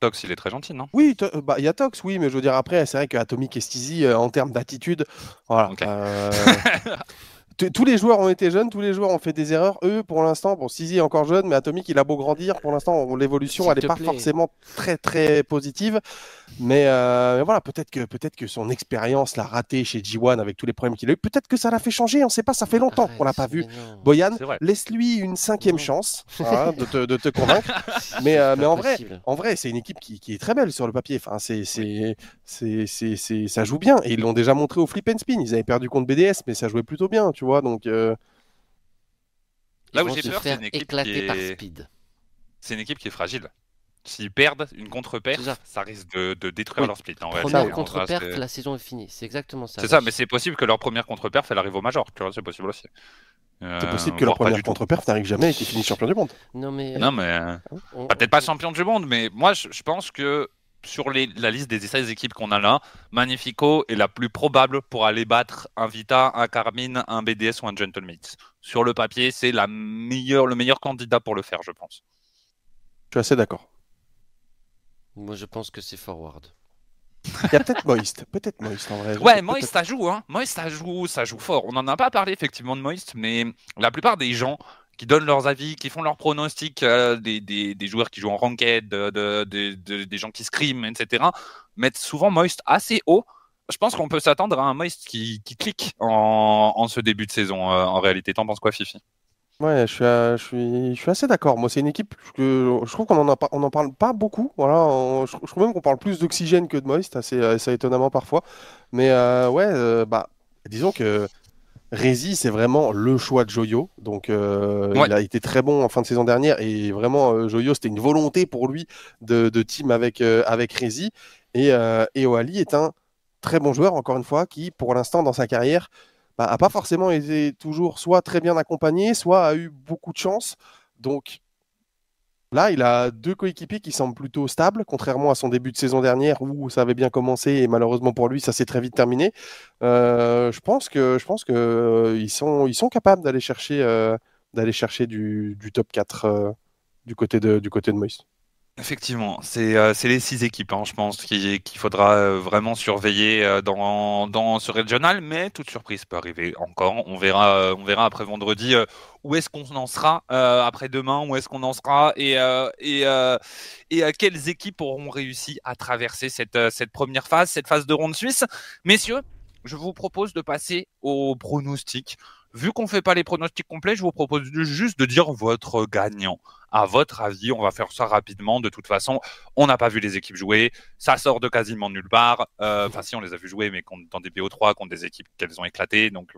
Tox, il est très gentil, non? Oui, bah, il y a Tox, oui, mais je veux dire après, c'est vrai qu'Atomic et Steezy, euh, en termes d'attitude, voilà. Euh, tous les joueurs ont été jeunes, tous les joueurs ont fait des erreurs. Eux, pour l'instant, bon, Steezy est encore jeune, mais Atomic, il a beau grandir. Pour l'instant, on- l'évolution, elle n'est pas plaît. forcément très, très positive. Mais, euh, mais voilà, peut-être que, peut-être que son expérience l'a raté chez G1 avec tous les problèmes qu'il a eu. Peut-être que ça l'a fait changer, on ne sait pas, ça fait longtemps qu'on l'a pas vu. Non. Boyan, laisse-lui une cinquième Non. chance hein, de, te, de te convaincre. mais, euh, mais en vrai, en vrai, c'est une équipe qui, qui est très belle sur le papier. Enfin, c'est, c'est, ça joue bien. Et ils l'ont déjà montré au flip and spin. Ils avaient perdu contre BDS, mais ça jouait plutôt bien, tu vois. Donc, euh, Là Ils où j'ai peur, c'est faire une équipe éclater qui par est- Speed. C'est une équipe qui est fragile. S'ils perdent une contre-perf, C'est ça. ça risque de, de détruire Oui. leur split. En Première contre-perf, c'est- la saison est finie. C'est exactement ça. C'est ça, mais c'est possible que leur première contre-perf, elle arrive au Major. Tu vois, c'est possible aussi. c'est Euh, possible que leur première contre-perf n'arrive jamais et qu'ils finissent champion du monde. Non, mais. Non, mais euh, on- bah, peut-être pas champion du monde, mais moi, je, je pense que sur les- la liste des 16 équipes qu'on a là, Magnifico est la plus probable pour aller battre un Vita, un Carmine, un BDS ou un Gentlemate. Sur le papier, c'est la meilleure, le meilleur candidat pour le faire, je pense. Je suis assez d'accord. Moi, je pense que c'est forward. Il y a peut-être Moist. Peut-être Moist en vrai. Ouais, Moist, ça joue, hein. Moist, ça joue, ça joue fort. On n'en a pas parlé effectivement de Moist, mais la plupart des gens qui donnent leurs avis, qui font leurs pronostics, euh, des, des, des joueurs qui jouent en ranked, de, de- de- de- des gens qui scream, etc., mettent souvent Moist assez haut. Je pense qu'on peut s'attendre à un Moist qui, qui clique en, en ce début de saison, euh, en réalité. T'en penses quoi, Fifi? Ouais, je suis, euh, je suis, je suis assez d'accord. Moi, c'est une équipe que je trouve qu'on en a pas, on en parle pas beaucoup. Voilà, on- je, je trouve même qu'on parle plus d'oxygène que de Moist, assez, assez étonnamment parfois. Mais euh, ouais, euh, bah, disons que Rezi, c'est vraiment le choix de Joyo. Donc, euh, Ouais. il a été très bon en fin de saison dernière et vraiment, euh, Joyo, c'était une volonté pour lui de, de team avec, euh, avec Rezi. Et, euh, et Oali est un très bon joueur, encore une fois, qui, pour l'instant, dans sa carrière, bah, a pas forcément été toujours soit très bien accompagné, soit a eu beaucoup de chance. Donc là, il a deux coéquipiers qui semblent plutôt stables, contrairement à son début de saison dernière où ça avait bien commencé et malheureusement pour lui, ça s'est très vite terminé. Euh, je pense que euh, sont capables d'aller chercher euh, du, top 4 euh, du côté de du côté de Moïse. Effectivement, c'est euh, c'est les six équipes, hein, je pense, qui- qu'il faudra euh, vraiment surveiller euh, dans, dans ce régional, mais toute surprise peut arriver encore. On verra, on verra après vendredi où est-ce qu'on en sera, après demain, où est-ce qu'on en sera, et, et, quelles équipes auront réussi à traverser cette, cette première phase, cette phase de ronde suisse. Messieurs, je vous propose de passer au pronostic. Vu qu'on ne fait pas les pronostics complets, je vous propose juste de dire votre gagnant à votre avis, on va faire ça rapidement. De toute façon, on n'a pas vu les équipes jouer. Ça sort de quasiment nulle part. Euh, Enfin, si, on les a vu jouer, mais dans des BO3, contre des équipes qu'elles ont éclatées. Donc,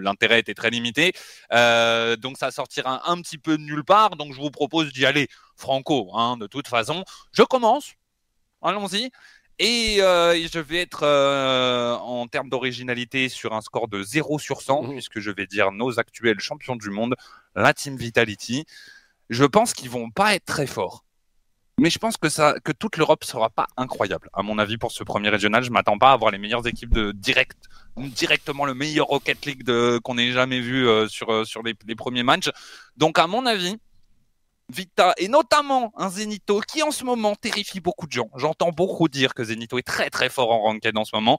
l'intérêt était très limité. Euh, donc, ça sortira un petit peu de nulle part. Donc, je vous propose d'y aller franco. hein, de toute façon, je commence. Allons-y. Et euh, je vais être euh, en termes d'originalité sur un score de 0 sur 100, Mhm. puisque je vais dire nos actuels champions du monde, la Team Vitality. Je pense qu'ils vont pas être très forts. Mais je pense que, ça, que toute l'Europe sera pas incroyable. À mon avis, pour ce premier régional, je m'attends pas à avoir les meilleures équipes de direct, directement le meilleur Rocket League qu'on ait jamais vu euh, sur, sur les, les premiers matchs. Donc, à mon avis, Vita et notamment un Zenito qui en ce moment terrifie beaucoup de gens. J'entends beaucoup dire que Zenito est très très fort en ranked en ce moment.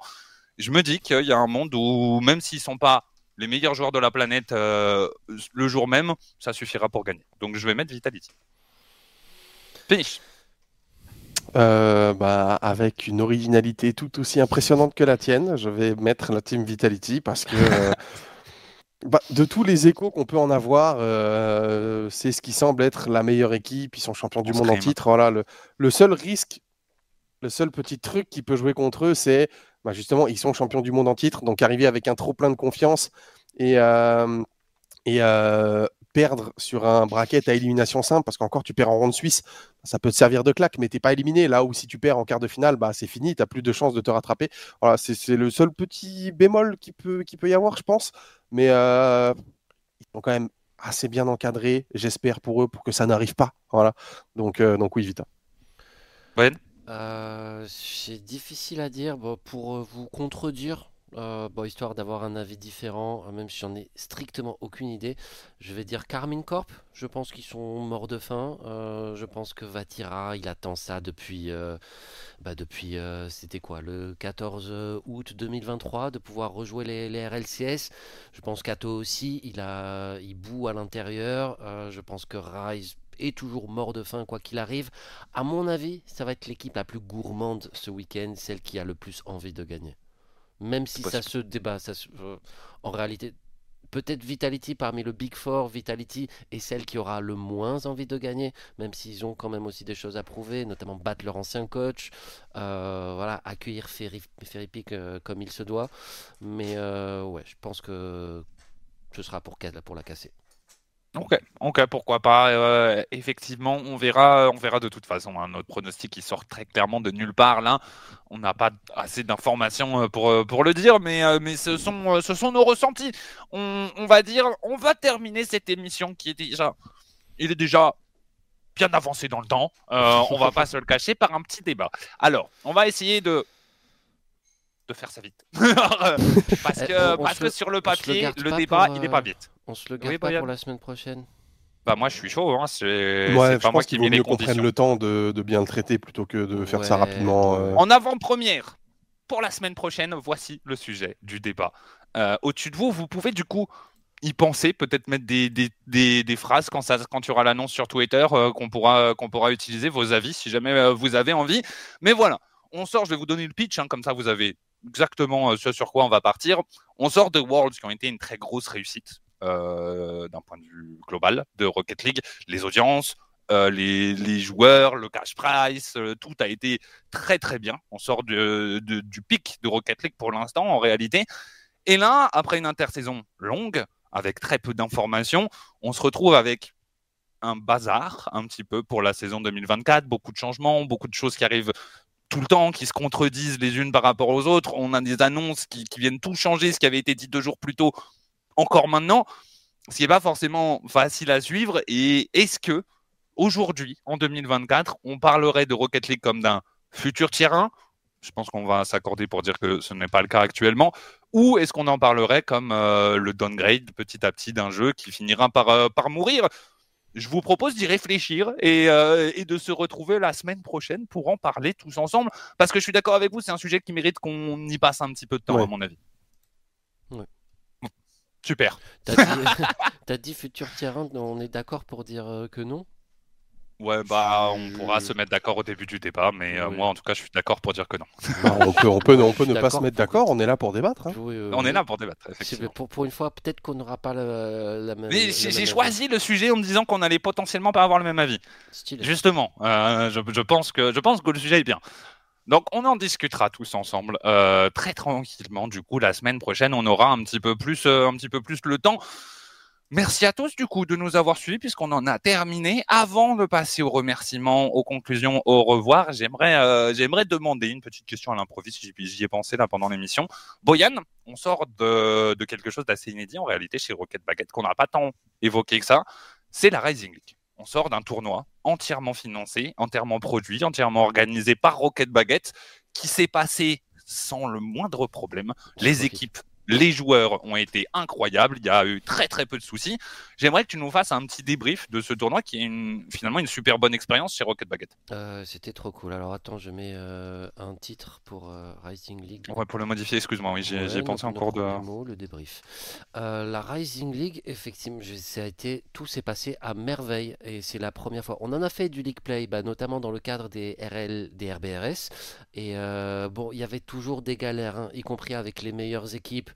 Je me dis qu'il y a un monde où même s'ils sont pas les meilleurs joueurs de la planète euh, le jour même, ça suffira pour gagner. Donc je vais mettre Vitality. Finish. Euh, bah, avec une originalité tout aussi impressionnante que la tienne, je vais mettre la Team Vitality parce que euh, bah, de tous les échos qu'on peut en avoir, euh, c'est ce qui semble être la meilleure équipe. Ils sont champions du On monde en titre. Voilà, le, le seul risque, le seul petit truc qui peut jouer contre eux, c'est bah, justement, ils sont champions du monde en titre, donc arriver avec un trop plein de confiance et, euh, et euh, perdre sur un bracket à élimination simple, parce qu'encore tu perds en ronde suisse, ça peut te servir de claque, mais t'es pas éliminé. Là où si tu perds en quart de finale, bah, c'est fini, tu plus de chances de te rattraper. Voilà, c'est c'est le seul petit bémol qui peut, qui peut y avoir, je pense. Mais euh, ils sont quand même assez bien encadrés, j'espère pour eux, pour que ça n'arrive pas. Voilà. Donc, euh, donc oui, Vita. Euh, c'est difficile à dire. Bon, pour vous contredire, euh, bon, histoire d'avoir un avis différent, euh, même si j'en ai strictement aucune idée. Je vais dire Carmine Corp. Je pense qu'ils sont morts de faim. Euh, je pense que Vatira, il attend ça depuis, bah, depuis c'était quoi, le 14 août 2023, de pouvoir rejouer les, les RLCS. Je pense qu'Ato aussi, il a, il boue à l'intérieur. je pense que Rise est toujours mort de faim quoi qu'il arrive. À mon avis, ça va être l'équipe la plus gourmande ce week-end, celle qui a le plus envie de gagner. Même si ça se débat, ça euh, en réalité, peut-être Vitality parmi le Big Four, Vitality est celle qui aura le moins envie de gagner, même s'ils ont quand même aussi des choses à prouver, notamment battre leur ancien coach, euh, voilà, accueillir Ferry, euh, comme il se doit. Mais ouais, je pense que ce sera pour, pour la casser. Ok, ok, pourquoi pas. Euh, effectivement, on verra, on verra de toute façon. Hein, notre pronostic qui sort très clairement de nulle part là. On n'a pas assez d'informations euh, pour, euh, pour le dire, mais, mais ce, sont, ce sont nos ressentis. On, va dire, on va terminer cette émission qui est déjà, il est déjà bien avancé dans le temps. on va pas se le cacher par un petit débat. Alors, on va essayer de de faire ça vite. parce que, parce que sur le papier, le, débat, il n'est pas vite. On se le garde pas pour la semaine prochaine bah moi je suis chaud, hein. c'est pas moi qui mets les conditions. qu'on le temps de, de, bien le traiter plutôt que de faire ça rapidement. Euh. En avant-première, pour la semaine prochaine, voici le sujet du débat. Euh, au-dessus de vous, vous pouvez du coup y penser, peut-être mettre des, des, des, des, phrases quand, ça, quand il y aura l'annonce sur Twitter euh, qu'on pourra, qu'on pourra utiliser, vos avis si jamais vous avez envie. Mais voilà, on sort, je vais vous donner le pitch, hein, comme ça vous avez exactement ce sur quoi on va partir. On sort de Worlds qui ont été une très grosse réussite. Euh, d'un point de vue global de Rocket League, les audiences, euh, les, joueurs, le cash price, euh, tout a été très très bien. On sort du pic de Rocket League pour l'instant en réalité. Et là, après une intersaison longue, avec très peu d'informations, on se retrouve avec un bazar un petit peu pour la saison 2024, beaucoup de changements, beaucoup de choses qui arrivent tout le temps, qui se contredisent les unes par rapport aux autres. On a des annonces qui, viennent tout changer, ce qui avait été dit deux jours plus tôt encore maintenant, ce qui n'est pas forcément facile à suivre. Et est-ce que aujourd'hui, en 2024, on parlerait de Rocket League comme d'un futur tier 1 Je pense qu'on va s'accorder pour dire que ce n'est pas le cas actuellement. Ou est-ce qu'on en parlerait comme euh, le downgrade petit à petit d'un jeu qui finira par, euh, par mourir? Je vous propose d'y réfléchir euh, et, de se retrouver la semaine prochaine pour en parler tous ensemble. Parce que je suis d'accord avec vous, c'est un sujet qui mérite qu'on y passe un petit peu de temps, à mon avis. Super. T'as dit, futur terrain, on est d'accord pour dire euh, que non? Ouais, bah, on pourra se mettre d'accord au début du débat, mais euh, moi, en tout cas, je suis d'accord pour dire que non. on peut, on peut, on peut ne pas se mettre d'accord, on est là pour débattre. Hein. on est là pour débattre, effectivement. Pour, pour une fois, peut-être qu'on n'aura pas la, même. Mais j'ai choisi le sujet en me disant qu'on allait potentiellement pas avoir le même avis. Justement, euh, je, je, pense que, je pense que le sujet est bien. Donc on en discutera tous ensemble euh, très tranquillement. Du coup, la semaine prochaine, on aura un petit peu plus, euh, un petit peu plus le temps. Merci à tous du coup de nous avoir suivis puisqu'on en a terminé. Avant de passer aux remerciements, aux conclusions, au revoir, j'aimerais euh, j'aimerais demander une petite question à l'improviste. J'y ai pensé là pendant l'émission. Boyan, on sort de, de quelque chose d'assez inédit en réalité chez Rocket Baguette qu'on n'a pas tant évoqué que ça. C'est la Rising League on sort d'un tournoi entièrement financé, entièrement produit, entièrement organisé par Rocket Baguette, qui s'est passé sans le moindre problème. Les équipes les joueurs ont été incroyables. Il y a eu très très peu de soucis. J'aimerais que tu nous fasses un petit débrief de ce tournoi qui est finalement une super bonne expérience chez Rocket Baguette. Euh, c'était trop cool. Alors attends, je mets euh, un titre pour euh, Rising League. Ouais, pour le modifier, excuse-moi. Oui, j'ai pensé en cours de. le débrief. la Rising League, effectivement, ça a été, tout s'est passé à merveille et c'est la première fois. On en a fait du League Play, bah, notamment dans le cadre des RL, des RBRS. Et bon, il y avait toujours des galères, hein, y compris avec les meilleures équipes.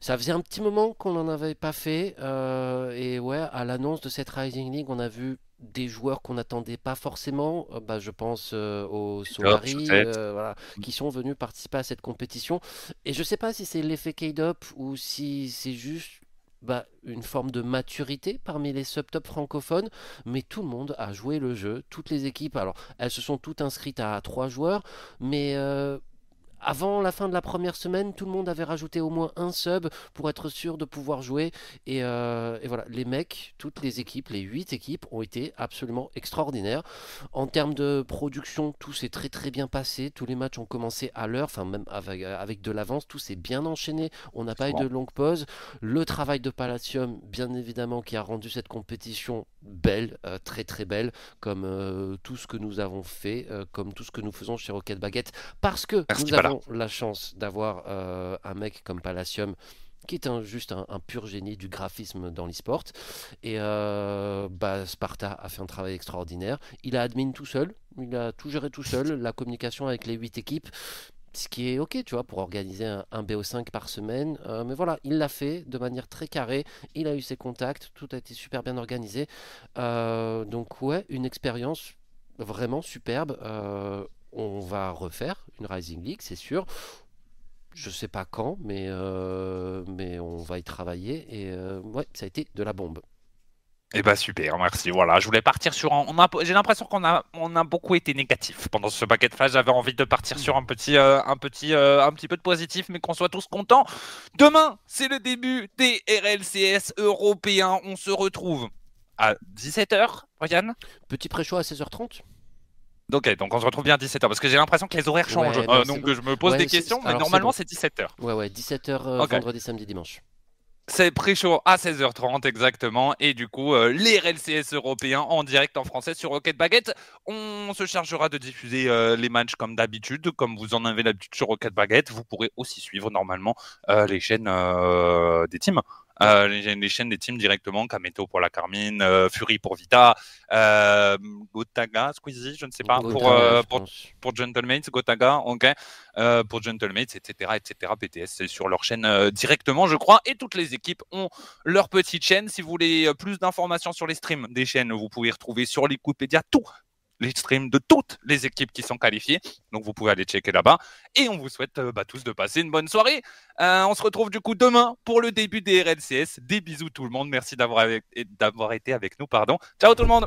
Ça faisait un petit moment qu'on n'en avait pas fait. Euh, et ouais, à l'annonce de cette Rising League, on a vu des joueurs qu'on n'attendait pas forcément. Euh, bah, je pense euh, aux Solari, voilà, qui sont venus participer à cette compétition. Et je ne sais pas si c'est l'effet K-Dop ou si c'est juste bah, une forme de maturité parmi les subtops francophones, mais tout le monde a joué le jeu, toutes les équipes, alors elles se sont toutes inscrites à trois joueurs, mais avant la fin de la première semaine, tout le monde avait rajouté au moins un sub pour être sûr de pouvoir jouer. Et, euh, et voilà, les mecs, toutes les équipes, les 8 équipes ont été absolument extraordinaires. En termes de production, tout s'est très très bien passé. Tous les matchs ont commencé à l'heure, enfin même avec, avec de l'avance, tout s'est bien enchaîné. On n'a pas eu de longue pause. Le travail de Palladium, bien évidemment, qui a rendu cette compétition belle, euh, très très belle, comme euh, tout ce que nous avons fait, comme tout ce que nous faisons chez Rocket Baguette, parce que Merci, nous La chance d'avoir euh, un mec comme Palacium qui est un, juste un, pur génie du graphisme dans l'e-sport. Et euh, bah, Sparta a fait un travail extraordinaire. Il a admin tout seul, il a tout géré tout seul, la communication avec les 8 équipes. Ce qui est ok, tu vois, pour organiser un, un BO5 par semaine. Euh, mais voilà, il l'a fait de manière très carrée. Il a eu ses contacts, tout a été super bien organisé. Euh, donc ouais, une expérience vraiment superbe. On va refaire une Rising League, c'est sûr. Je sais pas quand, mais, euh, mais on va y travailler. Et euh, ouais, ça a été de la bombe. Eh ben super, merci. Voilà, je voulais partir sur un. on a- J'ai l'impression qu'on a, on a beaucoup été négatif pendant ce paquet de flash. J'avais envie de partir sur un petit, euh, un petit, euh, un petit peu de positif, mais qu'on soit tous contents. Demain, c'est le début des RLCS européens. On se retrouve à 17h, Ryan Petit pré-show à 16h30 Ok, donc on se retrouve bien à 17h parce que j'ai l'impression que les horaires changent. Ouais, non, Euh, donc je me pose ouais, des questions, mais alors, c'est normalement bon. c'est 17h. Ouais, ouais, 17h Ok. vendredi, samedi, dimanche. C'est pré-show à 16h30 exactement. Et du coup, euh, les RLCS européens en direct en français sur Rocket Baguette. On se chargera de diffuser euh, les matchs comme d'habitude, comme vous en avez l'habitude sur Rocket Baguette. Vous pourrez aussi suivre normalement euh, les chaînes euh, des teams. Euh, les, les chaînes des teams directement, Kameto pour la Carmine, euh, Fury pour Vita, euh, Gotaga, Squeezie, je ne sais pas, pour, euh, pour pour Gentlemates, Gotaga, ok, euh, pour Gentlemates, etc., etc. BTS, c'est sur leur chaîne euh, directement, je crois, et toutes les équipes ont leur petite chaîne. Si vous voulez plus d'informations sur les streams des chaînes, vous pouvez retrouver sur Wikipédia tous les streams de toutes les équipes qui sont qualifiées. Donc vous pouvez aller checker là-bas. Et on vous souhaite euh, bah, tous de passer une bonne soirée. Euh, on se retrouve du coup demain pour le début des RLCS. Des bisous tout le monde. Merci d'avoir été avec nous. Pardon. Ciao tout le monde.